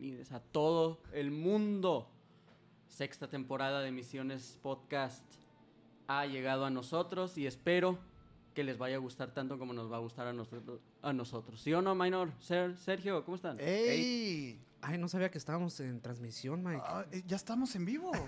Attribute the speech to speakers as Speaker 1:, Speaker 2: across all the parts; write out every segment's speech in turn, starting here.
Speaker 1: Bienvenidos, a todo el mundo. Sexta temporada de Misiones Podcast ha llegado a nosotros y espero que les vaya a gustar tanto como nos va a gustar a nosotros. A nosotros. ¿Sí o no, Minor? Ser- Sergio, ¿cómo están?
Speaker 2: ¡Ey!
Speaker 3: Ay, no sabía que estábamos en transmisión, Mike.
Speaker 2: Ah, eh, ya estamos en vivo.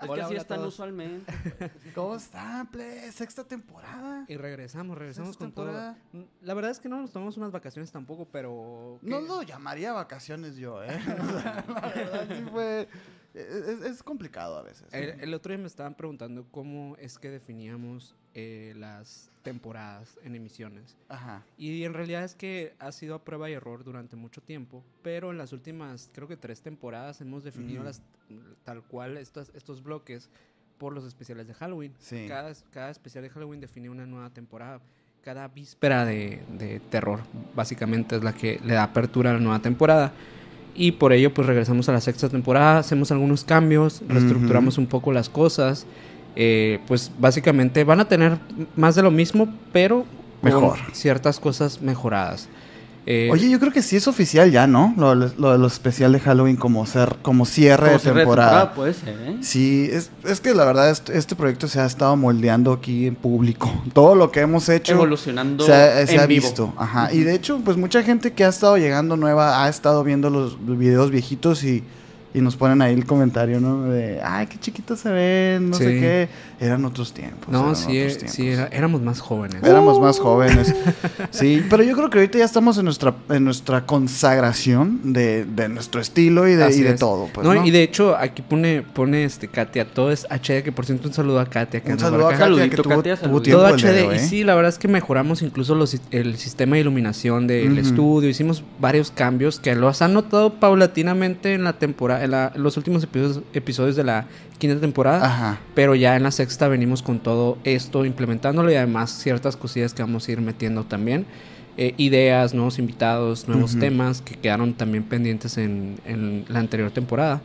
Speaker 1: Es que
Speaker 3: Hola,
Speaker 1: así
Speaker 3: hola a
Speaker 1: están usualmente.
Speaker 2: ¿Cómo están, ple? Sexta temporada.
Speaker 3: Y regresamos, regresamos con todo.
Speaker 2: temporada.
Speaker 3: La verdad es que no nos tomamos unas vacaciones tampoco, pero...
Speaker 2: No lo llamaría vacaciones yo, ¿eh? O sea, la verdad sí fue... Es, es complicado a veces.
Speaker 3: El, el otro día me estaban preguntando cómo es que definíamos eh, las temporadas en emisiones.
Speaker 2: Ajá.
Speaker 3: Y en realidad es que ha sido a prueba y error durante mucho tiempo, pero en las últimas, creo que tres temporadas hemos definido las, tal cual estos, estos bloques por los especiales de Halloween.
Speaker 2: Sí.
Speaker 3: Cada, cada especial de Halloween define una nueva temporada. Cada víspera de, de terror, básicamente, es la que le da apertura a la nueva temporada. Y por ello, pues regresamos a la sexta temporada, hacemos algunos cambios, reestructuramos un poco las cosas. Eh, pues básicamente van a tener más de lo mismo, pero con
Speaker 2: Mejor.
Speaker 3: ciertas cosas mejoradas. Eh,
Speaker 2: Oye, yo creo que sí es oficial ya, ¿no? Lo, lo de los especial de Halloween como ser, como cierre
Speaker 1: Como
Speaker 2: de
Speaker 1: cierre
Speaker 2: temporada.
Speaker 1: puede ser, ¿eh?
Speaker 2: Sí, es, es que la verdad este, este proyecto se ha estado moldeando aquí en público. Todo lo que hemos hecho
Speaker 1: Evolucionando
Speaker 2: se ha, se
Speaker 1: en
Speaker 2: ha
Speaker 1: vivo.
Speaker 2: visto. Ajá. Y de hecho, pues mucha gente que ha estado llegando nueva ha estado viendo los videos viejitos y, y nos ponen ahí el comentario, ¿no? De, ay, qué chiquitos se ven, no sé qué. Eran otros tiempos.
Speaker 3: no, sí,
Speaker 2: otros
Speaker 3: sí, era- éramos más jóvenes.
Speaker 2: Éramos más jóvenes. Sí, pero yo creo que ahorita ya estamos en nuestra, en nuestra consagración de, de nuestro estilo y de,
Speaker 3: Así
Speaker 2: y de
Speaker 3: es.
Speaker 2: todo. Pues,
Speaker 3: no,
Speaker 2: ¿no?
Speaker 3: y de hecho, aquí pone, pone este Katia, todo es HD, que por cierto un saludo a Katia. Que
Speaker 2: Un saludo a. Katia que
Speaker 1: Saludito,
Speaker 2: tuvo,
Speaker 1: Katia,
Speaker 2: tuvo tiempo
Speaker 3: Todo
Speaker 2: dedo,
Speaker 3: HD. Y
Speaker 2: ¿eh?
Speaker 3: sí, la verdad es que mejoramos incluso los, el sistema de iluminación del estudio. Hicimos varios cambios que los han notado paulatinamente en la temporada, en la- los últimos episodios, episodios de la quinta temporada.
Speaker 2: Ajá.
Speaker 3: Pero ya en la sexta venimos con todo esto, implementándolo y además ciertas cosillas que vamos a ir metiendo también. Eh, ideas, nuevos invitados, nuevos temas que quedaron también pendientes en, en la anterior temporada.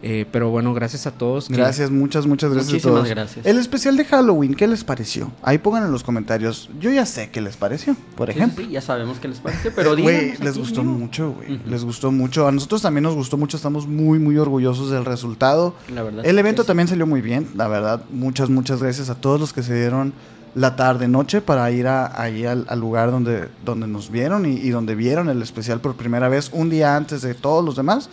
Speaker 3: Eh, pero bueno, gracias a todos. que-
Speaker 2: Gracias, muchas, muchas gracias a
Speaker 1: Muchísimas
Speaker 2: todos.
Speaker 1: gracias.
Speaker 2: El especial de Halloween, ¿qué les pareció? Ahí pongan en los comentarios. Yo ya sé qué les pareció, por
Speaker 1: Sí,
Speaker 2: ejemplo.
Speaker 1: sí, ya sabemos qué les parece, pero
Speaker 2: güey, les
Speaker 1: aquí
Speaker 2: gustó mucho, güey. Les gustó mucho. A nosotros también nos gustó mucho. Estamos muy, muy orgullosos del resultado.
Speaker 1: La verdad.
Speaker 2: El evento también salió muy bien, la verdad. Muchas, muchas gracias a todos los que se dieron la tarde noche para ir a, ahí al, al lugar donde, donde nos vieron y, y donde vieron el especial por primera vez, un día antes de todos los demás.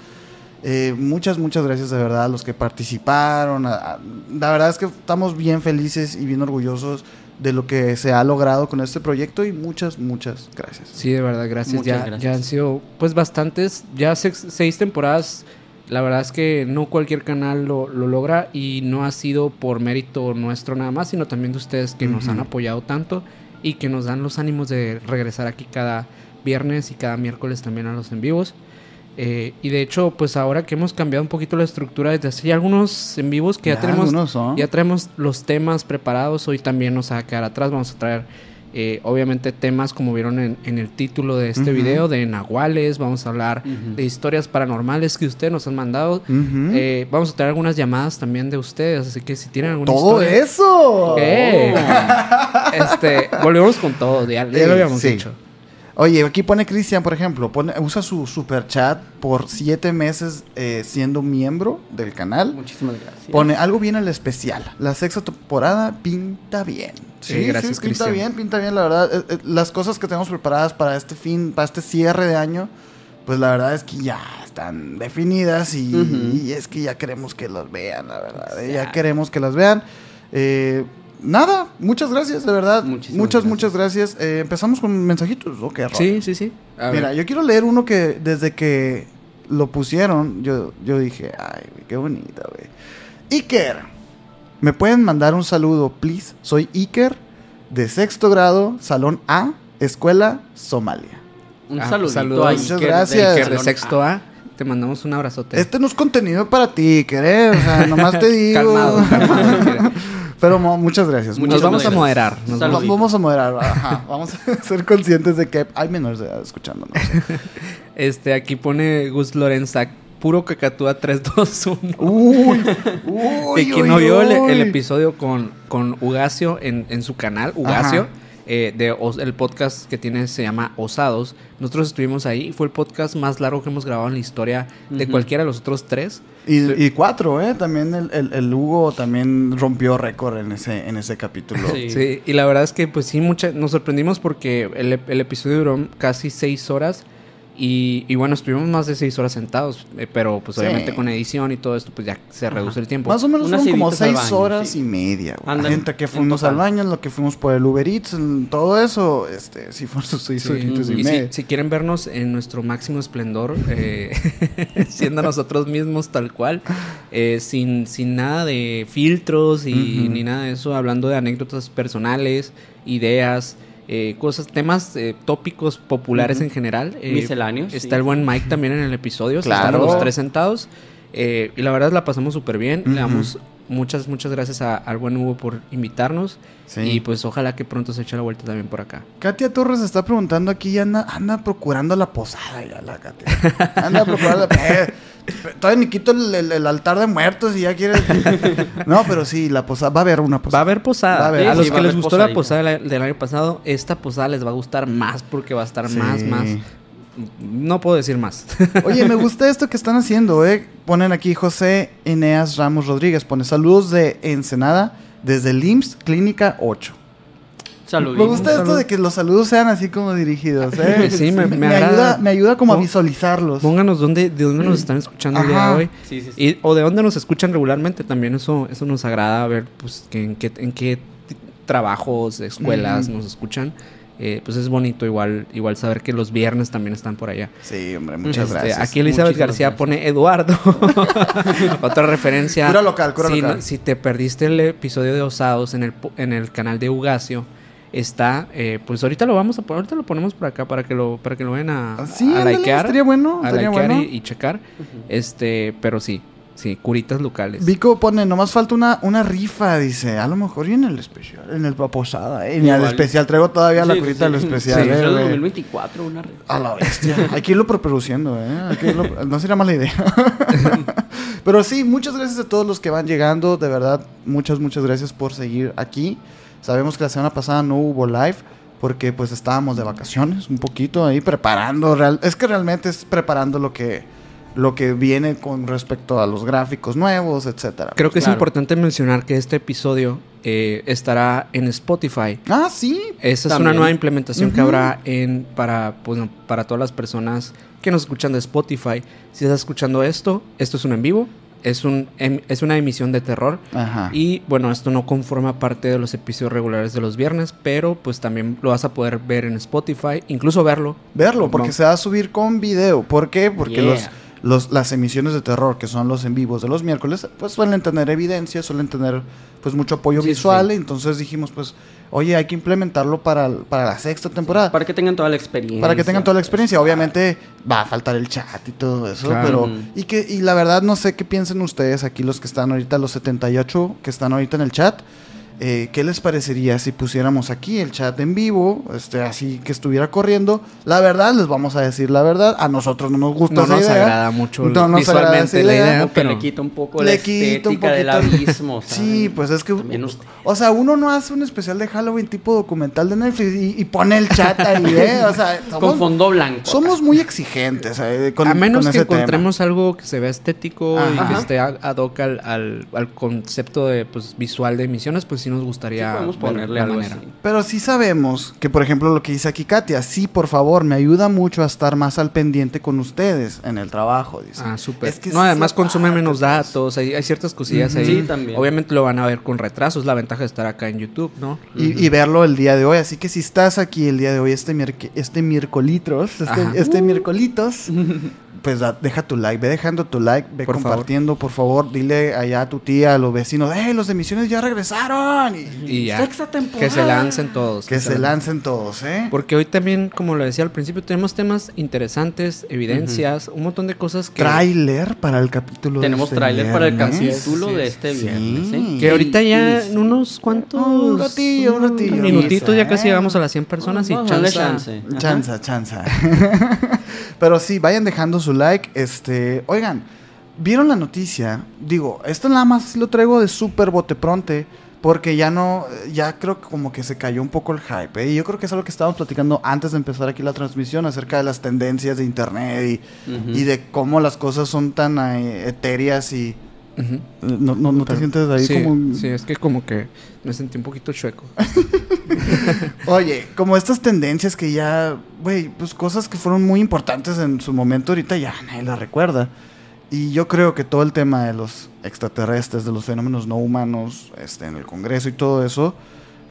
Speaker 2: Eh, muchas, muchas gracias de verdad a los que participaron. a- a- la verdad es que estamos bien felices y bien orgullosos de lo que se ha logrado con este proyecto y muchas, muchas gracias.
Speaker 3: Sí, de verdad, gracias. Ya,
Speaker 1: gracias.
Speaker 3: ya han sido pues bastantes, ya seis, seis temporadas. La verdad es que no cualquier canal lo, lo logra y no ha sido por mérito nuestro nada más, sino también de ustedes que nos han apoyado tanto y que nos dan los ánimos de regresar aquí cada viernes y cada miércoles también a los en vivos. Eh, y de hecho, pues ahora que hemos cambiado un poquito la estructura desde hace algunos en vivos que ya, tenemos
Speaker 2: son.
Speaker 3: ya traemos los temas preparados. Hoy también nos va a quedar atrás. Vamos a traer, eh, obviamente, temas como vieron en, en el título de este video, de nahuales. Vamos a hablar de historias paranormales que ustedes nos han mandado. Eh, vamos a traer algunas llamadas también de ustedes. Así que si tienen alguna
Speaker 2: Todo
Speaker 3: historia-
Speaker 2: eso.
Speaker 3: ¡Eh! este, volvemos con todo. Ya, lo habíamos
Speaker 2: sí.
Speaker 3: dicho.
Speaker 2: Oye, aquí pone Cristian, por ejemplo, pone, usa su super chat por siete meses eh, siendo miembro del canal.
Speaker 1: Muchísimas gracias.
Speaker 2: Pone algo bien el especial. La sexta temporada pinta bien.
Speaker 3: Sí, gracias,
Speaker 2: pinta
Speaker 3: Cristian.
Speaker 2: bien, pinta bien, la verdad. Eh, eh, las cosas que tenemos preparadas para este fin, para este cierre de año, pues la verdad es que ya están definidas y, y es que ya queremos que las vean, la verdad. eh, Ya queremos que las vean. Eh, nada, muchas gracias, de verdad.
Speaker 1: Muchísimas
Speaker 2: muchas,
Speaker 1: gracias.
Speaker 2: muchas gracias. Eh, empezamos con mensajitos, ¿o Rob?
Speaker 3: Sí, sí, sí. A
Speaker 2: Mira,
Speaker 3: ver.
Speaker 2: yo quiero leer uno que desde que lo pusieron, yo, yo dije, ay, güey, qué bonita, güey. Iker, ¿me pueden mandar un saludo, please? Soy Iker, de sexto grado, salón A, escuela Somalia.
Speaker 1: Un
Speaker 3: Ah,
Speaker 1: saludito
Speaker 3: saludos.
Speaker 1: a
Speaker 2: Muchas
Speaker 1: Iker
Speaker 2: gracias.
Speaker 1: del
Speaker 3: Que de sexto
Speaker 1: A.
Speaker 3: A, te mandamos un abrazote.
Speaker 2: Este no es contenido para ti, Iker, ¿eh? O sea, nomás te digo.
Speaker 3: calmado, calmado.
Speaker 2: Pero muchas gracias.
Speaker 1: Muchas
Speaker 3: Nos vamos a moderar. nos
Speaker 2: Vamos a moderar, ajá. Vamos a ser conscientes de que hay menores de edad escuchándonos.
Speaker 3: Este, aquí pone Gus Lorenza, puro cacatúa 321.
Speaker 2: Uy, uy,
Speaker 3: que quien no vio el, episodio con, con Ugacio en, en su canal, Ugacio,
Speaker 2: Ajá.
Speaker 3: Eh, de el podcast que tiene se llama Osados. Nosotros estuvimos ahí. Fue el podcast más largo que hemos grabado en la historia de cualquiera de los otros tres.
Speaker 2: Y, y cuatro, ¿eh? También el, el- el Hugo también rompió récord en ese, en ese capítulo.
Speaker 1: Sí.
Speaker 3: Sí, y la verdad es que pues sí, mucha, nos sorprendimos porque el, el episodio duró casi seis horas y, y bueno, estuvimos más de seis horas sentados, eh, pero pues
Speaker 2: Sí.
Speaker 3: obviamente con edición y todo esto pues ya se reduce el tiempo.
Speaker 2: Más o menos
Speaker 1: Unas
Speaker 2: fueron como seis
Speaker 1: baño,
Speaker 2: horas
Speaker 1: sí.
Speaker 2: y media. güey. Entre que fuimos al baño, lo que fuimos por el Uber Eats, todo eso, este, sí fueron sus seis
Speaker 3: Sí,
Speaker 2: horitas y media.
Speaker 3: si quieren vernos en nuestro máximo esplendor, eh, siendo nosotros mismos tal cual, eh, sin, sin nada de filtros y ni nada de eso, hablando de anécdotas personales, ideas, eh, cosas, temas, eh, tópicos populares en general. eh,
Speaker 1: Misceláneos. sí.
Speaker 3: Está el buen Mike también en el episodio.
Speaker 2: Claro.
Speaker 3: Los tres sentados. eh, y la verdad la pasamos súper bien. Le damos muchas, muchas gracias a- al buen Hugo por invitarnos.
Speaker 2: Sí.
Speaker 3: Y pues ojalá que pronto se eche la vuelta también por acá.
Speaker 2: Katia Torres está preguntando aquí, y anda, anda procurando la posada ya la Katia. Anda procurando la eh, Todavía ni quito el, el- el altar de muertos y ya quiere. No, pero sí, la posada. Va a haber una
Speaker 3: Va a
Speaker 2: posada.
Speaker 3: haber posada.
Speaker 2: Va a haber.
Speaker 3: a
Speaker 1: Sí,
Speaker 3: los
Speaker 1: sí,
Speaker 3: que
Speaker 1: a
Speaker 3: les
Speaker 1: haber
Speaker 3: gustó la posada del, del año pasado, esta posada les va a gustar más porque va a estar
Speaker 2: Sí.
Speaker 3: más, más. No puedo decir más.
Speaker 2: Oye, me gusta esto que están haciendo, ¿eh? Ponen aquí José Eneas Ramos Rodríguez. Pone saludos de Ensenada desde el IMSS Clínica 8.
Speaker 1: Saluditos.
Speaker 2: Me gusta esto de que los saludos sean así como dirigidos, ¿eh?
Speaker 3: Sí, me- me
Speaker 2: ayuda,
Speaker 3: agrada.
Speaker 2: me ayuda como a visualizarlos.
Speaker 3: Pónganos dónde, de dónde nos están escuchando el día
Speaker 2: Ajá.
Speaker 3: de hoy.
Speaker 1: Sí, sí, sí.
Speaker 3: Y, o de dónde nos escuchan regularmente también. Eso, eso nos agrada ver pues, que en, qué, en qué trabajos, escuelas nos escuchan. Eh, pues es bonito igual, igual saber que los viernes también están por allá.
Speaker 2: Sí, hombre, muchas
Speaker 3: Este,
Speaker 2: gracias.
Speaker 3: Aquí Elizabeth
Speaker 1: Muchísimas
Speaker 3: García
Speaker 1: gracias.
Speaker 3: pone Eduardo. Otra referencia.
Speaker 2: Cura local, cura
Speaker 3: si,
Speaker 2: local.
Speaker 3: no- si te perdiste el episodio de Osados en el, en el canal de Ugacio, está, eh, pues ahorita lo vamos a poner, ahorita lo ponemos por acá para que lo, para que lo vayan a,
Speaker 2: Ah, Sí,
Speaker 3: a
Speaker 2: ándale,
Speaker 3: likear,
Speaker 2: estaría bueno,
Speaker 3: a
Speaker 2: estaría
Speaker 3: likear
Speaker 2: bueno.
Speaker 3: y, y checar. Este, pero sí, sí, curitas locales.
Speaker 2: Vico pone, nomás falta una, una rifa, dice. A lo mejor y en el especial, en el posada, ¿eh? Ni al
Speaker 1: Igual.
Speaker 2: especial, traigo todavía la curita
Speaker 1: sí,
Speaker 2: del
Speaker 1: sí.
Speaker 2: especial,
Speaker 1: Sí,
Speaker 2: ¿eh,
Speaker 1: es el
Speaker 2: güey?
Speaker 1: 2024, una red.
Speaker 2: A la bestia. Hay que irlo preproduciendo, ¿eh? Hay que irlo- No sería mala idea. Pero sí, muchas gracias a todos los que van llegando. De verdad, muchas, muchas gracias por seguir aquí. Sabemos que la semana pasada no hubo live porque pues estábamos de vacaciones un poquito ahí preparando. real- es que realmente es preparando lo que, lo que viene con respecto a los gráficos nuevos, etcétera.
Speaker 3: Creo que es importante mencionar que este episodio eh, estará en Spotify.
Speaker 2: Ah, sí.
Speaker 3: Esa es una nueva implementación que habrá en para pues, para todas las personas que nos escuchan de Spotify. Si estás escuchando esto, esto es un en vivo, es un em- es una emisión de terror
Speaker 2: Ajá.
Speaker 3: y bueno, esto no conforma parte de los episodios regulares de los viernes, pero pues también lo vas a poder ver en Spotify, incluso verlo.
Speaker 2: Verlo, porque
Speaker 3: No.
Speaker 2: se va a subir con video. ¿Por qué? Porque
Speaker 1: Yeah.
Speaker 2: los, los, las emisiones de terror, que son los en vivos de los miércoles, pues suelen tener evidencia, suelen tener pues mucho apoyo
Speaker 1: sí,
Speaker 2: visual.
Speaker 1: sí.
Speaker 2: Entonces dijimos, pues, oye, hay que implementarlo para, para la sexta temporada.
Speaker 1: Para que tengan toda la experiencia.
Speaker 2: Para que tengan toda la experiencia. Obviamente va a faltar el chat y todo eso,
Speaker 3: Claro.
Speaker 2: pero... Y, que, y la verdad no sé qué piensen ustedes aquí, los que están ahorita, los 78 que están ahorita en el chat. Eh, ¿Qué les parecería si pusiéramos aquí el chat en vivo, este, así que estuviera corriendo? La verdad, les vamos a decir la verdad. A nosotros no nos gusta
Speaker 3: No
Speaker 2: esa
Speaker 3: nos
Speaker 2: idea.
Speaker 3: agrada mucho
Speaker 2: No nos agrada
Speaker 3: visualmente
Speaker 2: esa
Speaker 3: la
Speaker 2: idea,
Speaker 3: idea, pero
Speaker 1: le quita un poco
Speaker 2: Le
Speaker 1: la
Speaker 2: quita un
Speaker 1: estética del abismo.
Speaker 2: Sí, pues es que... O sea, uno no hace un especial de Halloween tipo documental de Netflix y, y pone el chat ahí, ¿eh? O sea,
Speaker 1: Con fondo blanco.
Speaker 2: somos muy exigentes eh, con,
Speaker 3: a menos
Speaker 2: con
Speaker 3: que
Speaker 2: ese tema.
Speaker 3: encontremos algo que se vea estético y que esté a- ad hoc al, al, al concepto de, pues, visual de emisiones, pues sí nos gustaría
Speaker 1: Sí, podemos
Speaker 3: ver
Speaker 1: ponerle
Speaker 3: la
Speaker 1: algo
Speaker 3: manera.
Speaker 1: así.
Speaker 2: Pero sí sabemos que, por ejemplo, lo que dice aquí Katia, sí, por favor, me ayuda mucho a estar más al pendiente con ustedes en el trabajo, dice.
Speaker 3: Ah, súper.
Speaker 2: Es que
Speaker 3: no, además consume menos
Speaker 2: pues.
Speaker 3: datos, hay, hay ciertas cosillas ahí.
Speaker 1: Sí, también.
Speaker 3: Obviamente lo van a ver con retraso, es la ventaja de estar acá en YouTube, ¿no?
Speaker 2: Y, y verlo el día de hoy. Así que si estás aquí el día de hoy, este, miérc- este miércolitros, este, este miércolitos, pues da- deja tu like, ve dejando tu like, ve
Speaker 3: Por favor.
Speaker 2: compartiendo, por favor, dile allá a tu tía, a los vecinos, ¡eh, los de Misiones ya regresaron! Y,
Speaker 3: Y ya.
Speaker 1: Sexta temporada.
Speaker 3: Que se lancen todos.
Speaker 2: que se lancen todos, ¿eh?
Speaker 3: Porque hoy también, como lo decía al principio, tenemos temas interesantes, evidencias, un montón de cosas que...
Speaker 2: Tráiler para el capítulo de
Speaker 1: Tenemos
Speaker 2: este
Speaker 1: tráiler para el capítulo
Speaker 3: Sí,
Speaker 1: de este
Speaker 2: sí.
Speaker 1: viernes. ¿eh?
Speaker 3: Que ahorita ya en unos cuantos...
Speaker 2: Un ratillo, un ratillo.
Speaker 3: minutitos ya
Speaker 2: Quizá,
Speaker 3: casi
Speaker 2: ¿eh?
Speaker 3: llegamos a las 100 personas y chance.
Speaker 2: Chanza, chanza. Pero sí, vayan dejando su like. Este, oigan, ¿vieron la noticia? Digo, esto nada más lo traigo de súper bote pronte. Porque ya no, ya creo que como que se cayó un poco el hype. ¿eh? Y yo creo que es algo que estábamos platicando antes de empezar aquí la transmisión acerca de las tendencias de internet y, de cómo las cosas son tan eh, etéreas y...
Speaker 3: Ujú.
Speaker 2: ¿No, no, no te
Speaker 3: Pero-
Speaker 2: sientes ahí
Speaker 3: sí,
Speaker 2: como...?
Speaker 3: sí, es que como que me sentí un poquito chueco.
Speaker 2: Oye, como estas tendencias que ya, güey, pues cosas que fueron muy importantes en su momento, ahorita ya nadie las recuerda. Y yo creo que todo el tema de los extraterrestres, de los fenómenos no humanos, este, en el Congreso y todo eso,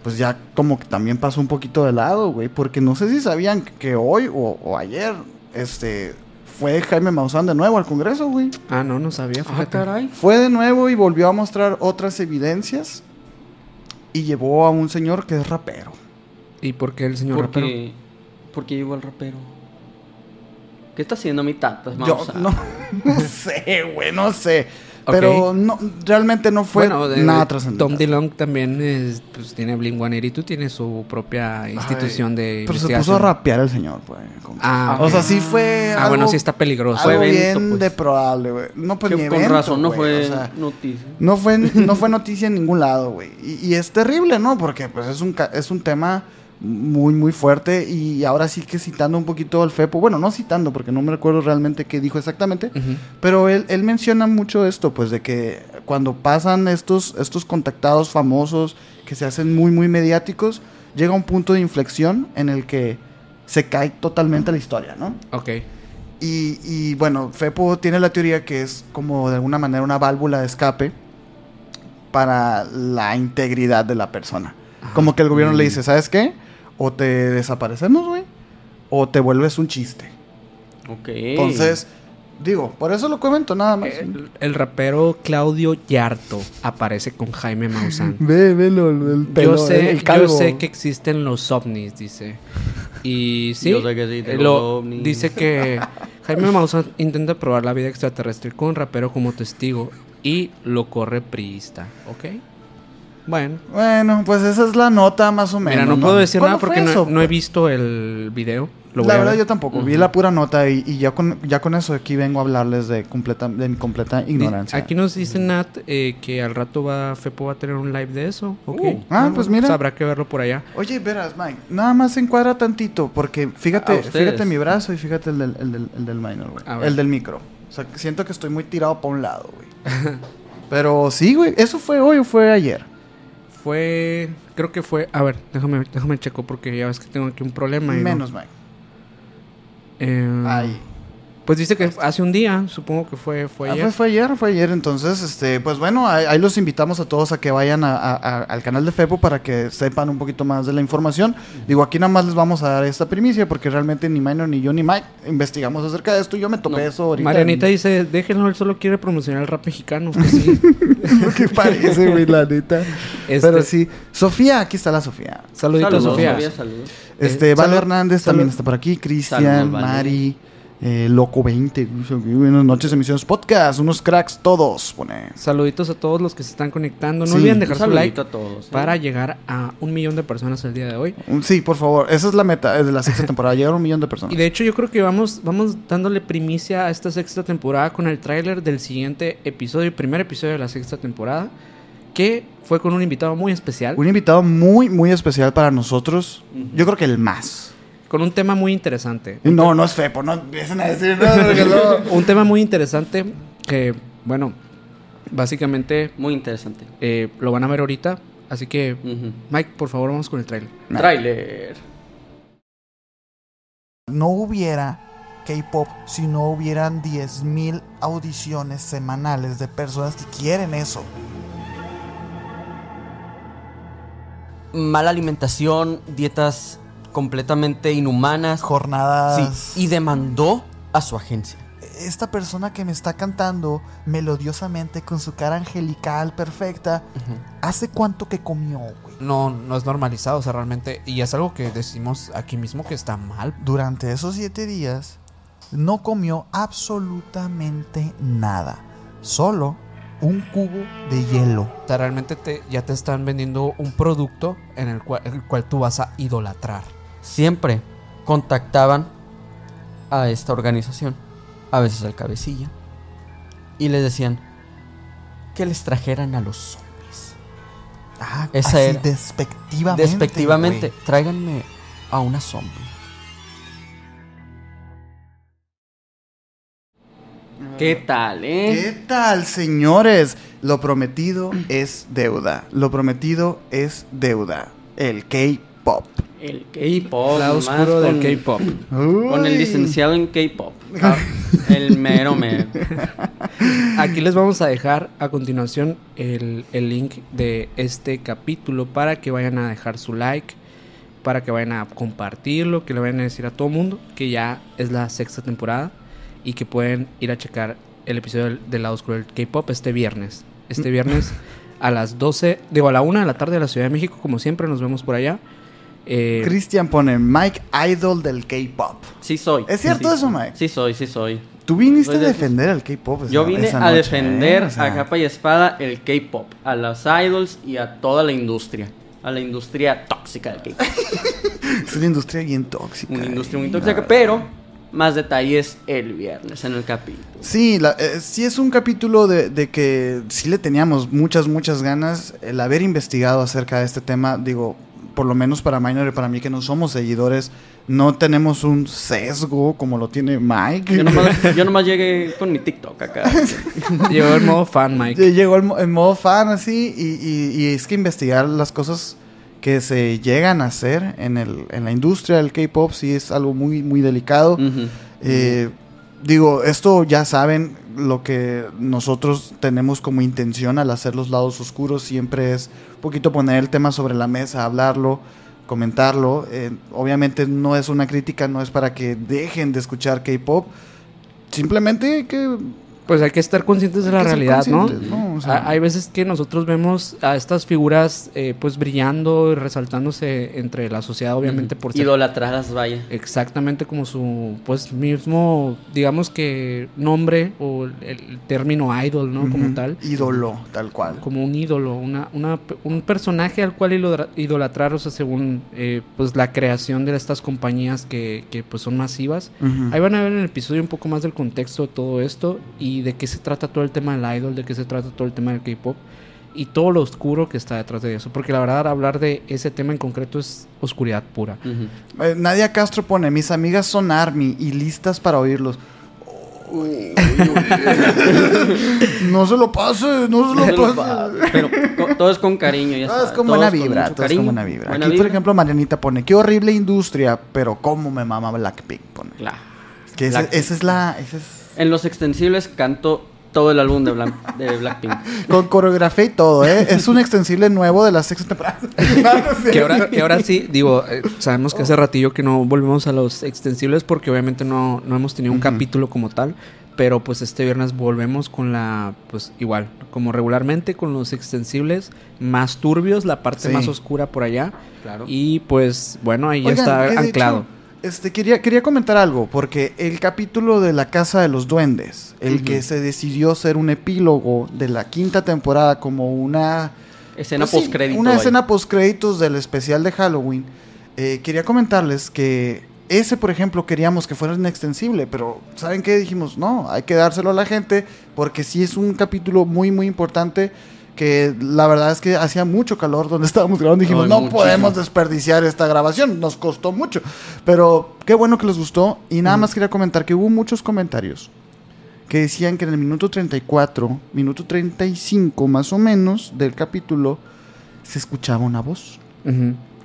Speaker 2: pues ya como que también pasó un poquito de lado, güey, porque no sé si sabían que hoy o, o ayer, este, fue Jaime Maussan de nuevo al Congreso, güey.
Speaker 3: Ah, no, no sabía,
Speaker 1: Ah, caray.
Speaker 2: Fue de nuevo y volvió a mostrar otras evidencias y llevó a un señor que es rapero.
Speaker 3: ¿Y por qué el señor rapero?
Speaker 1: Porque, porque llevo al rapero. ¿Qué está haciendo mi tata?
Speaker 2: Yo no, no sé, güey, no sé. Pero no, realmente no fue
Speaker 3: Bueno, de-
Speaker 2: nada
Speaker 3: de-
Speaker 2: trascendental.
Speaker 3: Tom DeLonge también es, pues, tiene Blink y tú tienes su propia institución de
Speaker 2: Pero se puso a rapear el señor, güey. como-
Speaker 3: Ah,
Speaker 2: O sea, sí fue
Speaker 3: Ah,
Speaker 2: algo,
Speaker 3: bueno, sí está peligroso.
Speaker 1: Fue
Speaker 2: algo
Speaker 1: evento,
Speaker 2: bien
Speaker 1: pues.
Speaker 2: deplorable, güey. No, pues
Speaker 1: Que
Speaker 2: ni
Speaker 1: con
Speaker 2: evento,
Speaker 1: razón no fue
Speaker 2: o sea,
Speaker 1: noticia.
Speaker 2: no fue, no fue noticia en ningún lado, güey. Y, y es terrible, ¿no? Porque pues es un, ca- es un tema muy, muy fuerte. Y ahora sí que citando un poquito al FEPO. Bueno, no citando, porque no me recuerdo realmente qué dijo exactamente. Pero él, él menciona mucho esto, pues de que cuando pasan estos, estos contactados famosos que se hacen muy, muy mediáticos, llega un punto de inflexión en el que se cae totalmente la historia, ¿no?
Speaker 3: Ok.
Speaker 2: Y, y, bueno, Fepo tiene la teoría que es como de alguna manera una válvula de escape para la integridad de la persona. Como que el gobierno le dice, ¿sabes qué? O te desaparecemos, güey, o te vuelves un chiste.
Speaker 1: Ok.
Speaker 2: Entonces, digo, por eso lo comento nada más.
Speaker 3: El, el rapero Claudio Yarto aparece con Jaime Maussan.
Speaker 2: Ve, velo, el pelo,
Speaker 3: yo, sé,
Speaker 2: el
Speaker 3: yo sé que existen los ovnis, dice. Y sí,
Speaker 1: Yo sé que sí,
Speaker 3: eh,
Speaker 1: tengo
Speaker 3: lo-
Speaker 1: ovnis.
Speaker 3: dice que Jaime Maussan intenta probar la vida extraterrestre con un rapero como testigo y lo corre priista, ¿ok? Bueno,
Speaker 2: Bueno, pues esa es la nota más o menos.
Speaker 3: mira, no, puedo decir
Speaker 2: ¿Cuándo
Speaker 3: nada porque no, he visto el video. Lo
Speaker 2: la verdad
Speaker 3: ver.
Speaker 2: yo tampoco, vi la pura nota y, y ya, con, ya con eso aquí vengo a hablarles de, completa, de mi completa ignorancia.
Speaker 3: Aquí nos dice Nat eh, que al rato va Fepo va a tener un live de eso. ¿ok?
Speaker 1: Uh.
Speaker 2: Ah, pues mira.
Speaker 3: Habrá que verlo por allá.
Speaker 2: Oye, verás, Mike, nada más se encuadra tantito, porque fíjate,
Speaker 1: ustedes.
Speaker 2: fíjate mi brazo y fíjate el del, el del, el del minor, güey. El del micro. O sea, siento que estoy muy tirado para un lado, güey. Pero sí, güey, ¿eso fue hoy o fue ayer?
Speaker 3: Fue. Creo que fue. A ver, déjame, déjame checo porque ya ves que tengo aquí un problema. y no-
Speaker 2: Menos, Mike.
Speaker 3: Eh,
Speaker 2: Ahí.
Speaker 3: Pues dice que hace un día, supongo que fue, fue
Speaker 2: Ah,
Speaker 3: ayer.
Speaker 2: fue, fue ayer, fue ayer. Entonces, este, pues bueno, ahí, ahí los invitamos a todos a que vayan a- a- a- al canal de Fepo para que sepan un poquito más de la información. Digo, aquí nada más les vamos a dar esta primicia porque realmente ni Minor ni yo ni Mike investigamos acerca de esto. Yo me topé
Speaker 1: No.
Speaker 2: eso ahorita.
Speaker 3: Marianita
Speaker 2: en-
Speaker 3: dice, déjenlo, él solo quiere promocionar el rap mexicano. que sí.
Speaker 2: ¿Qué parece, güey, la neta?
Speaker 3: Este-
Speaker 2: Pero sí. Sofía, aquí está la Sofía.
Speaker 3: Saluditos,
Speaker 1: Saludos,
Speaker 3: Sofía.
Speaker 1: Sofía, saludos.
Speaker 2: Este,
Speaker 3: Eh,
Speaker 2: Hernández también está por aquí. Cristian,
Speaker 1: Vale.
Speaker 2: Eh, Loco 20. dice aquí, Buenas noches, emisiones podcast. Unos cracks todos, pone.
Speaker 3: Saluditos a todos los que se están conectando. No
Speaker 2: Sí.
Speaker 3: olviden dejar su
Speaker 1: saludito
Speaker 3: like
Speaker 1: a todos. ¿eh?
Speaker 3: para llegar a un millón de personas el día de hoy.
Speaker 2: Sí, por favor. Esa es la meta de la sexta temporada. Llegar a un millón de personas.
Speaker 3: Y de hecho yo creo que vamos, vamos dándole primicia a esta sexta temporada con el tráiler del siguiente episodio, el primer episodio de la sexta temporada, que fue con un invitado muy especial,
Speaker 2: Un invitado muy, muy especial para nosotros. Yo creo que el más.
Speaker 3: Con un tema muy interesante.
Speaker 2: No, no es Fepo, no empiecen a decir nada. porque no.
Speaker 3: Un tema muy interesante que, bueno, básicamente
Speaker 1: Muy interesante.
Speaker 3: eh, lo van a ver ahorita. Así que. Mike, por favor, vamos con el tráiler.
Speaker 1: Tráiler.
Speaker 2: no hubiera K-pop si no hubieran 10.000 audiciones semanales de personas que quieren eso.
Speaker 1: Mala alimentación, dietas completamente inhumanas.
Speaker 2: Jornadas.
Speaker 1: Sí, y demandó a su agencia.
Speaker 2: Esta persona que me está cantando melodiosamente con su cara angelical perfecta, ¿hace cuánto que comió, güey?
Speaker 4: no, no es normalizado, o sea, realmente, y es algo que decimos aquí mismo que está mal.
Speaker 2: Durante esos siete días no comió absolutamente nada. Solo un cubo de hielo.
Speaker 4: O sea, realmente te, ya te están vendiendo un producto en el cual, el cual tú vas a idolatrar.
Speaker 1: Siempre contactaban a esta organización, a veces al cabecilla, y les decían que les trajeran a los zombies.
Speaker 4: Ah,
Speaker 5: Esa
Speaker 4: así
Speaker 5: era.
Speaker 4: despectivamente.
Speaker 5: Despectivamente, tráiganme a una zombie.
Speaker 1: ¿Qué tal, eh?
Speaker 2: ¿Qué tal, señores? Lo prometido es deuda. Lo prometido es deuda. El K-pop.
Speaker 1: El K-pop.
Speaker 3: lado
Speaker 1: más
Speaker 3: oscuro del K-pop.
Speaker 1: Con el licenciado en K-pop. El mero mero.
Speaker 3: Aquí les vamos a dejar a continuación el, el link de este capítulo para que vayan a dejar su like, para que vayan a compartirlo, que le vayan a decir a todo mundo que ya es la sexta temporada y que pueden ir a checar el episodio del, del lado oscuro del K-pop este viernes. Este viernes a las 12, digo a la 1 de la tarde de la Ciudad de México, como siempre, nos vemos por allá. Eh,
Speaker 2: Cristian pone Mike Idol del K-pop.
Speaker 1: Sí soy.
Speaker 2: ¿Es cierto
Speaker 1: Sí
Speaker 2: eso. Mike?
Speaker 1: Sí soy, sí soy.
Speaker 2: Tú viniste
Speaker 1: Soy
Speaker 2: a
Speaker 1: de-
Speaker 2: defender al K-pop.
Speaker 1: Yo vine
Speaker 2: esa
Speaker 1: a defender
Speaker 2: ¿eh? O sea,
Speaker 1: a capa y espada el K-pop, a las idols y a toda la industria. A la industria tóxica del K-pop.
Speaker 2: Es una industria bien tóxica.
Speaker 1: Una industria muy tóxica, pero más detalles el viernes en el capítulo.
Speaker 2: Sí, la- eh, sí es un capítulo de, de que sí le teníamos muchas, muchas ganas. El haber investigado acerca de este tema, digo, por lo menos para Minor y para mí que no somos seguidores, no tenemos un sesgo como lo tiene Mike.
Speaker 1: Yo nomás, yo nomás llegué con mi TikTok acá.
Speaker 3: llegó el modo fan, Mike.
Speaker 2: Llegó el modo fan así y, y- y es que investigar las cosas que se llegan a hacer en, el, en la industria del K-Pop sí es algo muy, muy delicado.
Speaker 1: Ujú.
Speaker 2: Eh, digo, esto ya saben, lo que nosotros tenemos como intención al hacer los lados oscuros siempre es un poquito poner el tema sobre la mesa, hablarlo, comentarlo. Eh, obviamente no es una crítica, no es para que dejen de escuchar K-Pop. Simplemente que...
Speaker 3: Pues hay que estar conscientes de
Speaker 2: hay
Speaker 3: la realidad, ¿no?
Speaker 2: ¿no? O sea,
Speaker 3: Ha- Hay veces que nosotros vemos a estas figuras eh, pues brillando y resaltándose entre la sociedad, obviamente por ser
Speaker 1: Idolatradas, vaya.
Speaker 3: exactamente como su pues mismo, digamos que nombre o el, término idol, ¿no? Como tal,
Speaker 2: Ídolo, tal cual.
Speaker 3: como un ídolo, una, una- un personaje al cual idolatra- idolatrar, o sea, según eh, pues la creación de estas compañías que, que pues son masivas. Ahí van a ver en el episodio un poco más del contexto de todo esto y de qué se trata todo el tema del idol, de qué se trata todo el tema del K-pop y todo lo oscuro que está detrás de eso. Porque la verdad, hablar de ese tema en concreto es oscuridad pura.
Speaker 1: Ujú.
Speaker 2: Eh, Nadia Castro pone, mis amigas son ARMY y listas para oírlos. no se lo pase, no se lo pase.
Speaker 1: Pero co- todo es con cariño, ya
Speaker 2: Ah, es buena
Speaker 1: con
Speaker 2: vibra, todo es con buena vibra.
Speaker 1: buena
Speaker 2: Aquí, por
Speaker 1: vibra.
Speaker 2: ejemplo, Marianita pone, qué horrible industria, pero cómo me mama Blackpink. Pone.
Speaker 1: Claro.
Speaker 2: Que ese-
Speaker 1: Blackpink.
Speaker 2: esa es la... esa es-
Speaker 1: En los extensibles canto todo el álbum de, Blan- de Blackpink.
Speaker 2: con coreografía y todo, ¿eh? Es un extensible nuevo de la sexta temporada.
Speaker 3: Que ahora, que ahora sí, digo, eh, sabemos que hace ratillo que no volvemos a los extensibles porque obviamente no, no hemos tenido un capítulo como tal. Pero pues este viernes volvemos con la, pues igual, como regularmente con los extensibles más turbios, la parte
Speaker 2: Sí.
Speaker 3: más oscura por allá.
Speaker 1: Claro.
Speaker 3: Y pues bueno, ahí ya está anclado.
Speaker 2: Este, quería, quería comentar algo, porque el capítulo de la Casa de los Duendes, el que se decidió ser un epílogo de la quinta temporada como una...
Speaker 1: Escena
Speaker 2: pues sí,
Speaker 1: postcrédito.
Speaker 2: Una
Speaker 1: vaya.
Speaker 2: escena postcréditos del especial de Halloween. Eh, quería comentarles que ese, por ejemplo, queríamos que fuera un extensible, pero ¿saben qué? Dijimos, no, hay que dárselo a la gente, porque sí es un capítulo muy, muy importante que la verdad es que hacía mucho calor donde estábamos grabando. Dijimos,
Speaker 1: Ay,
Speaker 2: no
Speaker 1: muchísimo.
Speaker 2: podemos desperdiciar esta grabación, nos costó mucho. Pero qué bueno que les gustó. Y nada más quería comentar que hubo muchos comentarios que decían que en el minuto 34, minuto 35 más o menos del capítulo, se escuchaba una voz.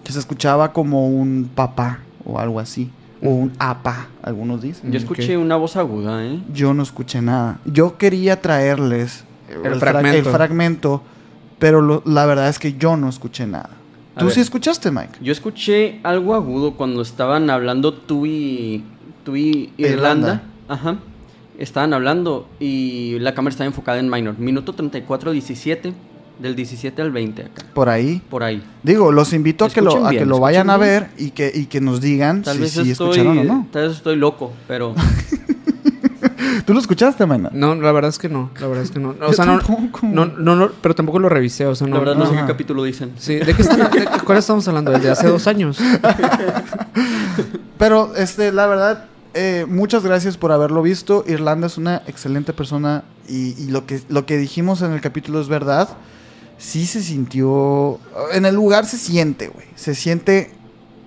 Speaker 2: Que se escuchaba como un papá o algo así. O un apa, algunos dicen.
Speaker 1: Yo escuché una voz aguda, ¿eh?
Speaker 2: Yo no escuché nada. Yo quería traerles
Speaker 3: El
Speaker 2: fra-
Speaker 3: fragmento.
Speaker 2: el fragmento, pero lo- la verdad es que yo no escuché nada.
Speaker 1: A
Speaker 2: ¿Tú
Speaker 1: ver.
Speaker 2: sí escuchaste, Mike?
Speaker 1: Yo escuché algo agudo cuando estaban hablando tú y, tú y Irlanda.
Speaker 2: Irlanda.
Speaker 1: Ajá. Estaban hablando y la cámara estaba enfocada en minor. Minuto 34, 17. Del 17 al 20 acá.
Speaker 2: Por ahí.
Speaker 1: Por ahí.
Speaker 2: Digo, los invito a que lo,
Speaker 1: Escuchen
Speaker 2: a
Speaker 1: bien,
Speaker 2: que lo vayan a ver y que, y que nos digan
Speaker 1: Tal
Speaker 2: si,
Speaker 1: vez
Speaker 2: si
Speaker 1: estoy.
Speaker 2: escucharon o no.
Speaker 1: Tal vez estoy loco, pero.
Speaker 2: ¿Tú lo escuchaste, Mena?
Speaker 3: No, la verdad es que no, la verdad es que no. O sea, no, no, no, no, pero tampoco lo revisé, o sea, no.
Speaker 1: la verdad no, sé
Speaker 2: Ajá.
Speaker 1: qué capítulo dicen.
Speaker 3: Sí, ¿de qué de- ¿Cuál estamos hablando? ¿Desde hace dos años?
Speaker 2: Pero, este, la verdad, eh, muchas gracias por haberlo visto. Irlanda es una excelente persona y, y lo, que, lo que dijimos en el capítulo es verdad. sí se sintió. En el lugar se siente, güey. Se siente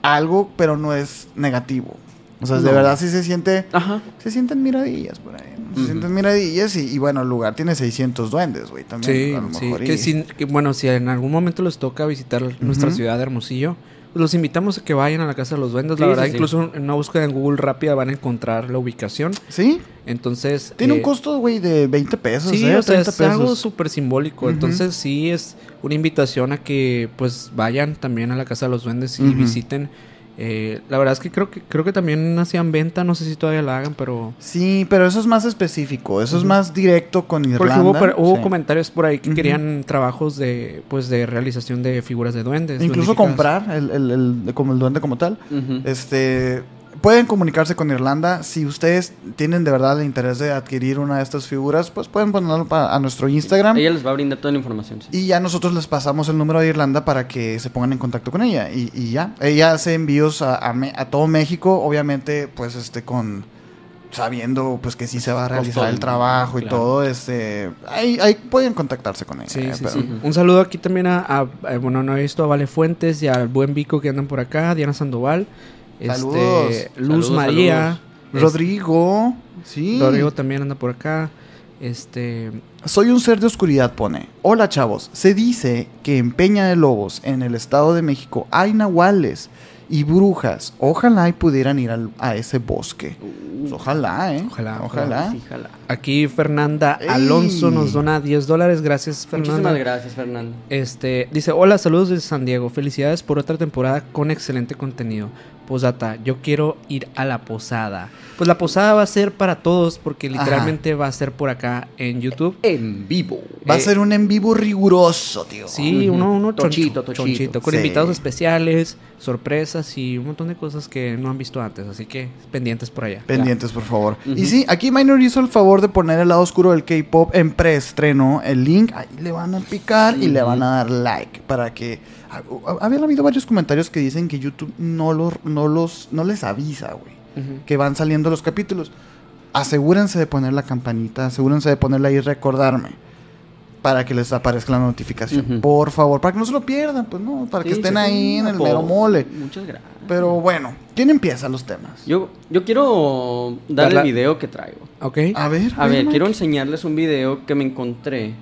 Speaker 2: algo, pero no es negativo. O sea, de
Speaker 1: No.
Speaker 2: verdad sí se siente.
Speaker 1: Ajá.
Speaker 2: Se sienten miradillas por ahí. ¿no? Se sienten miradillas y, y bueno, el lugar tiene 600 duendes, güey. También.
Speaker 3: Sí,
Speaker 2: a lo
Speaker 3: sí.
Speaker 2: mejor,
Speaker 3: Que
Speaker 2: y-
Speaker 3: si- que, bueno, si en algún momento les toca visitar nuestra ciudad de Hermosillo, pues los invitamos a que vayan a la Casa de los Duendes. La
Speaker 1: Sí,
Speaker 3: verdad,
Speaker 1: sí, sí.
Speaker 3: incluso en una búsqueda en Google rápida van a encontrar la ubicación.
Speaker 2: Sí,
Speaker 3: Entonces.
Speaker 2: tiene
Speaker 3: eh,
Speaker 2: un costo, güey, de 20 pesos.
Speaker 3: Sí,
Speaker 2: ¿eh?
Speaker 3: o sea,
Speaker 2: 30
Speaker 3: es algo súper simbólico. Entonces, sí es una invitación a que pues vayan también a la Casa de los Duendes y visiten. Eh, la verdad es que creo que creo que también hacían venta, no sé si todavía la hagan, pero
Speaker 2: Sí, pero eso es más específico. Eso es más directo con Irlanda.
Speaker 3: porque hubo, hubo
Speaker 2: sí.
Speaker 3: comentarios por ahí que querían trabajos de pues de realización de figuras de duendes.
Speaker 2: Incluso comprar el, el, el- como el duende como tal. Este, pueden comunicarse con Irlanda. Si ustedes tienen de verdad el interés de adquirir una de estas figuras, pues pueden ponerlo a nuestro Instagram.
Speaker 1: Ella les va a brindar toda la información. sí.
Speaker 2: Y ya nosotros les pasamos el número de Irlanda para que se pongan en contacto con ella. Y, y ya. Ella hace envíos a, a Me- a todo México, obviamente, pues este con sabiendo pues que sí se va a realizar el trabajo y
Speaker 1: claro.
Speaker 2: todo, este ahí, ahí pueden contactarse con ella.
Speaker 3: Sí,
Speaker 2: eh,
Speaker 3: sí,
Speaker 2: pero-
Speaker 3: sí. Un saludo aquí también a, a- a- bueno, no he visto a Vale Fuentes y al buen Vico que andan por acá, Diana Sandoval, este,
Speaker 2: Saludos.
Speaker 3: Luz
Speaker 1: Saludos,
Speaker 3: María, es-
Speaker 2: Rodrigo, sí.
Speaker 3: Rodrigo también anda por acá. Este,
Speaker 2: Soy un ser de oscuridad, pone. Hola, chavos. Se dice que en Peña de Lobos, en el Estado de México, hay nahuales y brujas. Ojalá y pudieran ir al- a ese bosque. Pues ojalá, ¿eh?
Speaker 3: Ojalá,
Speaker 2: Ojalá.
Speaker 1: Sí,
Speaker 3: aquí Fernanda
Speaker 2: ¡Ey!
Speaker 3: Alonso nos dona 10 dólares, gracias
Speaker 1: Muchísimas
Speaker 3: Fernanda.
Speaker 1: gracias, Fernando.
Speaker 3: Este, dice, hola, saludos desde San Diego, felicidades por otra temporada con excelente contenido. Posdata, yo quiero ir a la posada. Pues la posada va a ser para todos porque
Speaker 2: Ajá.
Speaker 3: literalmente va a ser por acá en YouTube.
Speaker 1: En vivo.
Speaker 2: Va a
Speaker 3: Eh,
Speaker 2: ser un en vivo riguroso, tío.
Speaker 3: Sí, uno, uno
Speaker 1: tochito.
Speaker 3: chonchito, con
Speaker 2: Sí.
Speaker 3: invitados especiales, sorpresas y un montón de cosas que no han visto antes. Así que pendientes por allá.
Speaker 2: Pendientes, por favor. Y sí, aquí Minor hizo el favor de poner el lado oscuro del K-pop en preestreno. El link, ahí le van a picar y le van a dar like para que. hab- Habían habido varios comentarios que dicen que YouTube no, los no, los, no les avisa, güey.
Speaker 3: Ujú.
Speaker 2: que van saliendo los capítulos. Asegúrense de poner la campanita, asegúrense de ponerla ahí y recordarme para que les aparezca la notificación. Por favor, para que no se lo pierdan, pues no, para que estén ahí en el mero mole.
Speaker 1: Muchas gracias.
Speaker 2: Pero bueno, ¿quién empieza los temas?
Speaker 1: Yo, yo quiero dar el video que traigo.
Speaker 3: Ok.
Speaker 2: A ver,
Speaker 1: A ver,
Speaker 2: Mike.
Speaker 1: quiero enseñarles un video que me encontré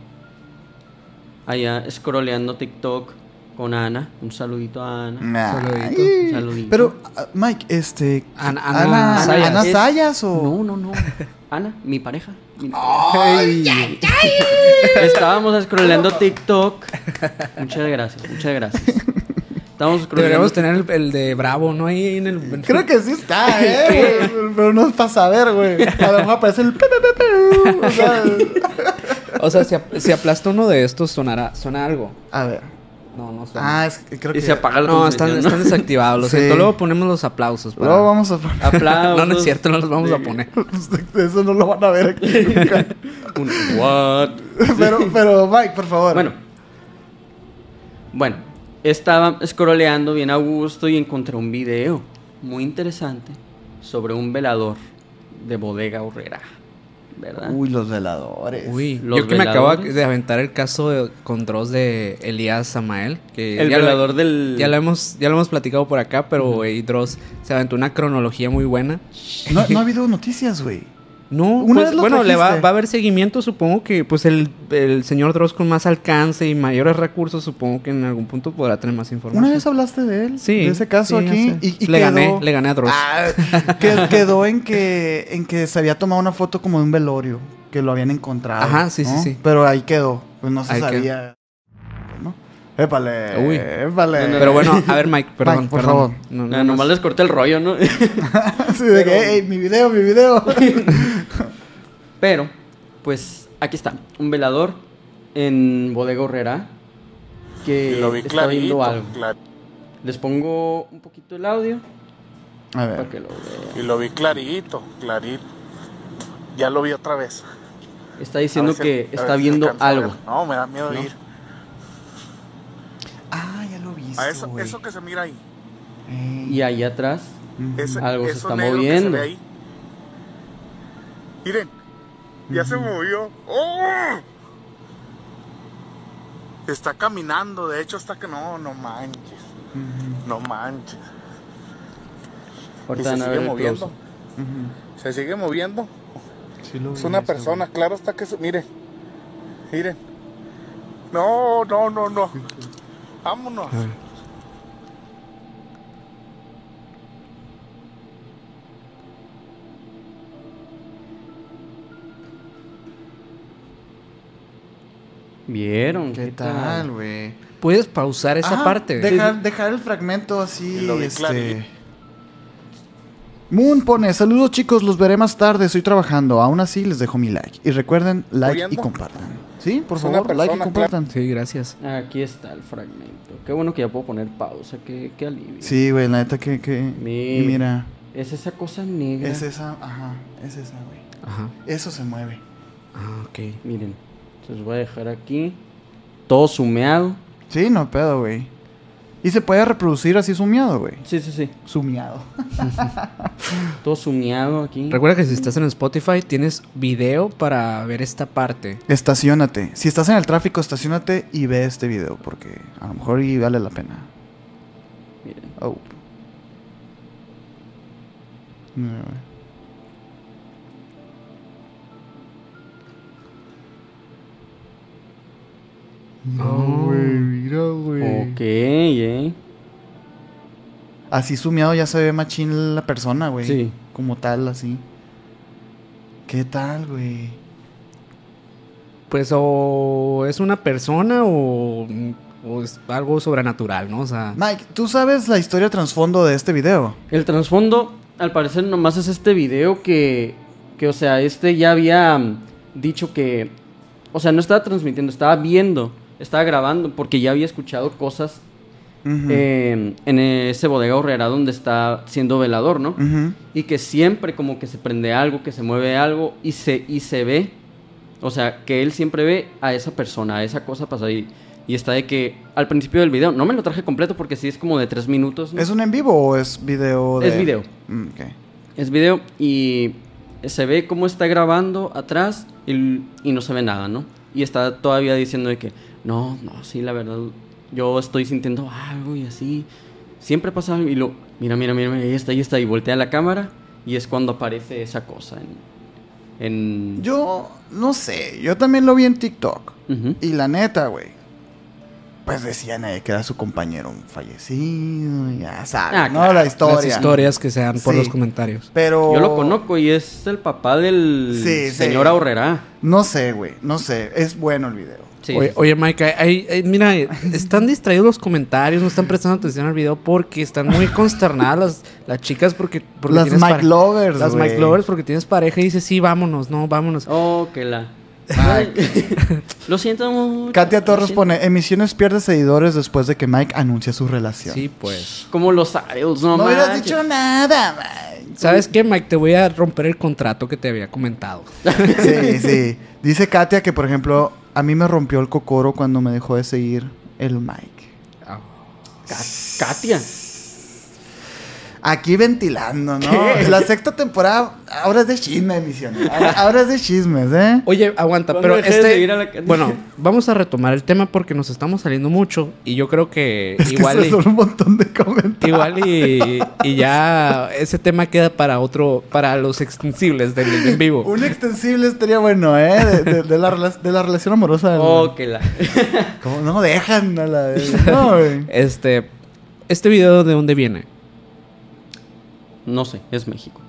Speaker 1: allá scrolleando TikTok con Ana. Un saludito a Ana.
Speaker 2: Ay.
Speaker 3: Saludito.
Speaker 1: Un saludito.
Speaker 2: Pero, ah, Mike, este.
Speaker 3: Ana-
Speaker 2: Ana,
Speaker 3: Ana
Speaker 2: Ana,
Speaker 3: Sayas.
Speaker 1: Es-
Speaker 2: Sayas o.
Speaker 1: No, no, no. Ana, mi pareja. Mi-
Speaker 2: Ay.
Speaker 1: Estábamos scrolleando TikTok. Muchas gracias, muchas gracias. Estábamos scrolleando.
Speaker 3: Deberíamos tener el, el de Bravo, ¿no? Ahí en el...
Speaker 2: Creo que sí está, ¿eh? Pero no es para saber, güey. A lo mejor aparece el. o sea,
Speaker 3: O sea, si, ap- si aplasta uno de estos, sonará, suena algo.
Speaker 2: A ver.
Speaker 3: No, no suena.
Speaker 2: Ah, es que creo
Speaker 1: Y se apaga la
Speaker 3: no, están,
Speaker 1: transmisión,
Speaker 3: están
Speaker 1: ¿no?
Speaker 3: desactivados. Lo
Speaker 2: Sí.
Speaker 3: siento. Luego ponemos los aplausos. para-
Speaker 2: Luego vamos a poner.
Speaker 1: Aplausos.
Speaker 3: No, no es cierto, no los vamos a poner.
Speaker 2: Eso no lo van a ver aquí nunca.
Speaker 1: Un what?
Speaker 2: pero, pero, Mike, por favor.
Speaker 1: Bueno. Bueno, estaba scrolleando bien a gusto y encontré un video muy interesante sobre un velador de bodega horrera. ¿Verdad?
Speaker 2: Uy, los veladores.
Speaker 3: Uy,
Speaker 1: Los
Speaker 3: yo que me acabo de aventar el caso de- con Dross de Elías Samael. Que
Speaker 1: el
Speaker 3: ya lo-
Speaker 1: velador del.
Speaker 3: Ya lo, hemos, ya lo hemos platicado por acá, pero güey, Dross se aventó una cronología muy buena.
Speaker 2: No, no ha habido noticias, güey.
Speaker 3: No,
Speaker 2: Una
Speaker 3: pues,
Speaker 2: vez lo
Speaker 3: bueno, le va, va a haber seguimiento, supongo que pues el, el señor Dross con más alcance y mayores recursos, supongo que en algún punto podrá tener más información.
Speaker 2: Una vez hablaste de él.
Speaker 3: Sí,
Speaker 2: De ese caso
Speaker 3: sí,
Speaker 2: aquí. Y, y
Speaker 3: le
Speaker 2: quedó-
Speaker 3: gané, le gané a Dross.
Speaker 2: Ah, que- quedó en que, en que se había tomado una foto como de un velorio. Que lo habían encontrado.
Speaker 3: Ajá, sí, sí,
Speaker 2: ¿no?
Speaker 3: sí.
Speaker 2: Pero ahí quedó. Pues no se
Speaker 3: Ahí quedó.
Speaker 2: sabía. ¿no? Épale.
Speaker 3: Uy.
Speaker 2: Épale.
Speaker 3: Pero bueno, a ver Mike, perdón,
Speaker 2: Mike, por
Speaker 3: perdón.
Speaker 2: favor.
Speaker 3: No, no,
Speaker 1: nomás les corté el rollo, ¿no?
Speaker 2: Sí, de que, "Ey, mi video, mi video.
Speaker 1: Pero, pues, aquí está. Un velador en bodega horrera. Que
Speaker 6: Y lo vi
Speaker 1: está viendo
Speaker 6: clarito.
Speaker 1: algo.
Speaker 6: clar-
Speaker 1: Les pongo un poquito el audio
Speaker 2: A
Speaker 1: para
Speaker 2: ver.
Speaker 1: que lo vean.
Speaker 6: y lo vi clarito, clarito. Ya lo vi otra vez.
Speaker 1: Está diciendo
Speaker 6: si-
Speaker 1: que está
Speaker 6: si
Speaker 1: viendo algo.
Speaker 6: No, me da miedo
Speaker 1: ¿No?
Speaker 6: ir.
Speaker 2: Ah, ya lo viste.
Speaker 6: A eso, eso que se mira ahí.
Speaker 1: Y ahí atrás.
Speaker 6: Ese,
Speaker 1: Algo se
Speaker 6: eso
Speaker 1: está
Speaker 6: negro que
Speaker 1: moviendo.
Speaker 6: ve ahí. Miren, ya se movió. ¡Oh! Está caminando, de hecho está que no, no manches. No manches. Y se sigue moviendo. Se sigue moviendo.
Speaker 2: Sí lo
Speaker 6: Es
Speaker 2: vi,
Speaker 6: una
Speaker 2: este,
Speaker 6: persona, claro está que se. Miren. Miren. No, no, no, no. Vámonos.
Speaker 1: ¿Vieron?
Speaker 2: ¿Qué tal, güey?
Speaker 3: Puedes pausar esa
Speaker 2: Ajá,
Speaker 3: parte.
Speaker 2: Dejar, dejar el fragmento así.
Speaker 6: Lo
Speaker 2: este... Moon pone, saludos chicos, los veré más tarde, estoy trabajando. Aún así les dejo mi like. Y recuerden, like y compartan. ¿Sí? Por favor, like y compartan.
Speaker 3: Sí, gracias.
Speaker 1: Aquí está el fragmento. Qué bueno que ya puedo poner pausa. Qué, qué alivio.
Speaker 2: Sí, güey, la neta que... que...
Speaker 1: Mi-
Speaker 2: mira,
Speaker 1: Es esa cosa negra.
Speaker 2: es esa, ajá, es esa, güey.
Speaker 3: Ajá.
Speaker 2: Eso se mueve.
Speaker 3: Ah, ok.
Speaker 1: Miren. Se los voy a dejar aquí. Todo sumeado.
Speaker 2: Sí, no pedo, güey. Y se puede reproducir así sumiado, güey.
Speaker 1: Sí, sí, sí.
Speaker 2: Sumiado.
Speaker 1: Todo sumeado aquí.
Speaker 3: Recuerda que si estás en Spotify tienes video para ver esta parte.
Speaker 2: Estacionate. Si estás en el tráfico, estacionate y ve este video, porque a lo mejor y vale la pena.
Speaker 1: Miren.
Speaker 2: Oh. Güey. No, güey, mira, güey.
Speaker 1: Ok, eh.
Speaker 2: Así sumiado ya se ve machín la persona, güey.
Speaker 1: Sí.
Speaker 2: Como tal, así. ¿Qué tal, güey?
Speaker 3: Pues o es una persona o, o es algo sobrenatural, ¿no? O sea,
Speaker 2: Mike, ¿tú sabes la historia trasfondo de este video?
Speaker 1: El trasfondo, al parecer, nomás es este video que, que, o sea, este ya había dicho que, o sea, no estaba transmitiendo, estaba viendo, estaba grabando, porque ya había escuchado cosas eh, en ese bodega horrera donde está siendo velador, ¿no? Y que siempre como que se prende algo, que se mueve algo y se, y se ve, o sea, que él siempre ve a esa persona, a esa cosa pasar y, y está de que al principio del video, no me lo traje completo porque sí es como de tres minutos. ¿no?
Speaker 2: ¿Es un en vivo o es video de...?
Speaker 1: Es video.
Speaker 2: Mm.
Speaker 1: Es video y se ve cómo está grabando atrás y, y no se ve nada, ¿no? Y está todavía diciendo de que, no, no, sí, la verdad, yo estoy sintiendo algo y así. Siempre pasa algo y lo, mira, mira, mira, mira, ahí está, ahí está, y voltea la cámara y es cuando aparece esa cosa en... en
Speaker 2: Yo no sé, yo también lo vi en TikTok. Y la neta, güey. Pues decían eh, que era su compañero fallecido, ya sabes,
Speaker 1: Ah,
Speaker 2: ¿no?
Speaker 1: claro.
Speaker 2: La
Speaker 3: las
Speaker 2: historia.
Speaker 3: historias que se dan por
Speaker 2: Sí.
Speaker 3: los comentarios.
Speaker 2: Pero...
Speaker 1: Yo lo conozco y es el papá del
Speaker 2: Sí, sí.
Speaker 1: señor Ahorrera.
Speaker 2: No sé, güey, no sé. Es bueno el video.
Speaker 1: Sí,
Speaker 3: oye,
Speaker 1: sí, sí.
Speaker 3: oye, Mike, mira, están distraídos los comentarios, no están prestando atención al video porque están muy consternadas las, las chicas porque, porque
Speaker 2: Las
Speaker 3: tienes
Speaker 2: Mike Lovers,
Speaker 3: Las. Mike Lovers porque tienes pareja y dices, sí, vámonos, no, vámonos.
Speaker 1: Oh, que la... lo siento mucho.
Speaker 2: Katia Torres pone, emisiones pierde seguidores después de que Mike anuncia su relación.
Speaker 3: Sí, pues.
Speaker 1: Como los Ariels, no,
Speaker 2: No hubieras
Speaker 1: manches.
Speaker 2: dicho nada, Mike.
Speaker 3: ¿Sabes qué, Mike? Te voy a romper el contrato que te había comentado.
Speaker 2: Sí, sí. Dice Katia que, por ejemplo, a mí me rompió el cocoro cuando me dejó de seguir el Mike.
Speaker 1: Ka- Katia.
Speaker 2: Aquí ventilando, ¿no? La sexta temporada ahora es de chisme, emisiones. Ahora, ahora es de chismes, ¿eh?
Speaker 3: Oye, aguanta,
Speaker 1: ¿Cuándo
Speaker 3: pero este...
Speaker 1: la?
Speaker 3: Bueno, vamos a retomar el tema porque nos estamos saliendo mucho y yo creo que
Speaker 2: Es que
Speaker 3: igual...
Speaker 2: se
Speaker 3: y-
Speaker 2: son un montón de comentarios.
Speaker 3: Igual y, y ya ese tema queda para otro, para los extensibles del en vivo.
Speaker 2: Un extensible estaría bueno, ¿eh? De, de- de la, de la relación amorosa. del-
Speaker 1: Oh, que la.
Speaker 2: Como no dejan a la... No, güey.
Speaker 3: Este, este video de dónde viene.
Speaker 1: No sé, es México.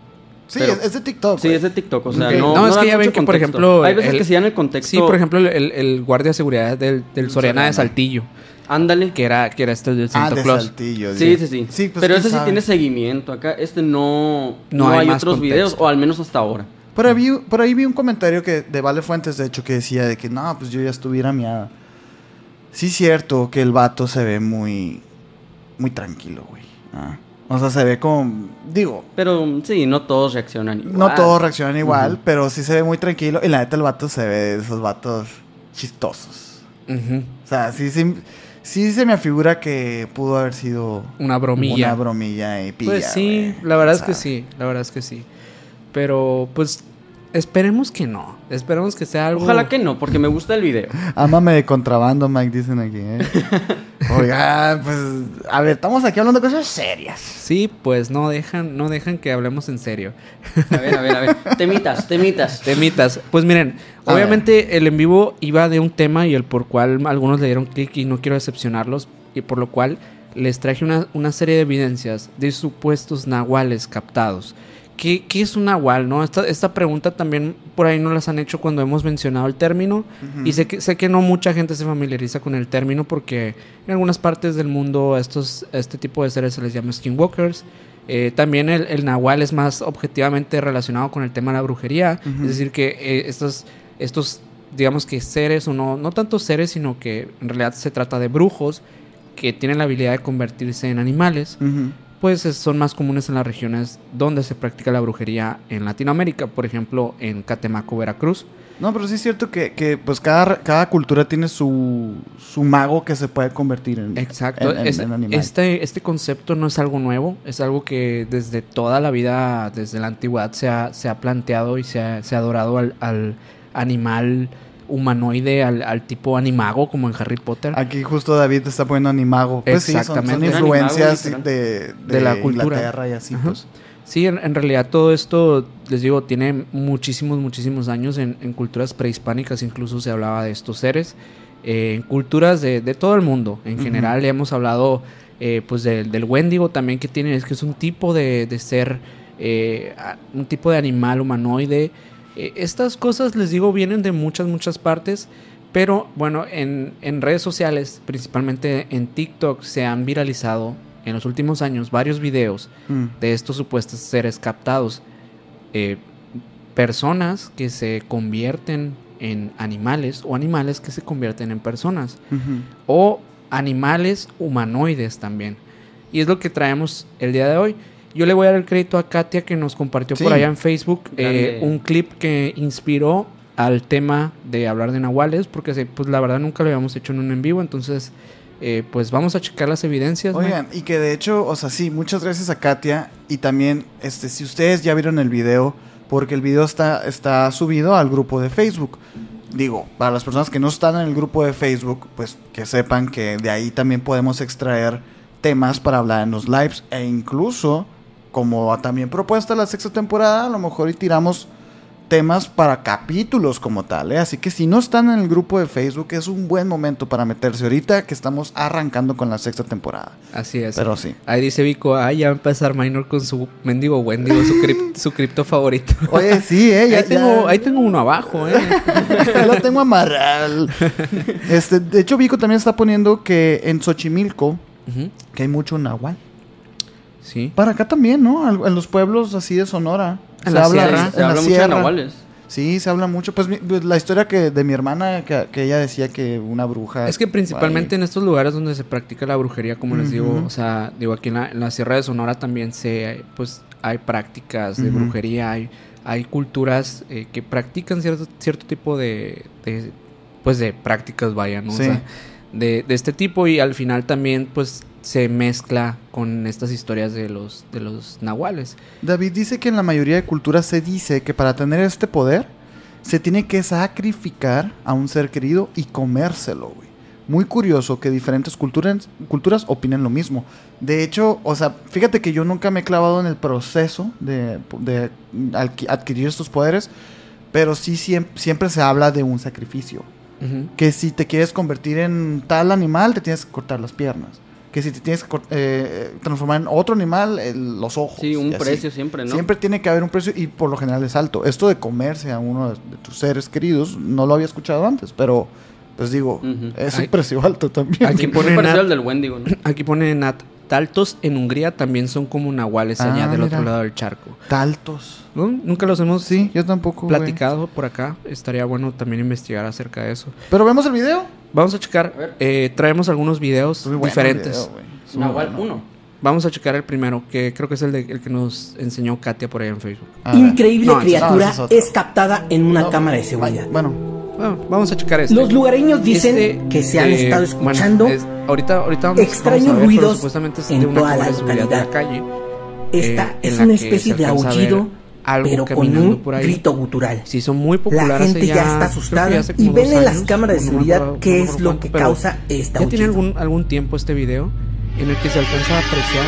Speaker 2: Sí,
Speaker 1: Pero-
Speaker 2: es, de TikTok.
Speaker 1: Sí,
Speaker 2: güey.
Speaker 1: es de TikTok, o sea,
Speaker 3: Ok.
Speaker 1: no.
Speaker 3: No, es que ya ven que, por ejemplo,
Speaker 1: Hay veces
Speaker 3: el-
Speaker 1: que sí dan el contexto.
Speaker 3: Sí, por ejemplo, el, el guardia de seguridad del, del Soriana de Saltillo,
Speaker 1: Ándale.
Speaker 3: que era, que era este del
Speaker 2: Ah,
Speaker 3: Santa
Speaker 2: de
Speaker 3: Claus.
Speaker 2: Saltillo.
Speaker 1: Sí, sí, sí.
Speaker 2: Sí, pues,
Speaker 1: Pero ese sí tiene seguimiento. Acá, este no.
Speaker 3: No
Speaker 1: No,
Speaker 3: hay
Speaker 1: hay,
Speaker 3: más
Speaker 1: otros
Speaker 3: contexto.
Speaker 1: videos, o al menos hasta ahora.
Speaker 2: Por ahí, vi- por ahí vi un comentario que de Vale Fuentes, de hecho, que decía de que no, pues yo ya estuviera miada. Sí, cierto que el vato se ve muy, muy tranquilo, güey. Ah. O sea, se ve como, digo,
Speaker 1: Pero sí, no todos reaccionan igual.
Speaker 2: no todos reaccionan igual, pero sí se ve muy tranquilo. Y la neta, el vato se ve de esos vatos chistosos. O sea, sí, sí, sí se me afigura que pudo haber sido
Speaker 3: Una bromilla.
Speaker 2: una bromilla y pilla,
Speaker 3: Pues sí, la verdad es que sí, la verdad es que sí. Pero pues Esperemos que no. Esperemos que sea algo.
Speaker 1: Ojalá que no, porque me gusta el video.
Speaker 2: Ámame de contrabando, Mike, dicen aquí, ¿eh? Oigan, pues, a ver, estamos aquí hablando de cosas serias.
Speaker 3: Sí, pues no dejan, no dejan que hablemos en serio.
Speaker 1: A ver, a ver, a ver. Temitas, temitas.
Speaker 3: Temitas. Pues miren,
Speaker 2: A
Speaker 3: obviamente el en vivo iba de un tema y el por cual algunos le dieron clic y no quiero decepcionarlos, y por lo cual les traje una, una serie de evidencias de supuestos nahuales captados. ¿Qué, qué es un nahual? No? Esta, esta pregunta también por ahí nos las han hecho cuando hemos mencionado el término. Y sé que, sé que no mucha gente se familiariza con el término porque en algunas partes del mundo a estos, a este tipo de seres se les llama skinwalkers. Eh, también el, el nahual es más objetivamente relacionado con el tema de la brujería. Es decir, que eh, estos, estos, digamos que seres, o no, no tanto seres, sino que en realidad se trata de brujos que tienen la habilidad de convertirse en animales
Speaker 2: Ujú.
Speaker 3: Pues es- son más comunes en las regiones donde se practica la brujería en Latinoamérica, por ejemplo en Catemaco, Veracruz.
Speaker 2: No, pero sí es cierto que, que, pues cada, cada cultura tiene su, su mago que se puede convertir en,
Speaker 3: Exacto.
Speaker 2: en, en-
Speaker 3: Es-
Speaker 2: en animal.
Speaker 3: este, este concepto no es algo nuevo, es algo que desde toda la vida, desde la antigüedad, se ha, se ha planteado y se ha, se ha adorado al, al animal humanoide, al, al tipo animago, como en Harry Potter.
Speaker 2: Aquí justo David está poniendo animago. Pues sí, son- son,
Speaker 3: Exactamente.
Speaker 1: Animago,
Speaker 2: influencias de, de,
Speaker 3: De la cultura.
Speaker 2: Inglaterra y así, pues.
Speaker 3: Sí, en, en realidad todo esto, les digo, tiene muchísimos, muchísimos años. En, en culturas prehispánicas incluso se hablaba de estos seres. Eh, en culturas de, de todo el mundo. En general hemos hablado eh, pues del, del Wendigo también que tiene, es que es un tipo de, de ser, eh, un tipo de animal humanoide. Eh, estas cosas, les digo, vienen de muchas, muchas partes. Pero bueno, en, en redes sociales, principalmente en TikTok, se han viralizado en los últimos años varios videos
Speaker 2: Mm.
Speaker 3: de estos supuestos seres captados. Eh, personas que se convierten en animales o animales que se convierten en personas o animales humanoides también. Y es lo que traemos el día de hoy. Yo le voy a dar el crédito a Katia que nos compartió por allá en Facebook eh, un clip que inspiró al tema de hablar de nahuales, porque pues la verdad nunca lo habíamos hecho en un en vivo, entonces eh, pues vamos a checar las evidencias. ¿no?
Speaker 2: Oigan, y que de hecho, o sea, sí, muchas gracias a Katia. Y también, este, si ustedes ya vieron el video, porque el video está, está subido al grupo de Facebook. Digo, para las personas que no están en el grupo de Facebook, pues que sepan que de ahí también podemos extraer temas para hablar en los lives. E incluso, como también propuesta la sexta temporada, a lo mejor y tiramos temas para capítulos como tal, ¿eh? Así que si no están en el grupo de Facebook, es un buen momento para meterse ahorita que estamos arrancando con la sexta temporada.
Speaker 3: Así es.
Speaker 2: Pero sí.
Speaker 3: Ahí dice Vico, ah, ya va a empezar Minor con su mendigo Wendigo, su, crip- su cripto favorito.
Speaker 2: Oye, sí, ¿eh? Ya,
Speaker 3: ahí, tengo,
Speaker 2: ya-
Speaker 3: ahí tengo uno abajo, ¿eh?
Speaker 2: lo tengo amarrado. Este, de hecho, Vico también está poniendo que en Xochimilco, que hay mucho nahual.
Speaker 3: Sí.
Speaker 2: Para acá también, ¿no? En los pueblos así de Sonora.
Speaker 3: En la sierra.
Speaker 2: en
Speaker 1: Se
Speaker 2: la
Speaker 1: habla mucho de
Speaker 2: sierra.
Speaker 1: nahuales.
Speaker 2: Sí, se habla mucho. Pues, mi- pues, la historia que de mi hermana, que, que ella decía que una bruja.
Speaker 3: Es que principalmente
Speaker 2: ahí-
Speaker 3: en estos lugares donde se practica la brujería, como les digo, o sea, digo, aquí en la, en la Sierra de Sonora también se, pues, hay prácticas de brujería, hay, hay culturas eh, que practican cierto, cierto tipo de, de, pues, de prácticas, vaya, ¿no? O
Speaker 2: Sí.
Speaker 3: sea, de, de este tipo y al final también, pues, se mezcla con estas historias de los, de los nahuales.
Speaker 2: David dice que en la mayoría de culturas se dice que para tener este poder se tiene que sacrificar a un ser querido y comérselo, güey. Muy curioso que diferentes culturas, culturas opinen lo mismo. De hecho, o sea, fíjate que yo nunca me he clavado en el proceso de, de adqui- adquirir estos poderes, pero sí siem- siempre se habla de un sacrificio. Que si te quieres convertir en tal animal, te tienes que cortar las piernas. Que si te tienes que eh, transformar en otro animal, eh, los ojos.
Speaker 1: Sí, un
Speaker 2: así.
Speaker 1: precio siempre, ¿no?
Speaker 2: Siempre tiene que haber un precio y por lo general es alto. Esto de comerse a uno de, de tus seres queridos, no lo había escuchado antes, pero pues digo, es
Speaker 3: Ay.
Speaker 2: un precio alto también.
Speaker 3: Aquí pone Nat-
Speaker 1: al del Wendigo, ¿no?
Speaker 3: Aquí pone Nat. Taltos en Hungría también son como nahuales allá
Speaker 2: Ah,
Speaker 3: del otro lado del charco.
Speaker 2: Taltos.
Speaker 3: ¿No? Nunca los hemos
Speaker 2: Sí, yo tampoco.
Speaker 3: platicado por acá. Estaría bueno también investigar acerca de eso.
Speaker 2: Pero vemos el video.
Speaker 3: Vamos a checar.
Speaker 1: A
Speaker 3: eh, traemos algunos videos
Speaker 2: Muy
Speaker 3: diferentes.
Speaker 2: video, güey. Es muy
Speaker 1: Nahual
Speaker 2: bueno.
Speaker 1: 1.
Speaker 3: Vamos a checar el primero, que creo que es el, de- el que nos enseñó Katia por ahí en Facebook.
Speaker 2: A.
Speaker 7: Increíble
Speaker 3: No,
Speaker 7: criatura
Speaker 2: no, es
Speaker 7: captada en una
Speaker 2: No,
Speaker 7: cámara de seguridad.
Speaker 2: Bueno,
Speaker 3: Bueno, vamos a checar este.
Speaker 7: Los lugareños dicen
Speaker 3: Este,
Speaker 7: que se han
Speaker 3: eh,
Speaker 7: estado
Speaker 3: bueno,
Speaker 7: escuchando
Speaker 3: es- ahorita, ahorita vamos,
Speaker 7: extraños
Speaker 3: vamos a ver,
Speaker 7: ruidos
Speaker 3: supuestamente es
Speaker 7: en
Speaker 3: de una
Speaker 7: toda la
Speaker 3: cámara de seguridad de la
Speaker 7: localidad.
Speaker 3: calle.
Speaker 7: Esta
Speaker 3: eh,
Speaker 7: es una especie de aullido
Speaker 3: algo
Speaker 7: pero con
Speaker 3: caminando
Speaker 7: un
Speaker 3: por ahí.
Speaker 7: grito gutural.
Speaker 3: Sí, son muy
Speaker 7: La
Speaker 3: populares.
Speaker 7: gente
Speaker 3: hace
Speaker 7: ya,
Speaker 3: ya
Speaker 7: está asustada
Speaker 3: ya
Speaker 7: y ven en las cámaras de
Speaker 3: no
Speaker 7: seguridad
Speaker 3: acuerdo-
Speaker 7: qué
Speaker 3: no
Speaker 7: es lo
Speaker 3: cuánto,
Speaker 7: que causa esta
Speaker 3: Ya tiene algún, algún tiempo este video en el que se alcanza a apreciar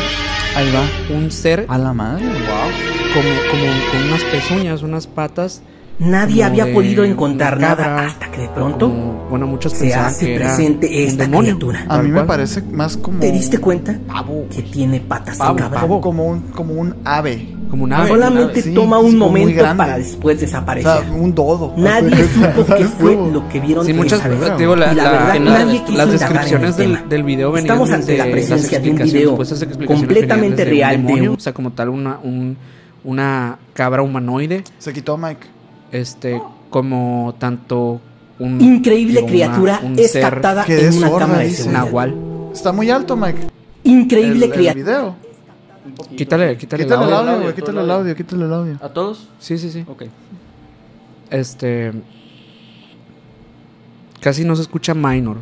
Speaker 2: Ahí va.
Speaker 3: un ser
Speaker 2: A la madre.
Speaker 3: como, como con unas pezuñas, unas patas.
Speaker 7: Nadie había podido encontrar
Speaker 3: una
Speaker 7: nada
Speaker 3: cabra,
Speaker 7: hasta que de pronto
Speaker 3: como- bueno, muchos
Speaker 7: se hace
Speaker 3: que era
Speaker 7: presente esta
Speaker 3: demonio.
Speaker 7: criatura.
Speaker 2: A mí me parece más como.
Speaker 7: ¿Te diste cuenta
Speaker 2: Pavo.
Speaker 7: que tiene patas
Speaker 3: Pavo,
Speaker 7: de cabra?
Speaker 2: Como, como un, como un ave.
Speaker 3: Como.
Speaker 7: Solamente toma un momento para después
Speaker 2: O
Speaker 7: desaparecer.
Speaker 2: sea, un dodo.
Speaker 7: Nadie supo qué
Speaker 2: ¿Sabes
Speaker 7: fue lo que vieron
Speaker 3: Sí, muchas, digo, la-
Speaker 7: Y la
Speaker 3: la-
Speaker 7: verdad, nadie
Speaker 3: las,
Speaker 7: quiso
Speaker 3: descripciones del, video venían
Speaker 7: Estamos ante la presencia de un video completamente
Speaker 3: un
Speaker 7: real de un-
Speaker 3: o sea, como tal una, un- una cabra humanoide,
Speaker 2: Se quitó Mike.
Speaker 3: este, como tanto un
Speaker 7: Increíble
Speaker 3: digo, una-
Speaker 7: criatura
Speaker 3: un
Speaker 7: es
Speaker 3: ser
Speaker 7: captada en una cámara de seguridad.
Speaker 3: nahual.
Speaker 2: Está muy alto, Mike.
Speaker 7: Increíble
Speaker 2: el,
Speaker 3: Quítale, quítale, el
Speaker 2: Quítale el
Speaker 3: audio.
Speaker 2: Quítale
Speaker 1: el audio.
Speaker 2: quítale el audio.
Speaker 1: ¿A todos?
Speaker 3: Sí, sí, sí.
Speaker 1: Ok.
Speaker 3: Este casi no se escucha minor.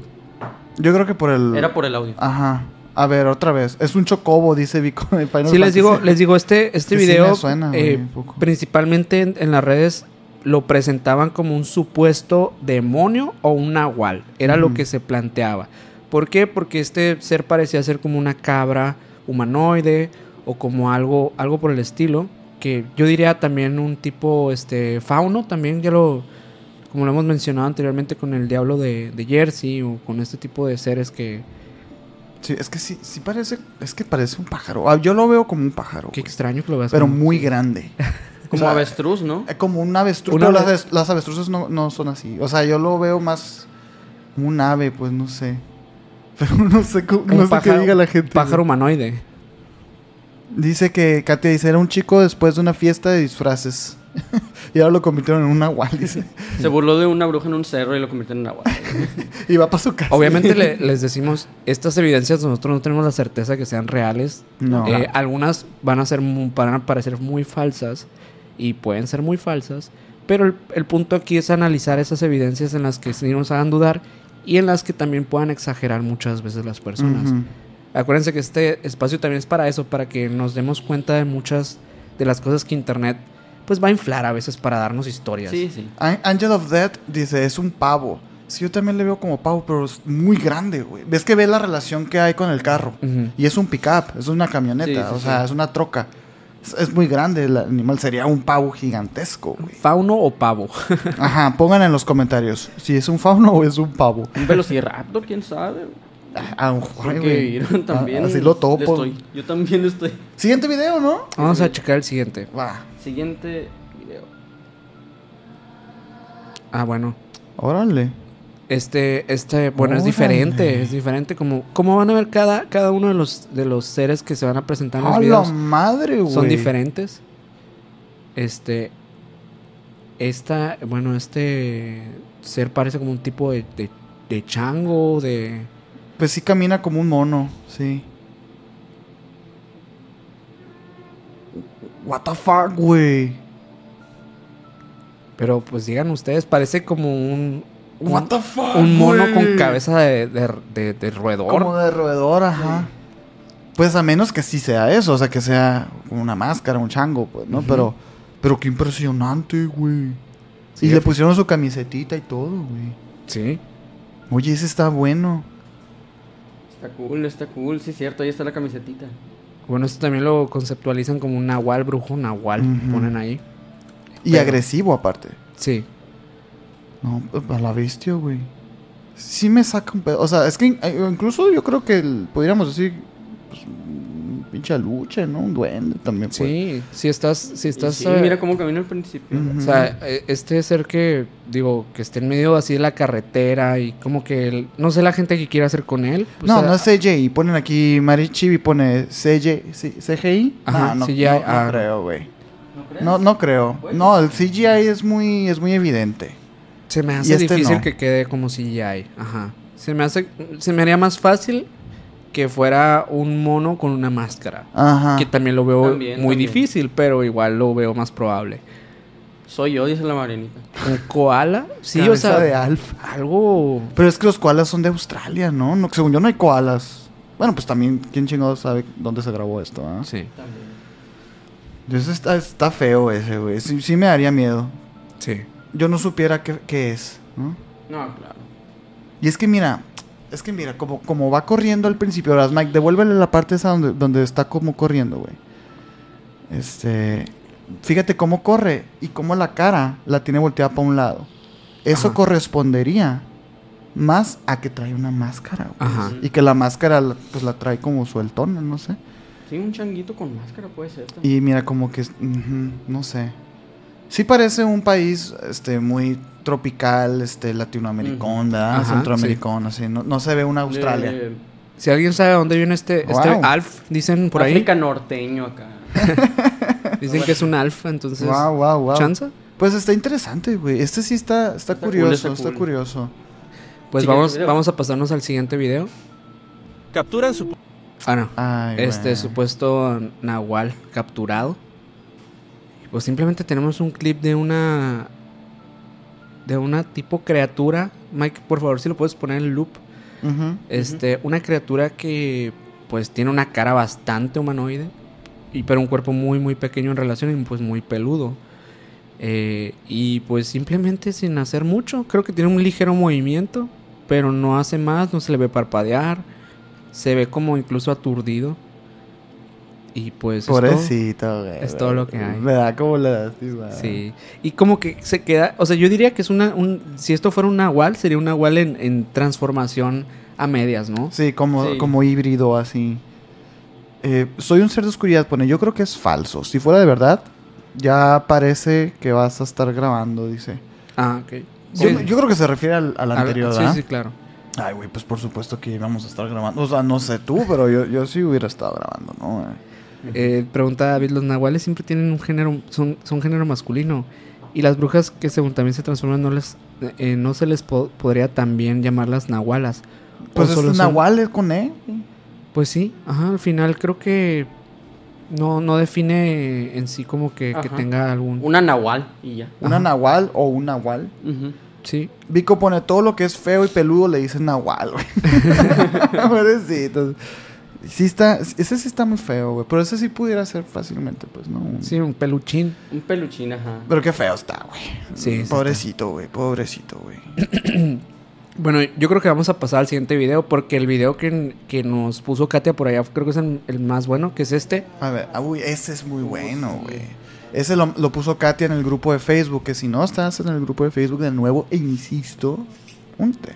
Speaker 2: Yo creo que por el.
Speaker 1: Era por el audio.
Speaker 2: Ajá. A ver, otra vez. Es un chocobo, dice Vico
Speaker 3: Sí, les digo, les digo, este, este
Speaker 2: Sí,
Speaker 3: video,
Speaker 2: me suena,
Speaker 3: eh,
Speaker 2: un poco.
Speaker 3: principalmente en, en las redes, lo presentaban como un supuesto demonio o un nahual. Era lo que se planteaba. ¿Por qué? Porque este ser parecía ser como una cabra humanoide o como algo, algo por el estilo. Que yo diría también un tipo este, fauno, también ya lo, como lo hemos mencionado anteriormente con el diablo de, de Jersey o con este tipo de seres que,
Speaker 2: Sí, es que sí, sí parece. Es que parece un pájaro. Ah, Yo lo veo como un pájaro.
Speaker 3: Qué
Speaker 2: güey.
Speaker 3: extraño que lo veas.
Speaker 2: Pero
Speaker 3: como-
Speaker 2: muy grande.
Speaker 1: Como
Speaker 2: O sea,
Speaker 1: avestruz, ¿no?
Speaker 2: Es como un avestruz.
Speaker 3: Una
Speaker 2: pero las,
Speaker 3: ave-
Speaker 2: ave- las avestruces no, no son así. O sea, yo lo veo más. como Un ave, pues no sé. Pero no sé, cómo- no sé
Speaker 3: pájaro-
Speaker 2: qué diga la gente.
Speaker 3: Pájaro humanoide.
Speaker 2: Dice que Katia dice: era un chico después de una fiesta de disfraces. y ahora lo convirtieron en un nahual, dice.
Speaker 1: Se burló de una bruja en un cerro y lo convirtió en un agua.
Speaker 2: y va para su casa.
Speaker 3: Obviamente le- les decimos, estas evidencias nosotros no tenemos la certeza que sean reales.
Speaker 2: No.
Speaker 3: Eh, algunas van a ser van a parecer muy falsas y pueden ser muy falsas, pero el, el punto aquí es analizar esas evidencias en las que sí nos hagan dudar y en las que también puedan exagerar muchas veces las personas.
Speaker 2: Ujú.
Speaker 3: Acuérdense que este espacio también es para eso, para que nos demos cuenta de muchas de las cosas que internet pues va a inflar a veces para darnos historias.
Speaker 1: Sí, sí.
Speaker 2: An- Angel of Death dice, es un pavo. Sí, yo también le veo como pavo, pero es muy grande, güey. Ves que ve la relación que hay con el carro. Y es un pickup, es una camioneta,
Speaker 1: Sí, sí,
Speaker 2: o sea,
Speaker 1: sí.
Speaker 2: es una troca. Es, es muy grande el animal, sería un pavo gigantesco, güey.
Speaker 3: ¿Fauno o pavo?
Speaker 2: Ajá, pongan en los comentarios si es un fauno o es un pavo.
Speaker 1: Un velociraptor, quién sabe.
Speaker 2: A mejor,
Speaker 1: Porque
Speaker 2: güey.
Speaker 1: Iron también.
Speaker 2: Ah, Así lo topo.
Speaker 1: estoy- Yo también estoy.
Speaker 2: Siguiente video, ¿no?
Speaker 3: Vamos a checar el siguiente.
Speaker 2: Va.
Speaker 1: Siguiente video.
Speaker 3: Ah, bueno.
Speaker 2: Órale.
Speaker 3: Este, este, bueno, es diferente, es diferente. Como, como van a ver cada, cada uno de los, de los seres que se van a presentar en los
Speaker 2: ¡A la
Speaker 3: videos
Speaker 2: madre, güey!
Speaker 3: son diferentes. Este, esta, bueno, este ser parece como un tipo de, de, de chango, de...
Speaker 2: Pues sí camina como un mono, sí. What the fuck, güey.
Speaker 3: Pero pues digan ustedes, parece como un... un-
Speaker 2: What the fuck,
Speaker 3: un mono con cabeza de, de, de- de roedor.
Speaker 2: Como de roedor, ajá. Pues a menos que sí sea eso, o sea, que sea una máscara, un chango, pues, ¿no? Pero, pero qué impresionante, güey.
Speaker 3: Sí,
Speaker 2: y le pusieron su camisetita y todo, güey.
Speaker 3: Sí.
Speaker 2: Oye, ese está bueno.
Speaker 1: Está cool, está cool. Sí, cierto. Ahí está la camisetita.
Speaker 3: Bueno, esto también lo conceptualizan como un nahual, brujo nahual, ponen ahí.
Speaker 2: Y
Speaker 3: Pero-
Speaker 2: agresivo, aparte.
Speaker 3: Sí.
Speaker 2: No, a la bestia, güey. Sí me saca un pedo. O sea, es que eh, incluso yo creo que el- podríamos decir. Pues, pinche lucha, ¿no? Un duende también. pues.
Speaker 3: Sí, si estás, si estás,
Speaker 1: sí,
Speaker 3: eh,
Speaker 1: mira cómo camina al principio.
Speaker 3: O sea, eh, este ser que, digo, que esté en medio así de la carretera y como que, el- no sé la gente que quiere hacer con él. o
Speaker 2: No,
Speaker 3: sea,
Speaker 2: no es CGI. Ponen aquí Marichibi pone CG, sí, CGI.
Speaker 3: Ajá,
Speaker 2: no, no,
Speaker 3: CGI,
Speaker 2: no, no
Speaker 3: ah.
Speaker 2: creo, güey.
Speaker 1: ¿No?
Speaker 2: No, no creo. No, el CGI es muy, es muy evidente.
Speaker 3: Se me hace
Speaker 2: este
Speaker 3: difícil
Speaker 2: no.
Speaker 3: que quede como CGI. Ajá. Se me hace, se me haría más fácil que fuera un mono con una máscara.
Speaker 2: Ajá.
Speaker 3: Que también lo veo
Speaker 1: También,
Speaker 3: muy
Speaker 1: también.
Speaker 3: difícil, pero igual lo veo más probable.
Speaker 1: Soy yo, dice la Marianita.
Speaker 3: Un koala, sí, o
Speaker 2: Cabeza
Speaker 3: sea,
Speaker 2: de alfa.
Speaker 3: algo
Speaker 2: Pero es que los koalas son de Australia, ¿no? no según yo no hay koalas. Bueno, pues también, ¿quién chingado sabe dónde se grabó esto? ah?
Speaker 3: Sí.
Speaker 2: Eso está, está feo ese, güey. Sí, sí me daría miedo.
Speaker 3: Sí.
Speaker 2: Yo no supiera qué, qué es, ¿no?
Speaker 1: No, claro.
Speaker 2: Y es que mira, es que mira, como, como va corriendo al principio, ahora Mike, devuélvele la parte esa donde, donde está como corriendo, güey. Este, fíjate cómo corre y cómo la cara la tiene volteada para un lado. Eso
Speaker 3: Ajá.
Speaker 2: correspondería más a que trae una máscara, güey.
Speaker 3: Ajá.
Speaker 2: Y que la máscara pues la trae como sueltona, no sé.
Speaker 1: Sí, un changuito con máscara puede ser. también.
Speaker 2: Y mira como que, no sé. Sí parece un país este muy tropical, este latinoamericano, ¿verdad?
Speaker 3: Ajá,
Speaker 2: Centroamericano, así. No, no se ve una Australia.
Speaker 3: Si alguien sabe dónde viene este, este. Alf, dicen por ahí.
Speaker 1: África norteño acá.
Speaker 3: Dicen que es un Alf, entonces.
Speaker 2: Wow, wow, wow.
Speaker 3: ¿Chanza?
Speaker 2: Pues está interesante, güey. Este sí está, está,
Speaker 1: Está cool,
Speaker 2: curioso,
Speaker 1: está
Speaker 2: está
Speaker 1: cool.
Speaker 2: curioso.
Speaker 3: Pues vamos,
Speaker 1: video.
Speaker 3: vamos a pasarnos al siguiente video.
Speaker 8: Capturan su
Speaker 3: Ah, no.
Speaker 2: Ay,
Speaker 3: este supuesto Nahual capturado. Pues simplemente tenemos un clip de una. De una tipo criatura. Mike, por favor, si lo puedes poner en loop. Este, una criatura que pues tiene una cara bastante humanoide. Y pero un cuerpo muy muy pequeño en relación y pues muy peludo. Eh, y pues simplemente sin hacer mucho. Creo que tiene un ligero movimiento. Pero no hace más, no se le ve parpadear. Se ve como incluso aturdido. Y pues es todo.
Speaker 2: Pobrecito, güey.
Speaker 3: es todo lo que hay.
Speaker 2: Me da como la lástima.
Speaker 3: Sí. Y como que se queda. O sea, yo diría que es una. Un, si esto fuera un nahual, sería un nahual en, en transformación a medias, ¿no?
Speaker 2: Sí, como,
Speaker 1: Sí.
Speaker 2: como híbrido así. Eh, soy un ser de oscuridad, pone. Yo creo que es falso. Si fuera de verdad, ya parece que vas a estar grabando, dice.
Speaker 3: Ah, ok.
Speaker 2: Yo,
Speaker 3: Sí.
Speaker 2: yo creo que se refiere al, anterior,
Speaker 3: sí,
Speaker 2: ¿verdad?
Speaker 3: sí, claro.
Speaker 2: Ay, güey, pues por supuesto que íbamos a estar grabando. O sea, no sé tú, pero yo, yo sí hubiera estado grabando, ¿no? güey?
Speaker 3: Eh, pregunta David, los nahuales siempre tienen un género, son, son género masculino. Y las brujas que según también se transforman, no les, eh, no se les po- podría también llamarlas nahualas. ¿O
Speaker 2: Pues
Speaker 3: solo
Speaker 2: es
Speaker 3: son-
Speaker 2: Nahual es con E.
Speaker 3: Pues sí, ajá, al final creo que no, no define en sí como que, tenga algún...
Speaker 1: Una nahual y ya.
Speaker 2: Una
Speaker 3: Ajá.
Speaker 2: Nahual o un Nahual.
Speaker 3: Sí,
Speaker 2: Vico pone todo lo que es feo y peludo le dicen Nahual, güey. Sí está, ese sí está muy feo, güey. Pero ese sí pudiera ser fácilmente, pues, ¿no?
Speaker 3: sí, un peluchín.
Speaker 1: Un peluchín, ajá.
Speaker 2: Pero qué feo está, güey.
Speaker 3: Sí,
Speaker 2: Pobrecito, güey. Pobrecito, güey.
Speaker 3: Bueno, yo creo que vamos a pasar al siguiente video porque el video que, que nos puso Katia por allá creo que es el, el más bueno, que es este.
Speaker 2: A ver, ah, uy, ese es muy bueno, güey. Ese lo, lo puso Katia en el grupo de Facebook. Que si no estás en el grupo de Facebook de nuevo, e insisto, únete.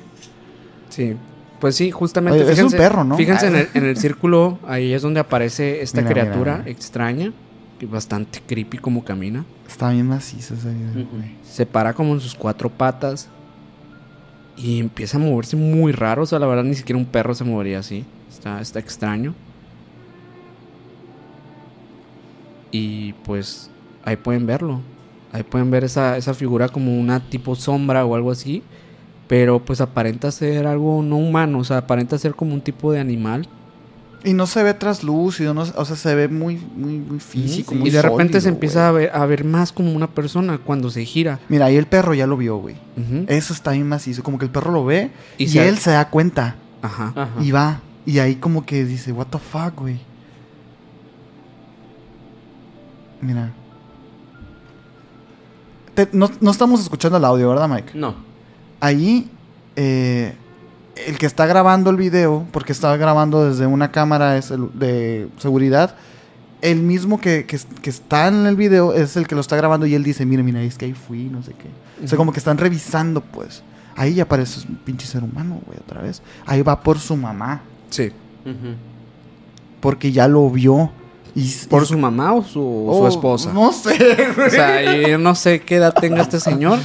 Speaker 3: Sí. Pues sí, justamente.
Speaker 2: Oye, es un perro, ¿no?
Speaker 3: Fíjense en
Speaker 2: Ah.
Speaker 3: el, en el círculo, ahí es donde aparece esta
Speaker 2: Mira, mira,
Speaker 3: criatura
Speaker 2: mira.
Speaker 3: extraña, bastante creepy como camina.
Speaker 2: Está bien macizo güey.
Speaker 3: Se para como en sus cuatro patas y empieza a moverse muy raro. O sea, la verdad, ni siquiera un perro se movería así. Está, está extraño. Y pues ahí pueden verlo. Ahí pueden ver esa, esa figura como una tipo sombra o algo así. Pero pues aparenta ser algo no humano. O sea, aparenta ser como un tipo de animal.
Speaker 2: Y no se ve traslúcido, no, o sea, se ve muy, muy, muy físico.
Speaker 3: y
Speaker 2: muy
Speaker 3: de repente
Speaker 2: sólido,
Speaker 3: se empieza a ver, a ver más como una persona cuando se gira.
Speaker 2: Mira, ahí el perro ya lo vio, güey. Eso está bien macizo. Como que el perro lo ve
Speaker 3: Y
Speaker 2: y,
Speaker 3: se-
Speaker 2: él se da cuenta.
Speaker 3: Ajá.
Speaker 1: Ajá.
Speaker 2: Y va. Y ahí como que dice, what the fuck, güey. Mira. Te- no, no estamos escuchando el audio, ¿verdad, Mike?
Speaker 1: No.
Speaker 2: Ahí, eh, el que está grabando el video, porque está grabando desde una cámara de, seguridad, el mismo que, que- que está en el video es el que lo está grabando y él dice, mira, mira, es que ahí fui, no sé qué. O sea, como que están revisando, pues. Ahí ya parece un pinche ser humano, güey, otra vez. Ahí va por su mamá,
Speaker 3: Sí.
Speaker 2: Porque ya lo vio. Y,
Speaker 3: ¿Por
Speaker 2: y-
Speaker 3: su mamá o su, su
Speaker 2: Oh,
Speaker 3: esposa?
Speaker 2: No sé, güey.
Speaker 3: O sea, yo no sé qué edad tenga este señor.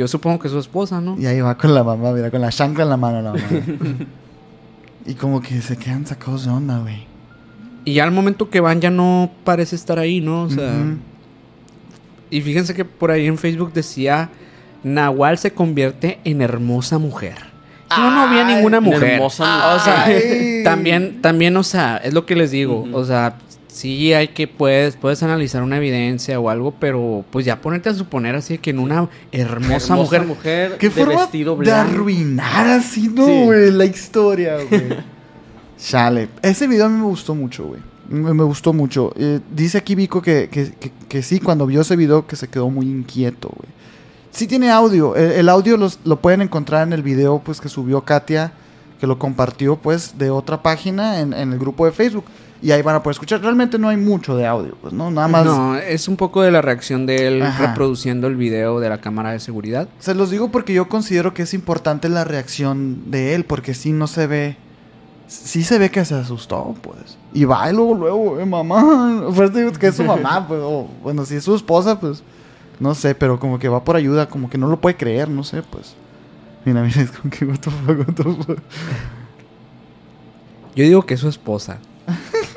Speaker 3: Yo supongo que su esposa, ¿no?
Speaker 2: Y ahí va con la mamá, mira, con la chancla en la mano la mamá. y como que se quedan sacados de onda, güey.
Speaker 3: Y ya al momento que van ya no parece estar ahí, ¿no? O sea, y fíjense que por ahí en Facebook decía, Nahual se convierte en hermosa mujer. Yo no vi a ninguna mujer.
Speaker 1: hermosa
Speaker 3: O sea,
Speaker 2: Ay.
Speaker 3: también, también, o sea, es lo que les digo. O sea, sí hay que, puedes, puedes analizar una evidencia o algo, pero pues ya ponerte a suponer así que en una hermosa, mujer,
Speaker 1: mujer
Speaker 2: ¿Qué
Speaker 1: de
Speaker 2: forma
Speaker 1: vestido
Speaker 2: de
Speaker 1: blanco.
Speaker 2: arruinar así, no,
Speaker 1: Sí.
Speaker 2: güey, la historia, güey. Chale. Ese video a mí me gustó mucho, güey. Me, me gustó mucho. Eh, dice aquí Vico que, que, que- que sí, cuando vio ese video que se quedó muy inquieto, güey. Sí tiene audio. El, el audio los- lo pueden encontrar en el video pues que subió Katia, que lo compartió pues de otra página en, en el grupo de Facebook. Y ahí van a poder escuchar. Realmente no hay mucho de audio, pues, ¿no? Nada más...
Speaker 3: No, es un poco de la reacción de él
Speaker 2: Ajá.
Speaker 3: reproduciendo el video de la cámara de seguridad.
Speaker 2: Se los digo porque yo considero que es importante la reacción de él, porque sí no se ve. Sí se ve que se asustó, pues. Y va y luego, luego, eh, mamá. Pues que es su mamá, pues. o, bueno, si es su esposa, pues. No sé, pero como que va por ayuda, como que no lo puede creer, no sé, pues. Mira, mira, es como que what the fuck, what the fuck.
Speaker 3: Yo digo que es su esposa.